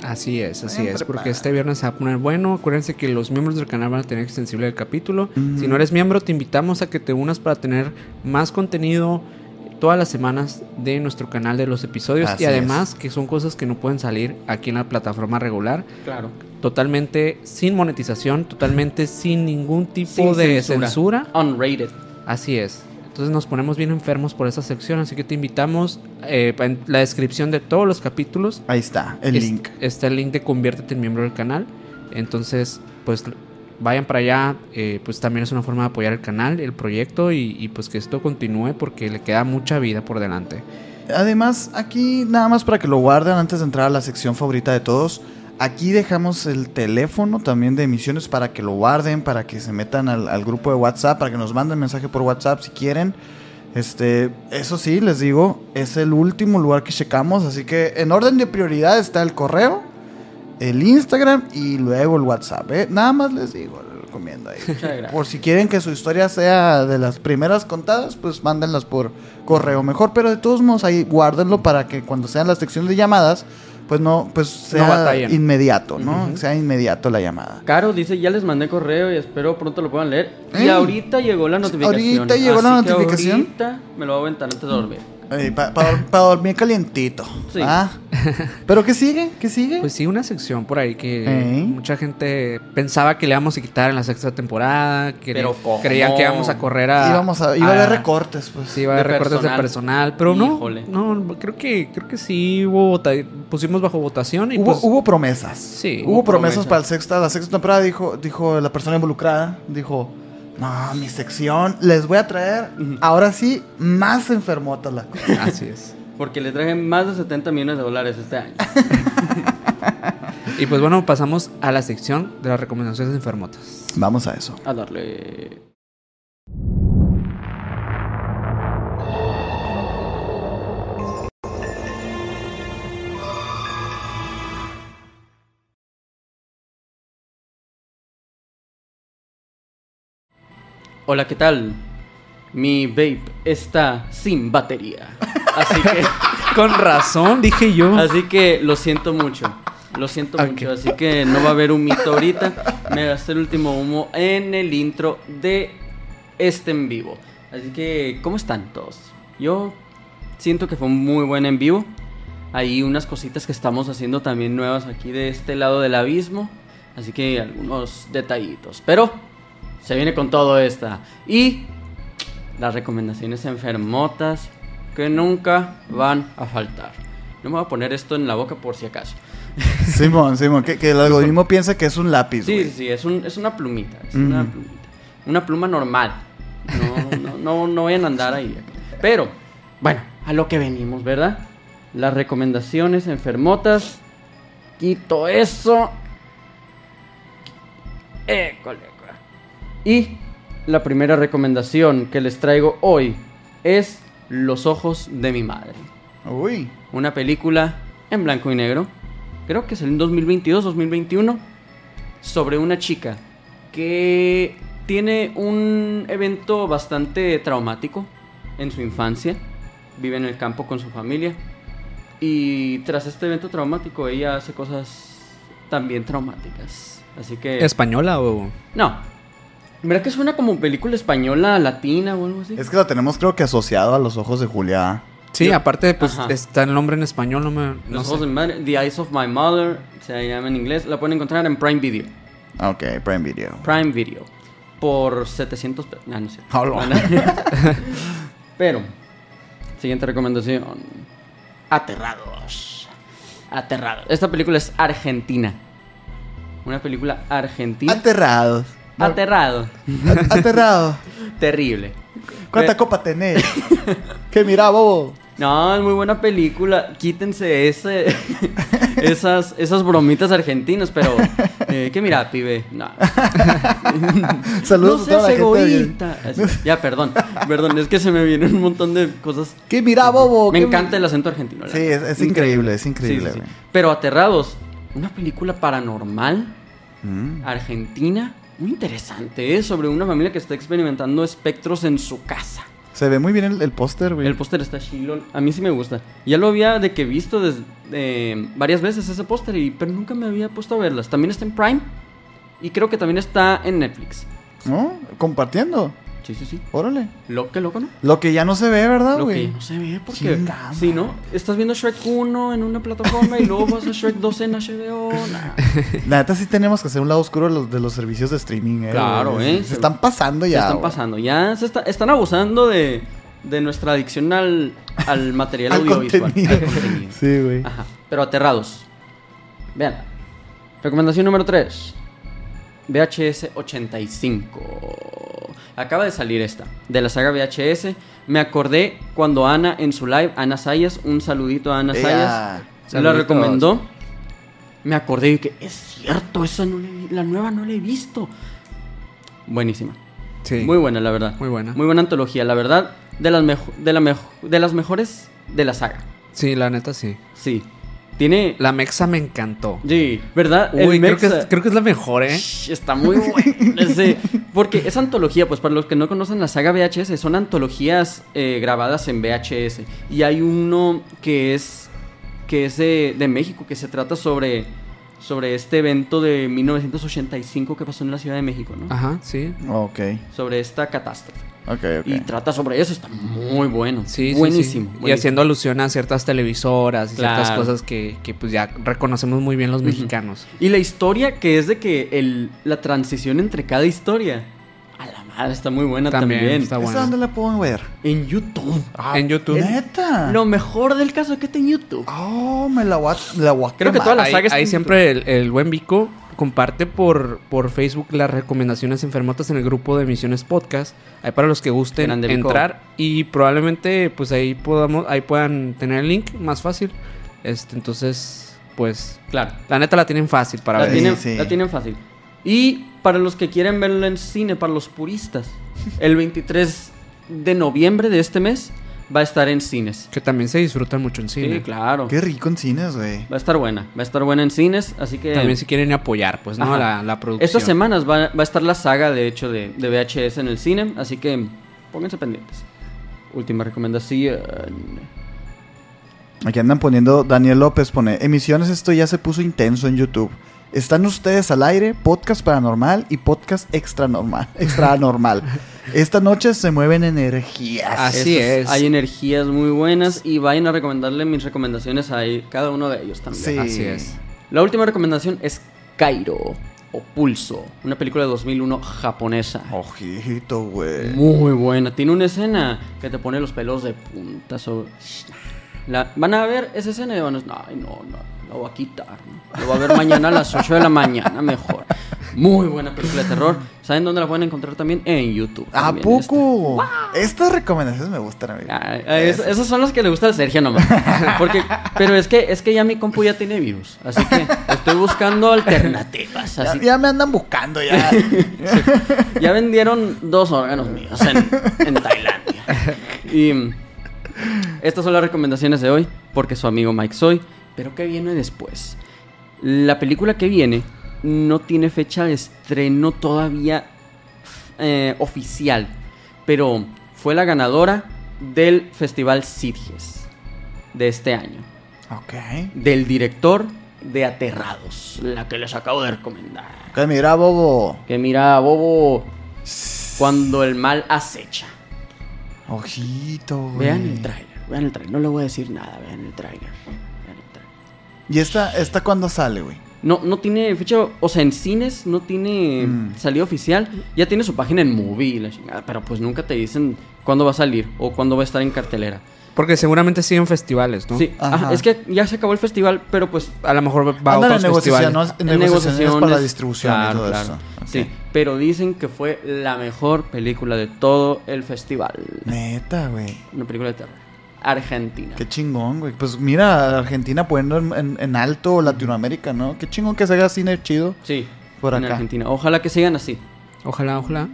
Speaker 3: Así es, así es, porque este viernes se va a poner bueno. Acuérdense que los miembros del canal van a tener extensible el capítulo.
Speaker 2: Ujú.
Speaker 3: Si no eres miembro, te invitamos a que te unas para tener más contenido todas las semanas de nuestro canal de los episodios
Speaker 2: Así
Speaker 3: y además que son cosas que no pueden salir aquí en la plataforma regular,
Speaker 1: Claro.
Speaker 3: totalmente sin monetización, totalmente sin ningún tipo
Speaker 1: Sin
Speaker 3: de
Speaker 1: censura.
Speaker 3: censura.
Speaker 1: Unrated.
Speaker 3: Así es. Entonces nos ponemos bien enfermos por esa sección, así que te invitamos eh, en la descripción de todos los capítulos
Speaker 2: Ahí está, el
Speaker 3: es-
Speaker 2: link.
Speaker 3: Está el link de conviértete en miembro del canal. Entonces, pues vayan para allá. eh, pues también es una forma de apoyar el canal, el proyecto y, y, pues que esto continúe porque le queda mucha vida por delante.
Speaker 2: Además, aquí nada más para que lo guarden antes de entrar a la sección favorita de todos. Aquí dejamos el teléfono también de emisiones para que lo guarden, para que se metan al, al grupo de WhatsApp, para que nos manden mensaje por WhatsApp si quieren. Este, eso sí, les digo, es el último lugar que checamos, así que en orden de prioridad está el correo, el Instagram y luego el WhatsApp. ¿eh? Nada más les digo, les recomiendo ahí. Por si quieren que su historia sea de las primeras contadas, pues mándenlas por correo mejor, pero de todos modos ahí guárdenlo para que cuando sean las secciones de llamadas, pues no, pues sea
Speaker 3: batallen.
Speaker 2: inmediato, ¿no? Sea inmediato la llamada.
Speaker 1: Caro dice, ya les mandé correo y espero pronto lo puedan leer. Y
Speaker 2: Eh.
Speaker 1: ahorita llegó la notificación.
Speaker 2: Ahorita llegó la
Speaker 1: así
Speaker 2: notificación.
Speaker 1: ahorita me lo voy a aventar antes de dormir.
Speaker 2: Para dormir calientito.
Speaker 1: Sí.
Speaker 2: ¿ah? ¿Pero qué sigue? ¿Qué sigue?
Speaker 3: Pues sí, una sección por ahí que mucha gente pensaba que le íbamos a quitar en la sexta temporada, que
Speaker 1: Pero ¿cómo?
Speaker 3: creían que íbamos a correr a...
Speaker 2: Íbamos a, iba a haber recortes, pues.
Speaker 3: Sí, iba a haber
Speaker 1: De
Speaker 3: recortes
Speaker 1: personal.
Speaker 3: de personal, pero
Speaker 1: Híjole.
Speaker 3: no, no, creo que creo que sí hubo vota- pusimos bajo votación y
Speaker 2: Hubo,
Speaker 3: pues
Speaker 2: hubo promesas.
Speaker 3: Sí,
Speaker 2: Hubo,
Speaker 1: hubo
Speaker 2: promesas,
Speaker 1: promesas.
Speaker 2: para el sexta, la sexta temporada. Dijo, dijo la persona involucrada, dijo, no, mi sección, les voy a traer, ahora sí, más enfermotas la cosa.
Speaker 3: así es.
Speaker 1: Porque le traje más de 70 millones de dólares este año.
Speaker 3: Y pues bueno, pasamos a la sección de las recomendaciones de enfermotas.
Speaker 2: Vamos a eso.
Speaker 1: A darle. Hola, ¿qué tal? Mi vape está sin batería. Así que,
Speaker 3: Con razón, dije yo.
Speaker 1: así que lo siento mucho. Lo siento mucho. Así que no va a haber un mito ahorita. Me gasté el último humo en el intro de este en vivo. Así que, ¿cómo están todos? Yo siento que fue un muy buen en vivo. Hay unas cositas que estamos haciendo también nuevas aquí de este lado del abismo. Así que algunos detallitos. Pero se viene con todo esta. Y las recomendaciones enfermotas que nunca van a faltar. No me voy a poner esto en la boca por si acaso.
Speaker 2: Simón, Simón, que, que el algoritmo piensa que es un lápiz,
Speaker 1: Sí, sí, es, un, es una plumita. Es una plumita. Una pluma normal. No, no, no, no vayan a andar ahí. Pero, bueno, a lo que venimos, ¿verdad? Las recomendaciones enfermotas. Quito eso. École. Y la primera recomendación que les traigo hoy es Los ojos de mi madre.
Speaker 2: Uy.
Speaker 1: Una película en blanco y negro. Creo que es en 2022, 2021. Sobre una chica que tiene un evento bastante traumático en su infancia. Vive en el campo con su familia. Y tras este evento traumático, ella hace cosas también traumáticas. Así que.
Speaker 3: ¿Española o.?
Speaker 1: No. ¿Verdad que suena como película española, latina o algo así?
Speaker 2: Es que lo tenemos creo que asociado a los ojos de Julia.
Speaker 3: Sí,
Speaker 1: Yo-
Speaker 3: aparte, pues
Speaker 1: Ajá.
Speaker 3: está el nombre en español, no me. No
Speaker 1: Los
Speaker 3: sé.
Speaker 1: ojos de mi madre, The Eyes of My Mother, se llama en inglés. La pueden encontrar en Prime Video.
Speaker 2: Ok, Prime Video.
Speaker 1: Prime Video. Por 700 pesos. No.
Speaker 2: Hola.
Speaker 1: Pero, siguiente recomendación. Aterrados. Aterrados. Esta película es argentina. Una película argentina.
Speaker 2: Aterrados.
Speaker 1: Aterrado.
Speaker 2: A- Aterrado.
Speaker 1: Terrible.
Speaker 2: ¿Cuánta
Speaker 1: Pe-
Speaker 2: copa tenés? que mira, bobo.
Speaker 1: No, es muy buena película. Quítense ese, esas, esas bromitas argentinas, pero... Eh, ¿Qué mira, pibe? No.
Speaker 2: Saludos
Speaker 1: no
Speaker 2: a toda la gente.
Speaker 1: egoísta. Así- Ya, perdón. Perdón, es que se me vienen un montón de cosas.
Speaker 2: Que mira, bobo.
Speaker 1: Me
Speaker 2: que
Speaker 1: encanta el acento argentino.
Speaker 2: Sí, es, es increíble, es increíble.
Speaker 1: sí, sí.
Speaker 2: güey.
Speaker 1: Pero Aterrados, una película paranormal
Speaker 2: Mm.
Speaker 1: argentina muy interesante, ¿eh? Sobre una familia que está experimentando espectros en su casa.
Speaker 2: Se ve muy bien el, el póster, güey.
Speaker 1: El póster está chilón. A mí sí me gusta. Ya lo había de que visto desde, eh, varias veces ese póster, y- pero nunca me había puesto a verlas. También está en Prime y creo que también está en Netflix.
Speaker 2: ¿No? Compartiendo.
Speaker 1: Sí, sí, sí.
Speaker 2: Órale.
Speaker 1: Lo que loco, ¿no?
Speaker 2: Lo que ya no se ve, ¿verdad,
Speaker 1: Lo que
Speaker 2: güey?
Speaker 1: no se ve porque
Speaker 2: Chingada
Speaker 1: si no, estás viendo Shrek 1 en una plataforma y luego vas a Shrek 2 en HBO. nah.
Speaker 2: La neta sí tenemos que hacer un lado oscuro de los, de los servicios de streaming, eh.
Speaker 1: Claro,
Speaker 2: güey.
Speaker 1: eh.
Speaker 2: Se están pasando
Speaker 1: Se
Speaker 2: ya.
Speaker 1: están
Speaker 2: güey.
Speaker 1: pasando. Ya se está- están abusando de, de nuestra adicción al, al material
Speaker 2: Al
Speaker 1: audiovisual.
Speaker 2: contenido.
Speaker 1: al contenido.
Speaker 2: Sí, güey.
Speaker 1: Ajá. Pero aterrados. Vean. Recomendación número 3. VHS 85. Acaba de salir esta. De la saga VHS. Me acordé cuando Ana en su live, Ana Sayas, un saludito a Ana
Speaker 2: Ella-
Speaker 1: Sayas. Se la recomendó. Me acordé y que es cierto, esa no la, he- la nueva no la he visto. Buenísima.
Speaker 3: Sí.
Speaker 1: Muy buena, la verdad.
Speaker 3: Muy buena.
Speaker 1: Muy buena antología, la verdad. De las, mejo- de, la mejo- de las mejores de la saga.
Speaker 3: Sí, la neta sí.
Speaker 1: Sí. Tiene.
Speaker 3: La Mexa me encantó.
Speaker 1: Sí, ¿verdad?
Speaker 3: Uy,
Speaker 1: El
Speaker 3: creo que, es, creo que es la mejor, ¿eh?
Speaker 1: Shh, Está muy bueno. Sí, porque esa antología, pues para los que no conocen la saga VHS, son antologías eh, grabadas en VHS. Y hay uno que es que es de, de México, que se trata sobre, sobre este evento de 1985 que pasó en la Ciudad de México, ¿no?
Speaker 3: Ajá, sí.
Speaker 2: Ok,
Speaker 1: Sobre esta catástrofe. Y trata sobre eso, está muy bueno.
Speaker 3: Sí,
Speaker 1: buenísimo.
Speaker 3: sí. Y
Speaker 1: buenísimo.
Speaker 3: haciendo alusión a ciertas televisoras y ciertas cosas que, que, pues ya reconocemos muy bien los mexicanos.
Speaker 1: Y la historia que es de que el, la transición entre cada historia. A la madre, está muy buena también.
Speaker 3: También está
Speaker 2: ¿Esa
Speaker 3: bueno.
Speaker 2: dónde la puedo ver?
Speaker 1: En YouTube.
Speaker 3: en YouTube.
Speaker 2: ¿Neta?
Speaker 1: Lo mejor del caso es que está en YouTube.
Speaker 2: Oh, me la voy a, la voy a
Speaker 1: Creo que toda la
Speaker 3: ahí,
Speaker 1: saga está
Speaker 3: ahí
Speaker 1: en
Speaker 3: siempre el, el buen Vico comparte por, por Facebook las recomendaciones enfermotas en el grupo de Misiones Podcast. Ahí para los que gusten entrar y probablemente pues ahí podamos ahí puedan tener el link más fácil. Este, entonces, pues
Speaker 1: Claro.
Speaker 3: la neta la tienen fácil para
Speaker 1: La
Speaker 3: ver.
Speaker 1: tienen,
Speaker 2: sí.
Speaker 1: la tienen fácil. Y para los que quieren verlo en cine, para los puristas, el 23 de noviembre de este mes va a estar en cines.
Speaker 3: Que también se disfruta mucho en
Speaker 1: Sí,
Speaker 3: cine.
Speaker 1: claro.
Speaker 2: Qué rico en cines, güey.
Speaker 1: Va a estar buena. Va a estar buena en cines, así que...
Speaker 3: También si quieren apoyar, pues, ¿no? La, la producción.
Speaker 1: Estas semanas va, va a estar la saga, de hecho, de, de VHS en el cine, así que pónganse pendientes. Última recomendación.
Speaker 2: Aquí andan poniendo, Daniel López pone, emisiones esto ya se puso intenso en YouTube. Están ustedes al aire, podcast paranormal y podcast extra normal, extra normal. Esta noche se mueven energías.
Speaker 3: Así
Speaker 1: Estos-
Speaker 3: es.
Speaker 1: Hay energías muy buenas y vayan a recomendarle mis recomendaciones a cada uno de ellos también.
Speaker 2: Sí.
Speaker 3: Así es.
Speaker 1: La última recomendación es Cairo o Pulso, una película de 2001 japonesa.
Speaker 2: Ojito, güey.
Speaker 1: Muy buena. Tiene una escena que te pone los pelos de punta sobre... La- van a ver esa escena y van a ay, no, no, lo voy a quitar. ¿no? Lo voy a ver mañana a las 8 de la mañana mejor. Muy buena película de terror. ¿Saben dónde la pueden encontrar también? En YouTube.
Speaker 2: ¿A
Speaker 1: también,
Speaker 2: poco? Estas recomendaciones me gustan, amigo.
Speaker 1: esta. Ah, ah, es- esos son los que le gusta al Sergio nomás. Porque, pero es que, es que ya mi compu ya tiene virus. Así que estoy buscando alternativas.
Speaker 2: Ya,
Speaker 1: Así
Speaker 2: ya me andan buscando ya.
Speaker 1: Ya vendieron dos órganos míos en, en Tailandia. Y estas son las recomendaciones de hoy, porque su amigo Mike soy. Pero ¿qué viene después? La película que viene no tiene fecha de estreno todavía eh, oficial, pero fue la ganadora del Festival Sitges de este año.
Speaker 2: ok.
Speaker 1: Del director de Aterrados, la que les acabo de recomendar.
Speaker 2: Que mira, bobo.
Speaker 1: Que mira, Bobo, cuando el mal acecha.
Speaker 2: Ojito, güey.
Speaker 1: Vean el tráiler, vean el tráiler. No le voy a decir nada, vean el tráiler. vean el tráiler.
Speaker 2: ¿Y esta, esta cuándo sale, güey?
Speaker 1: No, no tiene fecha, o sea, en cines no tiene
Speaker 2: Mm.
Speaker 1: salida oficial. Ya tiene su página en Movie la chingada, pero pues nunca te dicen cuándo va a salir o cuándo va a estar en cartelera.
Speaker 3: Porque seguramente siguen festivales, ¿no?
Speaker 1: Sí,
Speaker 2: Ajá.
Speaker 1: es que ya se acabó el festival, pero pues
Speaker 3: A lo mejor va a
Speaker 2: Andan
Speaker 3: otros
Speaker 2: negociación,
Speaker 3: festivales.
Speaker 2: ¿no? En negociaciones para la distribución y todo
Speaker 1: claro.
Speaker 2: eso.
Speaker 1: Sí, pero dicen que fue la mejor película de todo el festival.
Speaker 2: Neta, güey.
Speaker 1: Una película de terror. Argentina.
Speaker 2: Qué chingón, güey. Pues mira, Argentina poniendo en, en- en alto Latinoamérica, ¿no? Qué chingón que se haga cine chido
Speaker 1: Sí,
Speaker 2: por
Speaker 1: en
Speaker 2: acá.
Speaker 1: Argentina. Ojalá que sigan así.
Speaker 3: Ojalá, ojalá.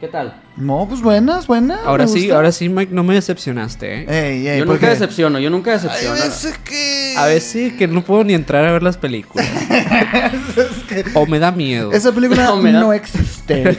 Speaker 1: ¿Qué tal?
Speaker 2: No, pues buenas, buenas.
Speaker 3: Ahora sí,
Speaker 2: gusta.
Speaker 3: ahora sí, Mike, no me decepcionaste, ¿eh?
Speaker 2: Ey, ey,
Speaker 1: yo
Speaker 2: ¿por
Speaker 1: nunca
Speaker 2: qué?
Speaker 1: decepciono, yo nunca
Speaker 2: Hay
Speaker 1: decepciono.
Speaker 2: veces que...
Speaker 3: A sí, que no puedo ni entrar a ver las películas. o me da miedo.
Speaker 2: Esa película
Speaker 1: No, me da-
Speaker 2: no existe.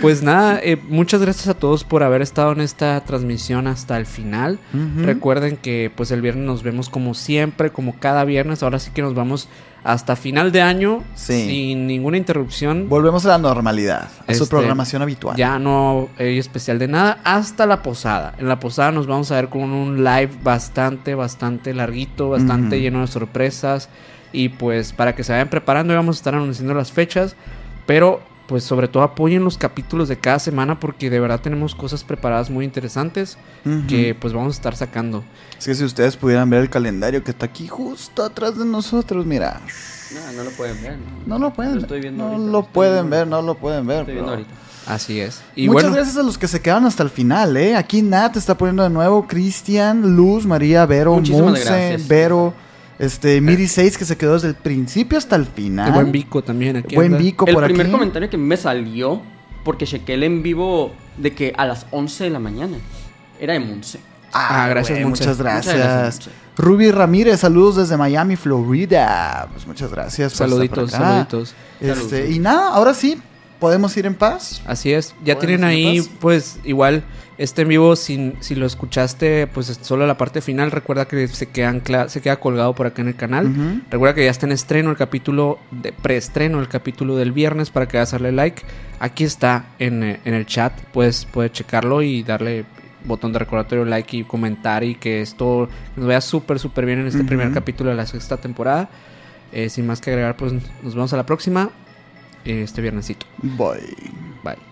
Speaker 3: Pues nada, eh, muchas gracias a todos por haber estado en esta transmisión hasta el final. Recuerden que pues el viernes nos vemos como siempre, como cada viernes. Ahora sí que nos vamos hasta final de año
Speaker 2: Sí.
Speaker 3: sin ninguna interrupción.
Speaker 2: Volvemos a la normalidad, a su
Speaker 3: Este,
Speaker 2: programación habitual.
Speaker 3: Ya no hay especial de nada hasta la posada. En la posada nos vamos a ver con un live bastante, bastante larguito, bastante lleno de sorpresas. Y pues para que se vayan preparando, vamos a estar anunciando las fechas. Pero pues sobre todo apoyen los capítulos de cada semana porque de verdad tenemos cosas preparadas muy interesantes que pues vamos a estar sacando.
Speaker 2: Es que si ustedes pudieran ver el calendario que está aquí justo atrás de nosotros, mira.
Speaker 1: No, no lo pueden ver.
Speaker 2: No lo pueden ver.
Speaker 1: estoy viendo
Speaker 2: no
Speaker 1: ahorita,
Speaker 2: lo
Speaker 1: estoy
Speaker 2: pueden
Speaker 1: viendo
Speaker 2: ver, no lo pueden ver.
Speaker 1: Estoy viendo ahorita.
Speaker 3: Así es. Y
Speaker 2: Muchas
Speaker 3: bueno,
Speaker 2: gracias a los que se quedaron hasta el final, ¿eh? Aquí Nat está poniendo de nuevo, Cristian, Luz, María, Vero,
Speaker 1: Muchísimas
Speaker 2: Monse,
Speaker 1: gracias.
Speaker 2: Vero, este, Miri 6 que se quedó desde el principio hasta el final.
Speaker 3: el buen Vico también aquí.
Speaker 2: Buen
Speaker 3: anda.
Speaker 2: Vico
Speaker 1: El
Speaker 2: por
Speaker 1: primer
Speaker 2: aquí.
Speaker 1: comentario que me salió, porque chequé el en vivo de que a las 11 de la mañana era de Monse.
Speaker 3: Ah, gracias,
Speaker 2: güey,
Speaker 3: Monse.
Speaker 2: Muchas
Speaker 1: Muchas
Speaker 2: gracias.
Speaker 1: gracias, Monse.
Speaker 2: Ruby Ramírez, saludos desde Miami, Florida. Pues muchas gracias. por estar
Speaker 3: Saluditos,
Speaker 2: por acá.
Speaker 3: saluditos.
Speaker 2: Este,
Speaker 1: Saludos.
Speaker 2: y nada, ahora sí, podemos ir en paz.
Speaker 3: Así es, ya tienen ahí, pues igual, este en vivo, si, si lo escuchaste, pues solo la parte final, recuerda que se, quedan se queda colgado por acá en el canal.
Speaker 2: Ujú.
Speaker 3: Recuerda que ya está en estreno el capítulo, de preestreno el capítulo del viernes para que hagas darle like. Aquí está en, eh, en el chat, puedes, puedes checarlo y darle botón de recordatorio, like y comentar y que esto nos vaya súper, súper bien en este
Speaker 2: Ujú.
Speaker 3: primer capítulo de la sexta temporada. Eh, sin más que agregar, pues nos vemos a la próxima, este viernesito.
Speaker 2: Bye.
Speaker 3: Bye.